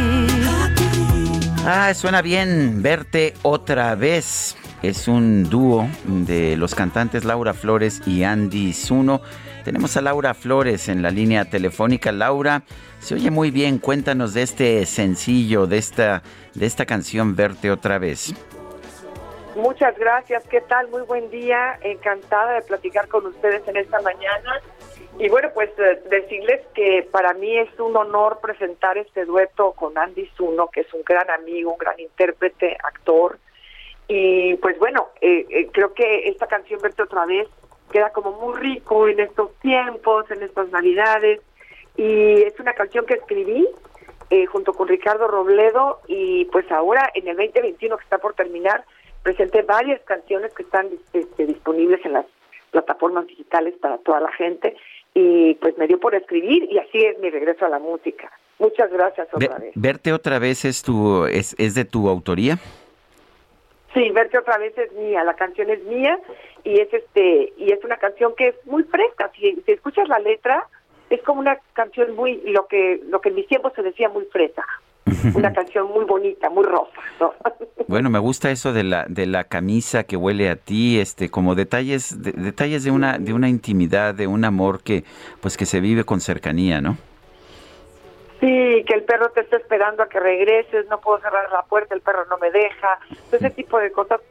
Ah, suena bien verte otra vez. Es un dúo de los cantantes Laura Flores y Andy Zuno. Tenemos a Laura Flores en la línea telefónica. Laura, se oye muy bien. Cuéntanos de este sencillo, de esta, de esta canción Verte otra vez. Muchas gracias, ¿qué tal? Muy buen día, encantada de platicar con ustedes en esta mañana. Y bueno, pues eh, decirles que para mí es un honor presentar este dueto con Andy Zuno, que es un gran amigo, un gran intérprete, actor. Y pues bueno, eh, eh, creo que esta canción Verte otra vez queda como muy rico en estos tiempos, en estas navidades. Y es una canción que escribí eh, junto con Ricardo Robledo y pues ahora en el 2021 que está por terminar, presenté varias canciones que están este, disponibles en las plataformas digitales para toda la gente y pues me dio por escribir y así es mi regreso a la música. Muchas gracias otra Ve- vez. Verte otra vez es tu es, es de tu autoría. Sí, Verte otra vez es mía, la canción es mía y es este y es una canción que es muy fresca. Si, si escuchas la letra es como una canción muy lo que lo que en mis tiempos se decía muy fresa, una canción muy bonita, muy rosa, ¿no? Bueno, me gusta eso de la de la camisa que huele a ti, este como detalles de- detalles de una de una intimidad, de un amor que pues que se vive con cercanía, ¿no? Sí, que el perro te está esperando a que regreses, no puedo cerrar la puerta, el perro no me deja, ese tipo de cosas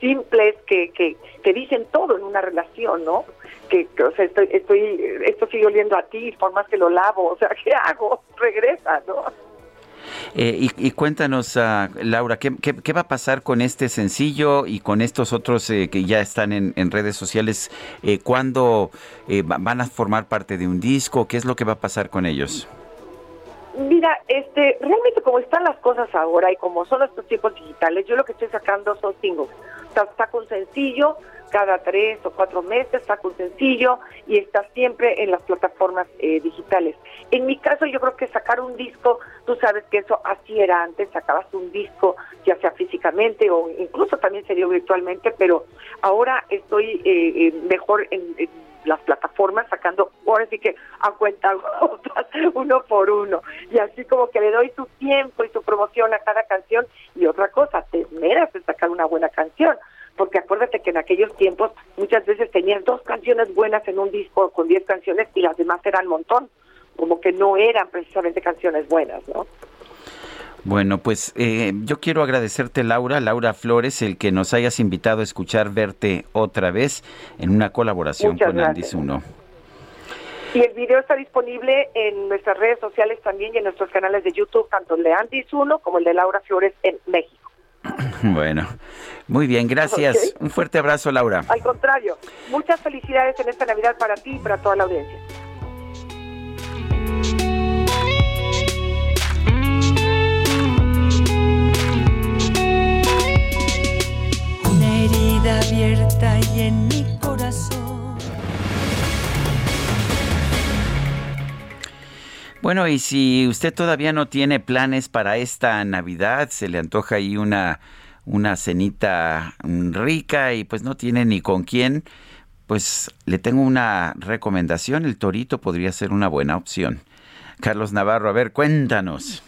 simples que, que, que dicen todo en una relación, ¿no? Que, que, o sea, estoy, estoy, esto sigue oliendo a ti, por más que lo lavo, o sea, ¿qué hago? Regresa, ¿no? Eh, y, cuéntanos, uh, Laura, ¿qué, ¿qué, va a pasar con este sencillo y con estos otros eh, que ya están en, en redes sociales? Eh, ¿Cuándo eh, van a formar parte de un disco? ¿Qué es lo que va a pasar con ellos? Mira, este, realmente como están las cosas ahora y como son estos tiempos digitales, yo lo que estoy sacando son singles. O sea, saco un sencillo cada tres o cuatro meses, saco un sencillo y está siempre en las plataformas eh, digitales. En mi caso, yo creo que sacar un disco, tú sabes que eso así era antes, sacabas un disco, ya sea físicamente o incluso también sería virtualmente, pero ahora estoy eh, eh, mejor en las plataformas sacando, ahora sí que a cuenta uno por uno. Y así como que le doy su tiempo y su promoción a cada canción. Y otra cosa, te esmeras en sacar una buena canción. Porque acuérdate que en aquellos tiempos muchas veces tenías dos canciones buenas en un disco con diez canciones y las demás eran montón. Como que no eran precisamente canciones buenas, ¿no? Bueno, pues eh, yo quiero agradecerte, Laura, Laura Flores, el que nos hayas invitado a escuchar Verte otra vez en una colaboración con Andis Uno. Y el video está disponible en nuestras redes sociales también y en nuestros canales de YouTube, tanto el de Andis Uno como el de Laura Flores en México. Bueno, muy bien, gracias. Un fuerte abrazo, Laura. Al contrario, muchas felicidades en esta Navidad para ti y para toda la audiencia. abierta y en mi corazón. Bueno, y si usted todavía no tiene planes para esta Navidad, se le antoja ahí una, una cenita rica y pues no tiene ni con quién, pues le tengo una recomendación, el torito podría ser una buena opción. Carlos Navarro, a ver, cuéntanos.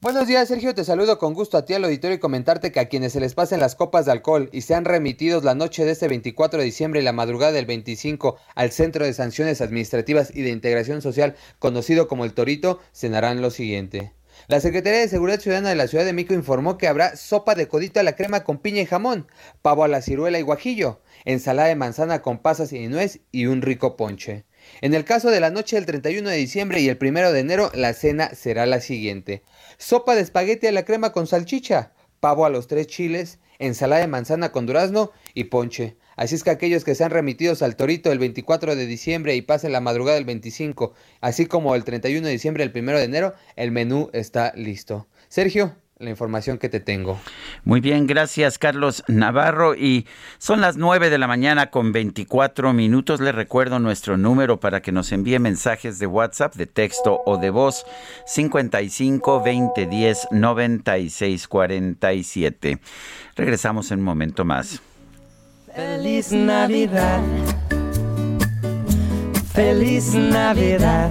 Buenos días, Sergio. Te saludo con gusto a ti al auditorio y comentarte que a quienes se les pasen las copas de alcohol y sean remitidos la noche de este 24 de diciembre y la madrugada del 25 al Centro de Sanciones Administrativas y de Integración Social, conocido como el Torito, cenarán lo siguiente. La Secretaría de Seguridad Ciudadana de la Ciudad de México informó que habrá sopa de codito a la crema con piña y jamón, pavo a la ciruela y guajillo, ensalada de manzana con pasas y nuez y un rico ponche. En el caso de la noche del 31 de diciembre y el 1 de enero, la cena será la siguiente sopa de espagueti a la crema con salchicha, pavo a los tres chiles, ensalada de manzana con durazno y ponche. Así es que aquellos que sean remitidos al Torito el 24 de diciembre y pasen la madrugada del 25, así como el 31 de diciembre y el 1 de enero, el menú está listo. Sergio, la información que te tengo. Muy bien, gracias Carlos Navarro. Y son las 9 de la mañana con 24 minutos. Les recuerdo nuestro número para que nos envíe mensajes de WhatsApp, de texto o de voz 55 20 10 96 47. Regresamos en un momento más. Feliz Navidad. Feliz Navidad.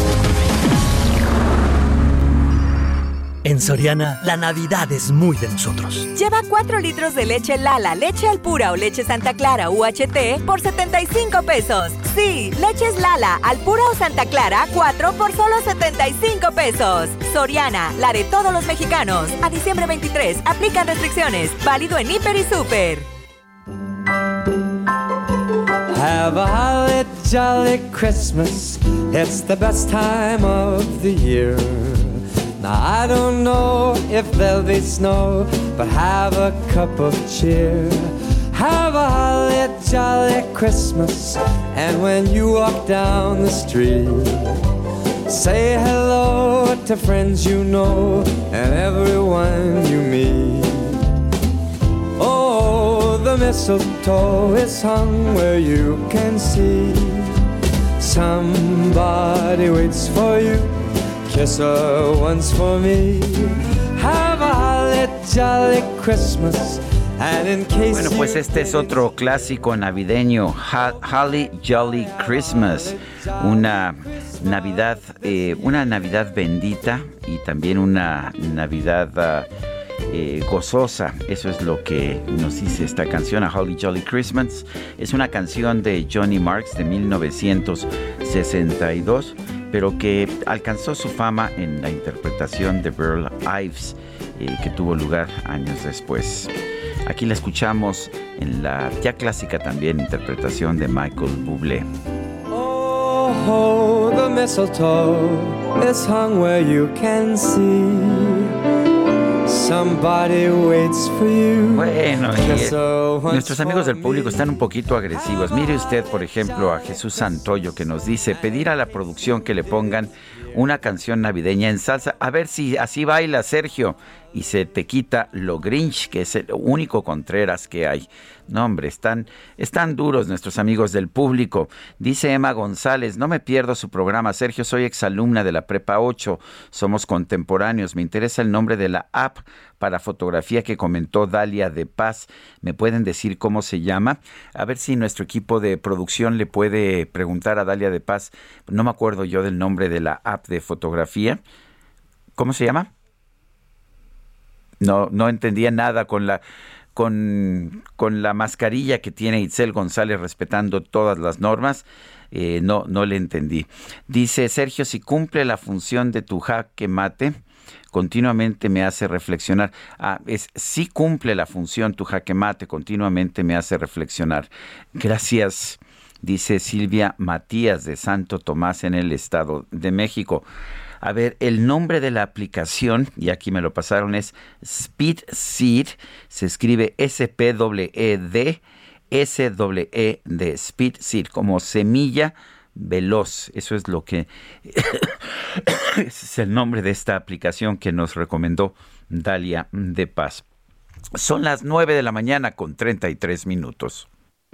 En Soriana, la Navidad es muy de nosotros. Lleva 4 litros de leche Lala, leche Alpura o leche Santa Clara UHT por 75 pesos. Sí, leches Lala, Alpura o Santa Clara, 4 por solo 75 pesos. Soriana, la de todos los mexicanos. A diciembre 23, aplican restricciones. Válido en Hiper y Super. Have a jolly Christmas. It's the best time of the year. Now I don't know if there'll be snow, but have a cup of cheer. Have a holly jolly Christmas, and when you walk down the street, Say hello to friends you know and everyone you meet. Oh, the mistletoe is hung where you can see. Somebody waits for you. Kiss her once for me. Have a holly jolly Christmas. And in case Bueno, pues este es otro clásico navideño, Holly Jolly Christmas, una Navidad, eh, una Navidad bendita y también una Navidad ah, eh, gozosa. Eso es lo que nos dice esta canción, a Holly Jolly Christmas. Es una canción de Johnny Marks de 1962, pero que alcanzó su fama en la interpretación de Burl Ives, eh, que tuvo lugar años después. Aquí la escuchamos en la ya clásica también interpretación de Michael Bublé. Oh, the mistletoe is hung where you can see. Bueno, y, nuestros amigos del público están un poquito agresivos. Mire usted, por ejemplo, a Jesús Santoyo que nos dice pedir a la producción que le pongan una canción navideña en salsa. A ver si así baila Sergio y se te quita lo Grinch, que es el único Contreras que hay. No, hombre, están, están duros nuestros amigos del público. Dice Emma González, no me pierdo su programa. Sergio, soy exalumna de la Prepa 8. Somos contemporáneos. Me interesa el nombre de la app para fotografía que comentó Dalia de Paz. ¿Me pueden decir cómo se llama? A ver si nuestro equipo de producción le puede preguntar a Dalia de Paz. No me acuerdo yo del nombre de la app de fotografía. ¿Cómo se llama? No, no entendía nada con la con, con la mascarilla que tiene Itzel González respetando todas las normas. eh, no, no le entendí. Dice Sergio, si cumple la función de tu jaque mate, continuamente me hace reflexionar. Ah, es si cumple la función tu jaque mate, continuamente me hace reflexionar. Gracias, dice Silvia Matías de Santo Tomás en el Estado de México. A ver, el nombre de la aplicación, y aquí me lo pasaron, es Speed Seed. Se escribe S-P-E-D, S-E de Speed Seed, como semilla veloz. Eso es lo que es el nombre de esta aplicación que nos recomendó Dalia de Paz. Son las 9 de la mañana con 33 minutos.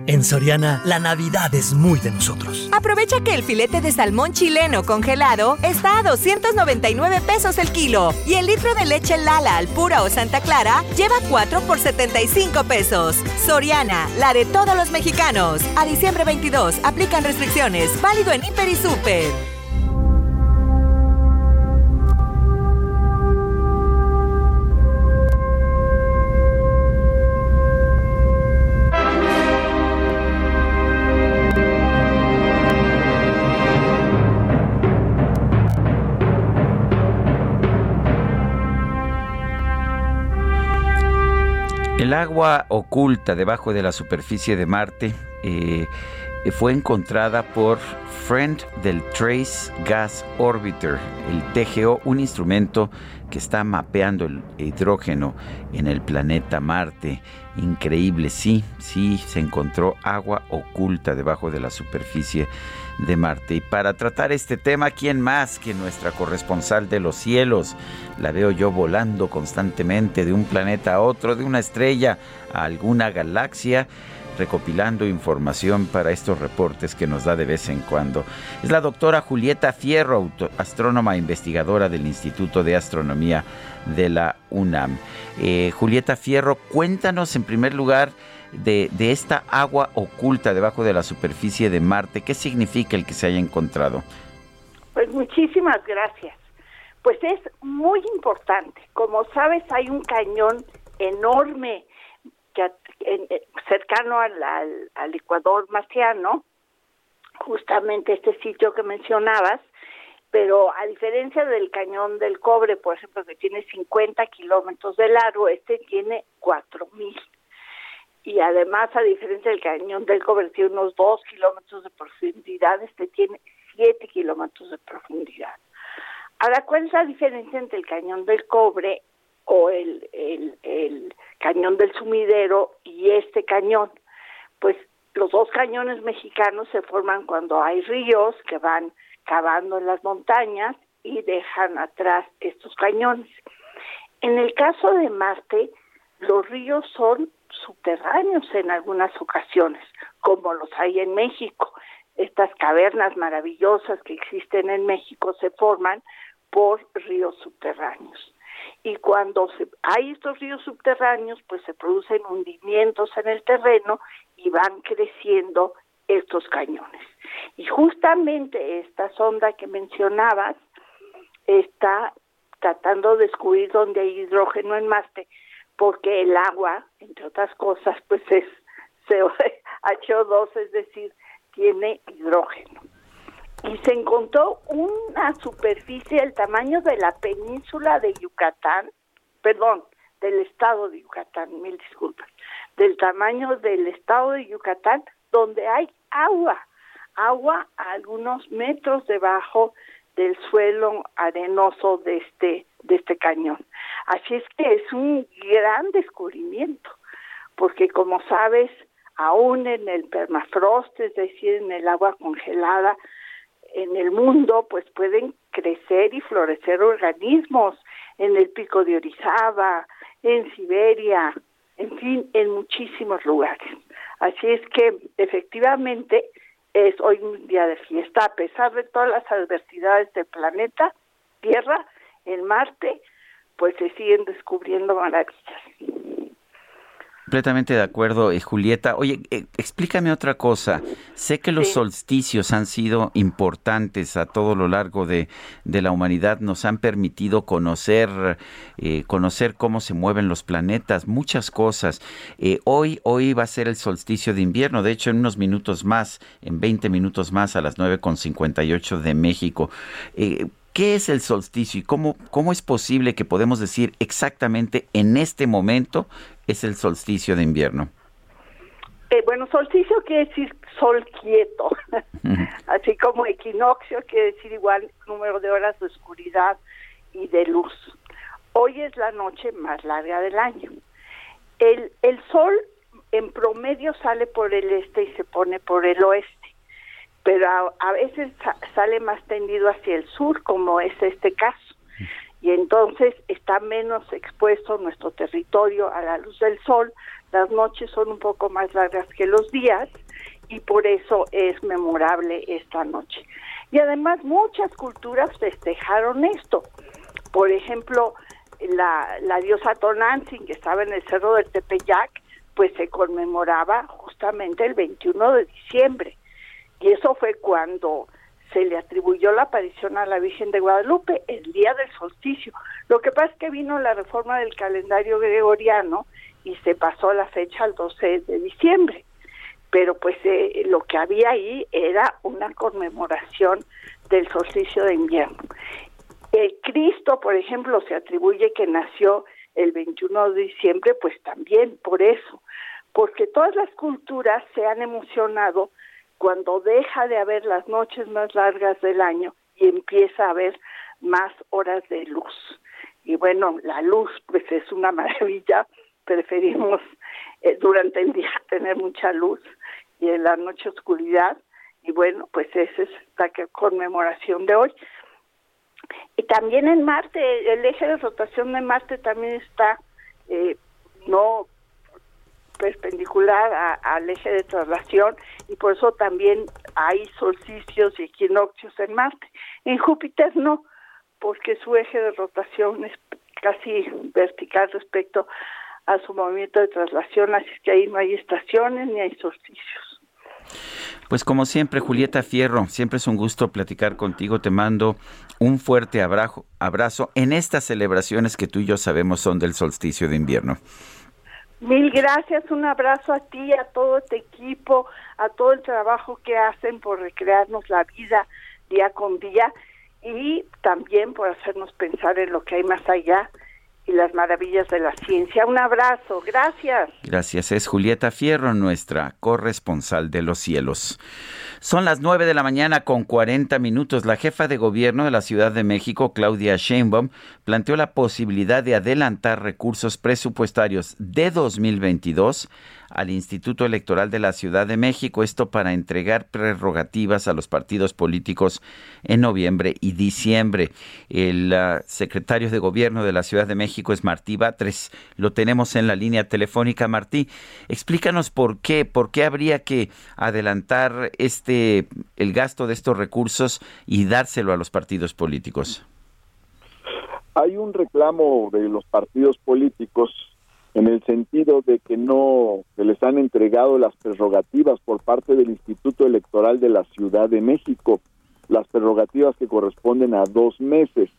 En Soriana, la Navidad es muy de nosotros. Aprovecha que el filete de salmón chileno congelado está a 299 pesos el kilo y el litro de leche Lala al pura o Santa Clara lleva 4 por 75 pesos. Soriana, la de todos los mexicanos. A diciembre 22 aplican restricciones. Válido en Hiper y Super. El agua oculta debajo de la superficie de Marte eh, fue encontrada por Friend del Trace Gas Orbiter, el TGO, un instrumento que está mapeando el hidrógeno en el planeta Marte. Increíble, sí, sí, se encontró agua oculta debajo de la superficie de Marte. Y para tratar este tema, ¿quién más que nuestra corresponsal de los cielos? La veo yo volando constantemente de un planeta a otro, de una estrella a alguna galaxia, recopilando información para estos reportes que nos da de vez en cuando. Es la doctora Julieta Fierro, astrónoma investigadora del Instituto de Astronomía de la UNAM. Eh, Julieta Fierro, cuéntanos en primer lugar de, de esta agua oculta debajo de la superficie de Marte. ¿Qué significa el que se haya encontrado? Pues muchísimas gracias. Pues es muy importante. Como sabes, hay un cañón enorme eh, cercano al, al, al Ecuador marciano, justamente este sitio que mencionabas, pero a diferencia del cañón del cobre, por ejemplo, que tiene 50 kilómetros de largo, este tiene 4.000 y además a diferencia del cañón del cobre tiene unos 2 kilómetros de profundidad, este tiene 7 kilómetros de profundidad. Ahora, ¿cuál es la diferencia entre el cañón del cobre o el, el, el cañón del sumidero y este cañón? Pues los dos cañones mexicanos se forman cuando hay ríos que van cavando en las montañas y dejan atrás estos cañones. En el caso de Marte, los ríos son subterráneos en algunas ocasiones, como los hay en México. Estas cavernas maravillosas que existen en México se forman por ríos subterráneos. Y cuando hay estos ríos subterráneos, pues se producen hundimientos en el terreno y van creciendo estos cañones. Y justamente esta sonda que mencionabas está tratando de descubrir dónde hay hidrógeno en Marte, porque el agua, entre otras cosas, pues es CO2, es decir, tiene hidrógeno. Y se encontró una superficie del tamaño de la península de Yucatán, perdón, del estado de Yucatán, mil disculpas, del tamaño del estado de Yucatán, donde hay agua, agua a algunos metros debajo del suelo arenoso de este de este cañón. Así es que es un gran descubrimiento, porque como sabes, aún en el permafrost, es decir, en el agua congelada, en el mundo, pues pueden crecer y florecer organismos en el pico de Orizaba, en Siberia, en fin, en muchísimos lugares. Así es que efectivamente es hoy un día de fiesta, a pesar de todas las adversidades del planeta Tierra, en Marte, pues se siguen descubriendo maravillas. Completamente de acuerdo, eh, Julieta. Oye, eh, explícame otra cosa. Sé que los solsticios han sido importantes a todo lo largo de, la humanidad, nos han permitido conocer, eh, conocer cómo se mueven los planetas, muchas cosas. hoy, hoy va a ser el solsticio de invierno, de hecho en unos minutos más, en 20 minutos más a las 9.58 de México. ¿Qué es el solsticio y cómo, cómo es posible que podemos decir exactamente en este momento es el solsticio de invierno? Eh, bueno, solsticio quiere decir sol quieto, así como equinoccio quiere decir igual número de horas de oscuridad y de luz. Hoy es la noche más larga del año. El, el sol en promedio sale por el este y se pone por el oeste, pero a veces sale más tendido hacia el sur, como es este caso y entonces está menos expuesto nuestro territorio a la luz del sol, las noches son un poco más largas que los días y por eso es memorable esta noche. Y además muchas culturas festejaron esto. Por ejemplo, la, la diosa Tonantzin, que estaba en el cerro del Tepeyac, pues se conmemoraba justamente el 21 de diciembre. Y eso fue cuando se le atribuyó la aparición a la Virgen de Guadalupe el día del solsticio. Lo que pasa es que vino la reforma del calendario gregoriano y se pasó la fecha al 12 de diciembre. Pero pues eh, lo que había ahí era una conmemoración del solsticio de invierno. El Cristo, por ejemplo, se atribuye que nació el 21 de diciembre, pues también por eso, porque todas las culturas se han emocionado cuando deja de haber las noches más largas del año y empieza a haber más horas de luz. Y bueno, la luz pues es una maravilla, preferimos eh, durante el día tener mucha luz y en la noche oscuridad. Y bueno, pues esa es la conmemoración de hoy. Y también en Marte, el eje de rotación de Marte también está eh, no perpendicular al eje de traslación y por eso también hay solsticios y equinoccios en Marte. En Júpiter no, porque su eje de rotación es casi vertical respecto a su movimiento de traslación, así que ahí no hay estaciones ni hay solsticios. Pues como siempre, Julieta Fierro, siempre es un gusto platicar contigo. Te mando un fuerte abrazo, abrazo en estas celebraciones que tú y yo sabemos son del solsticio de invierno. Mil gracias, un abrazo a ti, a todo este equipo, a todo el trabajo que hacen por recrearnos la vida día con día y también por hacernos pensar en lo que hay más allá y las maravillas de la ciencia. Un abrazo, gracias. Gracias, es Julieta Fierro, nuestra corresponsal de los cielos. Son las 9 de la mañana con 40 minutos. La jefa de gobierno de la Ciudad de México, Claudia Sheinbaum, planteó la posibilidad de adelantar recursos presupuestarios de 2022 al Instituto Electoral de la Ciudad de México, esto para entregar prerrogativas a los partidos políticos en noviembre y diciembre. El uh, secretario de Gobierno de la Ciudad de México es Martí Batres. Lo tenemos en la línea telefónica. Martí, explícanos por qué, por qué habría que adelantar este el gasto de estos recursos y dárselo a los partidos políticos. Hay un reclamo de los partidos políticos en el sentido de que no se les han entregado las prerrogativas por parte del Instituto Electoral de la Ciudad de México, las prerrogativas que corresponden a dos meses.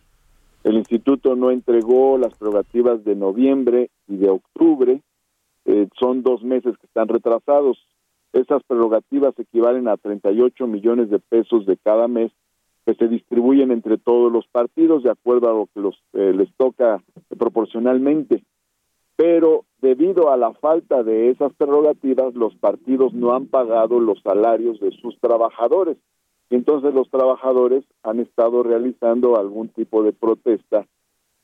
El instituto no entregó las prerrogativas de noviembre y de octubre, eh, son dos meses que están retrasados. Esas prerrogativas equivalen a 38 millones de pesos de cada mes que se distribuyen entre todos los partidos de acuerdo a lo que los, eh, les toca proporcionalmente pero debido a la falta de esas prerrogativas, los partidos no han pagado los salarios de sus trabajadores. Entonces los trabajadores han estado realizando algún tipo de protesta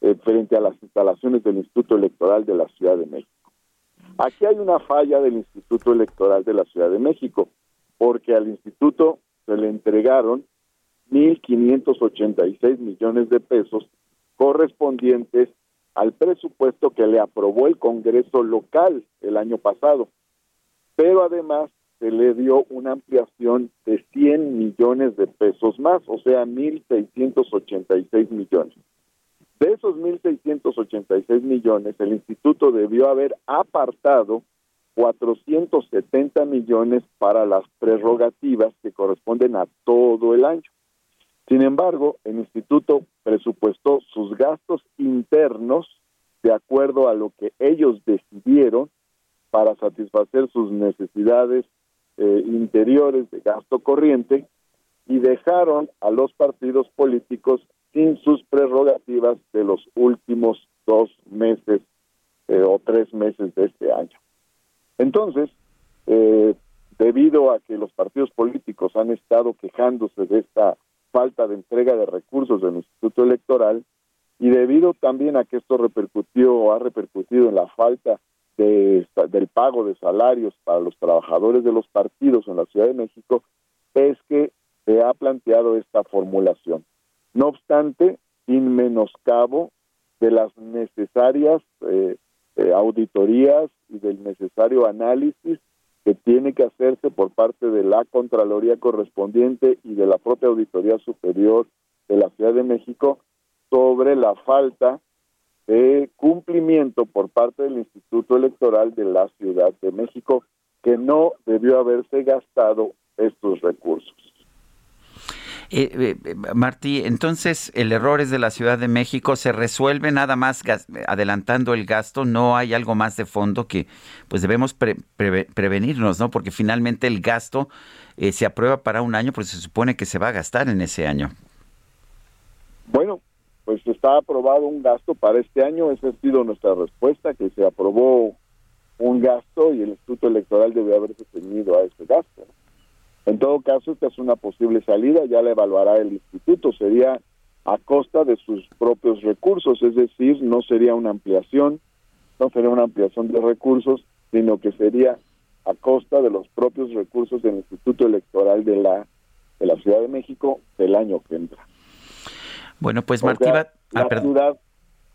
eh, frente a las instalaciones del Instituto Electoral de la Ciudad de México. Aquí hay una falla del Instituto Electoral de la Ciudad de México, porque al instituto se le entregaron 1.586 millones de pesos correspondientes al presupuesto que le aprobó el Congreso local el año pasado. Pero además se le dio una ampliación de 100 millones de pesos más, o sea, 1.686 millones. De esos 1.686 millones, el instituto debió haber apartado 470 millones para las prerrogativas que corresponden a todo el año. Sin embargo, el instituto presupuestó sus gastos internos de acuerdo a lo que ellos decidieron para satisfacer sus necesidades eh, interiores de gasto corriente y dejaron a los partidos políticos sin sus prerrogativas de los últimos dos meses eh, o tres meses de este año. Entonces, eh, debido a que los partidos políticos han estado quejándose de esta falta de entrega de recursos del Instituto Electoral y debido también a que esto repercutió o ha repercutido en la falta de, del pago de salarios para los trabajadores de los partidos en la Ciudad de México, es que se ha planteado esta formulación. No obstante, sin menoscabo de las necesarias eh, eh, auditorías y del necesario análisis que tiene que hacerse por parte de la Contraloría correspondiente y de la propia Auditoría Superior de la Ciudad de México sobre la falta de cumplimiento por parte del Instituto Electoral de la Ciudad de México que no debió haberse gastado estos recursos. Eh, eh, eh, Martí, entonces el error es de la Ciudad de México, se resuelve nada más adelantando el gasto, no hay algo más de fondo que pues debemos prevenirnos, ¿no? Porque finalmente el gasto se aprueba para un año, pues se supone que se va a gastar en ese año. Bueno, pues está aprobado un gasto para este año, esa ha sido nuestra respuesta, que se aprobó un gasto y el Instituto Electoral debe haberse ceñido a ese gasto. En todo caso, esta es una posible salida, ya la evaluará el instituto, sería a costa de sus propios recursos, es decir, no sería una ampliación, no sería una ampliación de recursos, sino que sería a costa de los propios recursos del Instituto Electoral de la de la Ciudad de México del año que entra. Bueno, pues Martí, la ciudad,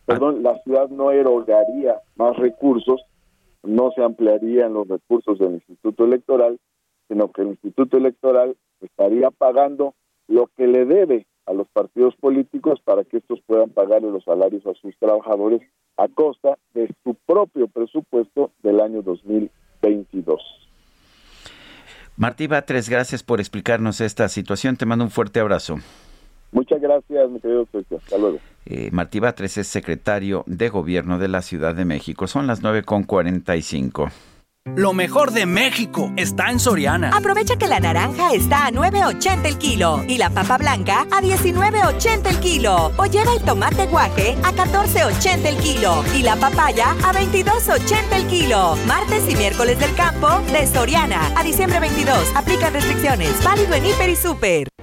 perdón, la ciudad no erogaría más recursos, no se ampliarían los recursos del Instituto Electoral, sino que el Instituto Electoral estaría pagando lo que le debe a los partidos políticos para que estos puedan pagarle los salarios a sus trabajadores a costa de su propio presupuesto del año 2022. Martí Batres, gracias por explicarnos esta situación. Te mando un fuerte abrazo. Muchas gracias, mi querido Sergio. Hasta luego. Eh, Martí Batres es secretario de Gobierno de la Ciudad de México. Son las 9.45. Lo mejor de México está en Soriana. Aprovecha que la naranja está a 9.80 el kilo y la papa blanca a 19.80 el kilo. O lleva el tomate guaje a 14.80 el kilo y la papaya a 22.80 el kilo. Martes y miércoles del campo de Soriana. A diciembre 22. Aplica restricciones. Válido en Hiper y Super.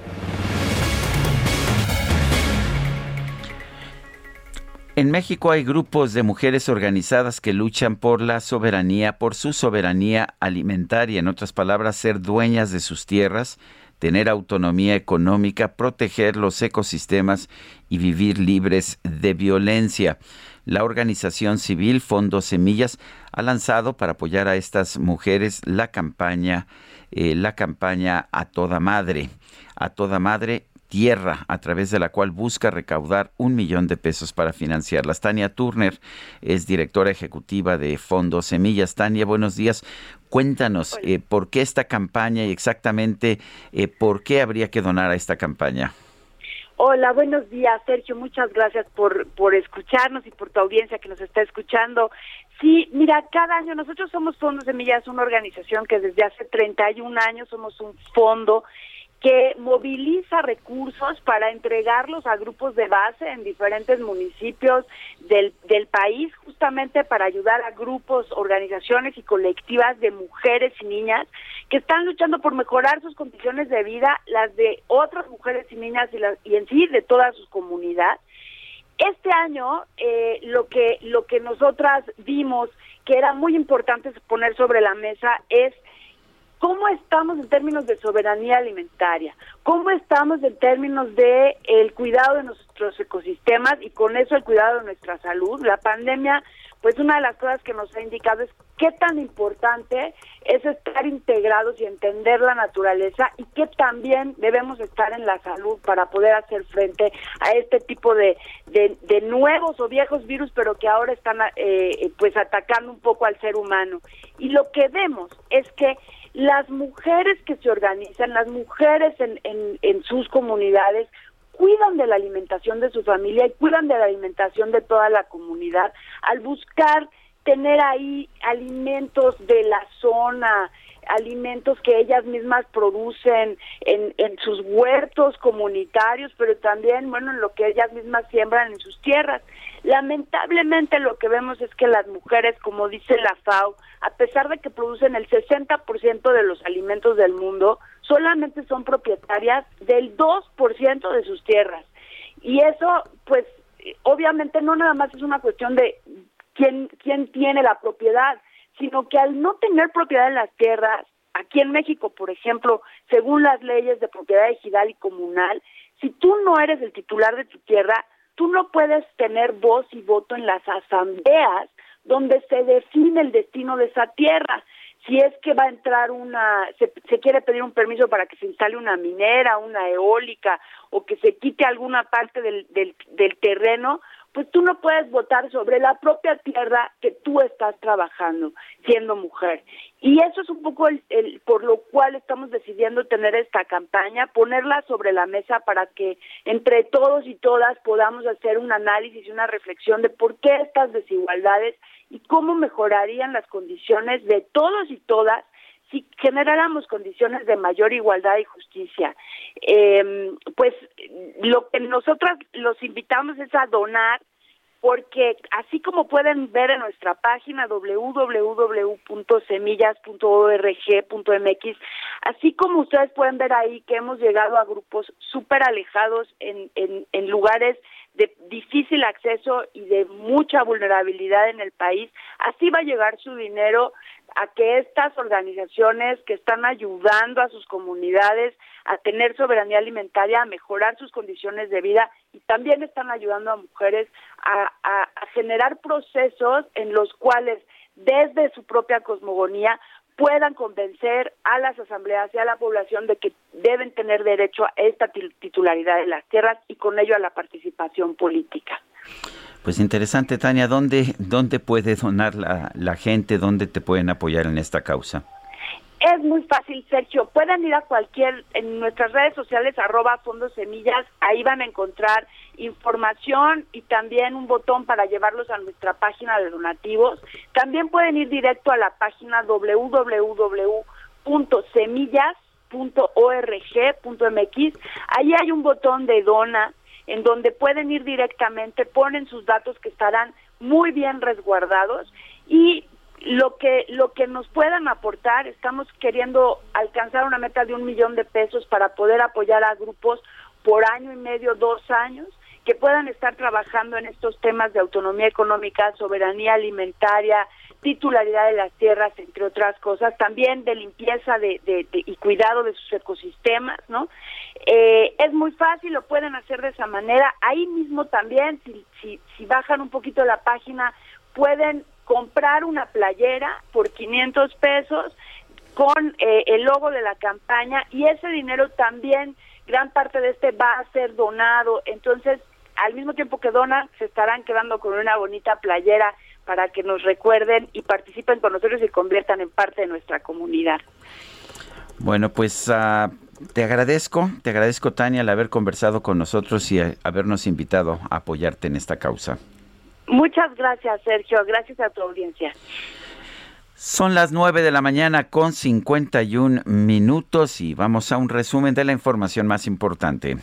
En México hay grupos de mujeres organizadas que luchan por la soberanía, por su soberanía alimentaria, en otras palabras, ser dueñas de sus tierras, tener autonomía económica, proteger los ecosistemas y vivir libres de violencia. La organización civil Fondo Semillas ha lanzado para apoyar a estas mujeres la campaña, eh, la campaña a toda madre, a toda madre Tierra, a través de la cual busca recaudar un millón de pesos para financiarlas. Tania Turner es directora ejecutiva de Fondo Semillas. Tania, buenos días. Cuéntanos eh, por qué esta campaña y exactamente eh, por qué habría que donar a esta campaña. Hola, buenos días, Sergio. Muchas gracias por, por escucharnos y por tu audiencia que nos está escuchando. Sí, mira, cada año nosotros somos Fondo Semillas, una organización que desde hace 31 años somos un fondo que moviliza recursos para entregarlos a grupos de base en diferentes municipios del, del país, justamente para ayudar a grupos, organizaciones y colectivas de mujeres y niñas que están luchando por mejorar sus condiciones de vida, las de otras mujeres y niñas y, y en sí de toda su comunidad. Este año eh, lo que lo que nosotras vimos que era muy importante poner sobre la mesa es ¿Cómo estamos en términos de soberanía alimentaria? ¿Cómo estamos en términos de el cuidado de nuestros ecosistemas y con eso el cuidado de nuestra salud? La pandemia, pues una de las cosas que nos ha indicado es qué tan importante es estar integrados y entender la naturaleza y que también debemos estar en la salud para poder hacer frente a este tipo de, de, nuevos o viejos virus, pero que ahora están eh, pues atacando un poco al ser humano. Y lo que vemos es que las mujeres que se organizan, las mujeres en, en, sus comunidades, cuidan de la alimentación de su familia y cuidan de la alimentación de toda la comunidad al buscar tener ahí alimentos de la zona, alimentos que ellas mismas producen en, en sus huertos comunitarios, pero también, bueno, en lo que ellas mismas siembran en sus tierras. Lamentablemente lo que vemos es que las mujeres, como dice la FAO, a pesar de que producen el 60% de los alimentos del mundo, solamente son propietarias del 2% de sus tierras. Y eso, pues, obviamente no nada más es una cuestión de quién, quién tiene la propiedad, sino que al no tener propiedad en las tierras, aquí en México, por ejemplo, según las leyes de propiedad ejidal y comunal, si tú no eres el titular de tu tierra, tú no puedes tener voz y voto en las asambleas donde se define el destino de esa tierra. Si es que va a entrar una, se, quiere pedir un permiso para que se instale una minera, una eólica o que se quite alguna parte del, del, del terreno, pues tú no puedes votar sobre la propia tierra que tú estás trabajando siendo mujer. Y eso es un poco el, por lo cual estamos decidiendo tener esta campaña, ponerla sobre la mesa para que entre todos y todas podamos hacer un análisis y una reflexión de por qué estas desigualdades y cómo mejorarían las condiciones de todos y todas si generáramos condiciones de mayor igualdad y justicia. Eh, pues lo que nosotras los invitamos es a donar porque así como pueden ver en nuestra página www.semillas.org.mx, así como ustedes pueden ver ahí que hemos llegado a grupos súper alejados en, en, en lugares de difícil acceso y de mucha vulnerabilidad en el país, así va a llegar su dinero a que estas organizaciones que están ayudando a sus comunidades a tener soberanía alimentaria, a mejorar sus condiciones de vida y también están ayudando a mujeres a, generar procesos en los cuales desde su propia cosmogonía puedan convencer a las asambleas y a la población de que deben tener derecho a esta titularidad de las tierras y con ello a la participación política. Pues interesante, Tania, ¿dónde, dónde puede donar la, la gente? ¿Dónde te pueden apoyar en esta causa? Es muy fácil, Sergio. Pueden ir a cualquier, en nuestras redes sociales, arroba fondos semillas, ahí van a encontrar información y también un botón para llevarlos a nuestra página de donativos. También pueden ir directo a la página www.semillas.org.mx. Ahí hay un botón de dona en donde pueden ir directamente, ponen sus datos que estarán muy bien resguardados y lo que lo que nos puedan aportar estamos queriendo alcanzar una meta de un millón de pesos para poder apoyar a grupos por año y medio dos años que puedan estar trabajando en estos temas de autonomía económica soberanía alimentaria titularidad de las tierras entre otras cosas también de limpieza de, de, y cuidado de sus ecosistemas no eh, es muy fácil lo pueden hacer de esa manera ahí mismo también si si, si bajan un poquito la página pueden comprar una playera por 500 pesos con eh, el logo de la campaña y ese dinero también, gran parte de este va a ser donado. Entonces, al mismo tiempo que donan, se estarán quedando con una bonita playera para que nos recuerden y participen con nosotros y conviertan en parte de nuestra comunidad. Bueno, pues uh, te agradezco, te agradezco Tania al haber conversado con nosotros y habernos invitado a apoyarte en esta causa. Muchas gracias, Sergio. Gracias a tu audiencia. Son las 9 de la mañana con 51 minutos y vamos a un resumen de la información más importante.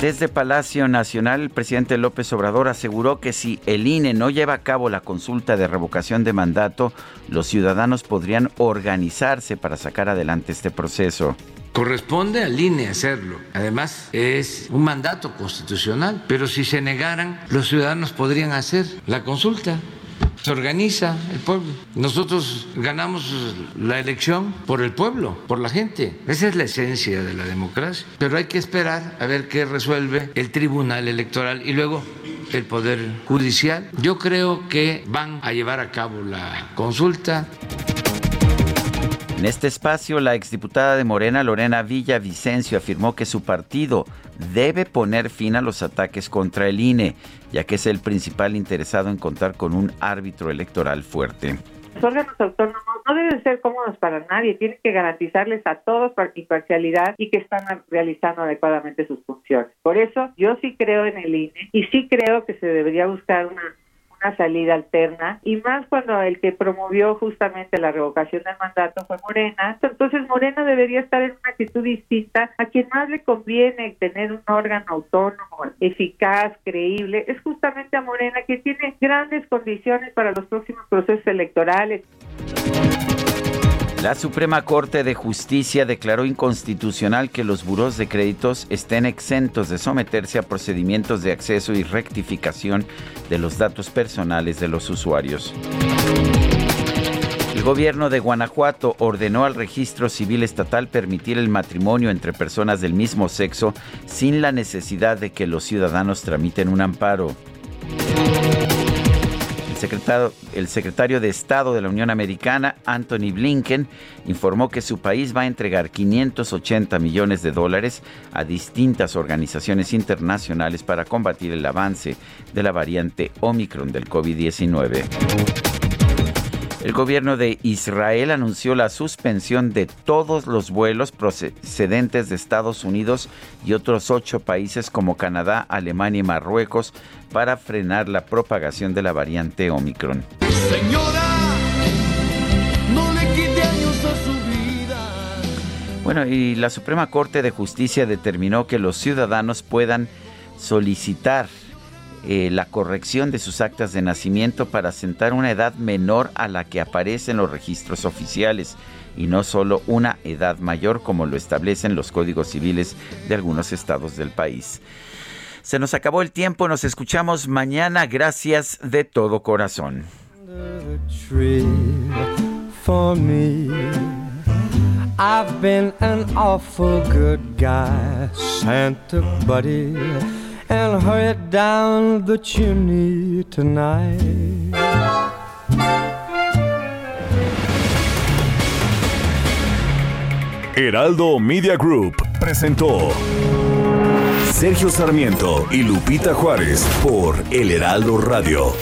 Desde Palacio Nacional, el presidente López Obrador aseguró que si el INE no lleva a cabo la consulta de revocación de mandato, los ciudadanos podrían organizarse para sacar adelante este proceso. Corresponde al INE hacerlo. Además, es un mandato constitucional. Pero si se negaran, los ciudadanos podrían hacer la consulta. Se organiza el pueblo. Nosotros ganamos la elección por el pueblo, por la gente. Esa es la esencia de la democracia. Pero hay que esperar a ver qué resuelve el Tribunal Electoral y luego el Poder Judicial. Yo creo que van a llevar a cabo la consulta. En este espacio, la exdiputada de Morena, Lorena Villa Vicencio, afirmó que su partido debe poner fin a los ataques contra el INE, ya que es el principal interesado en contar con un árbitro electoral fuerte. Los órganos autónomos no deben ser cómodos para nadie, tienen que garantizarles a todos imparcialidad y que están realizando adecuadamente sus funciones. Por eso yo sí creo en el INE y sí creo que se debería buscar una una salida alterna y más cuando el que promovió justamente la revocación del mandato fue Morena, entonces Morena debería estar en una actitud distinta a quien más le conviene tener un órgano autónomo, eficaz, creíble, es justamente a Morena que tiene grandes condiciones para los próximos procesos electorales. La Suprema Corte de Justicia declaró inconstitucional que los buros de créditos estén exentos de someterse a procedimientos de acceso y rectificación de los datos personales de los usuarios. El gobierno de Guanajuato ordenó al registro civil estatal permitir el matrimonio entre personas del mismo sexo sin la necesidad de que los ciudadanos tramiten un amparo el secretario de Estado de la Unión Americana, Anthony Blinken, informó que su país va a entregar 580 millones de dólares a distintas organizaciones internacionales para combatir el avance de la variante Omicron del COVID-19. El gobierno de Israel anunció la suspensión de todos los vuelos procedentes de Estados Unidos y otros ocho países como Canadá, Alemania y Marruecos para frenar la propagación de la variante Omicron. Bueno, y la Suprema Corte de Justicia determinó que los ciudadanos puedan solicitar eh, la corrección de sus actas de nacimiento para sentar una edad menor a la que aparece en los registros oficiales y no solo una edad mayor como lo establecen los códigos civiles de algunos estados del país. Se nos acabó el tiempo, nos escuchamos mañana. Gracias de todo corazón. I've been an awful good guy, Santa buddy, and hurried down the chimney tonight. Heraldo Media Group presentó Sergio Sarmiento y Lupita Juárez por El Heraldo Radio.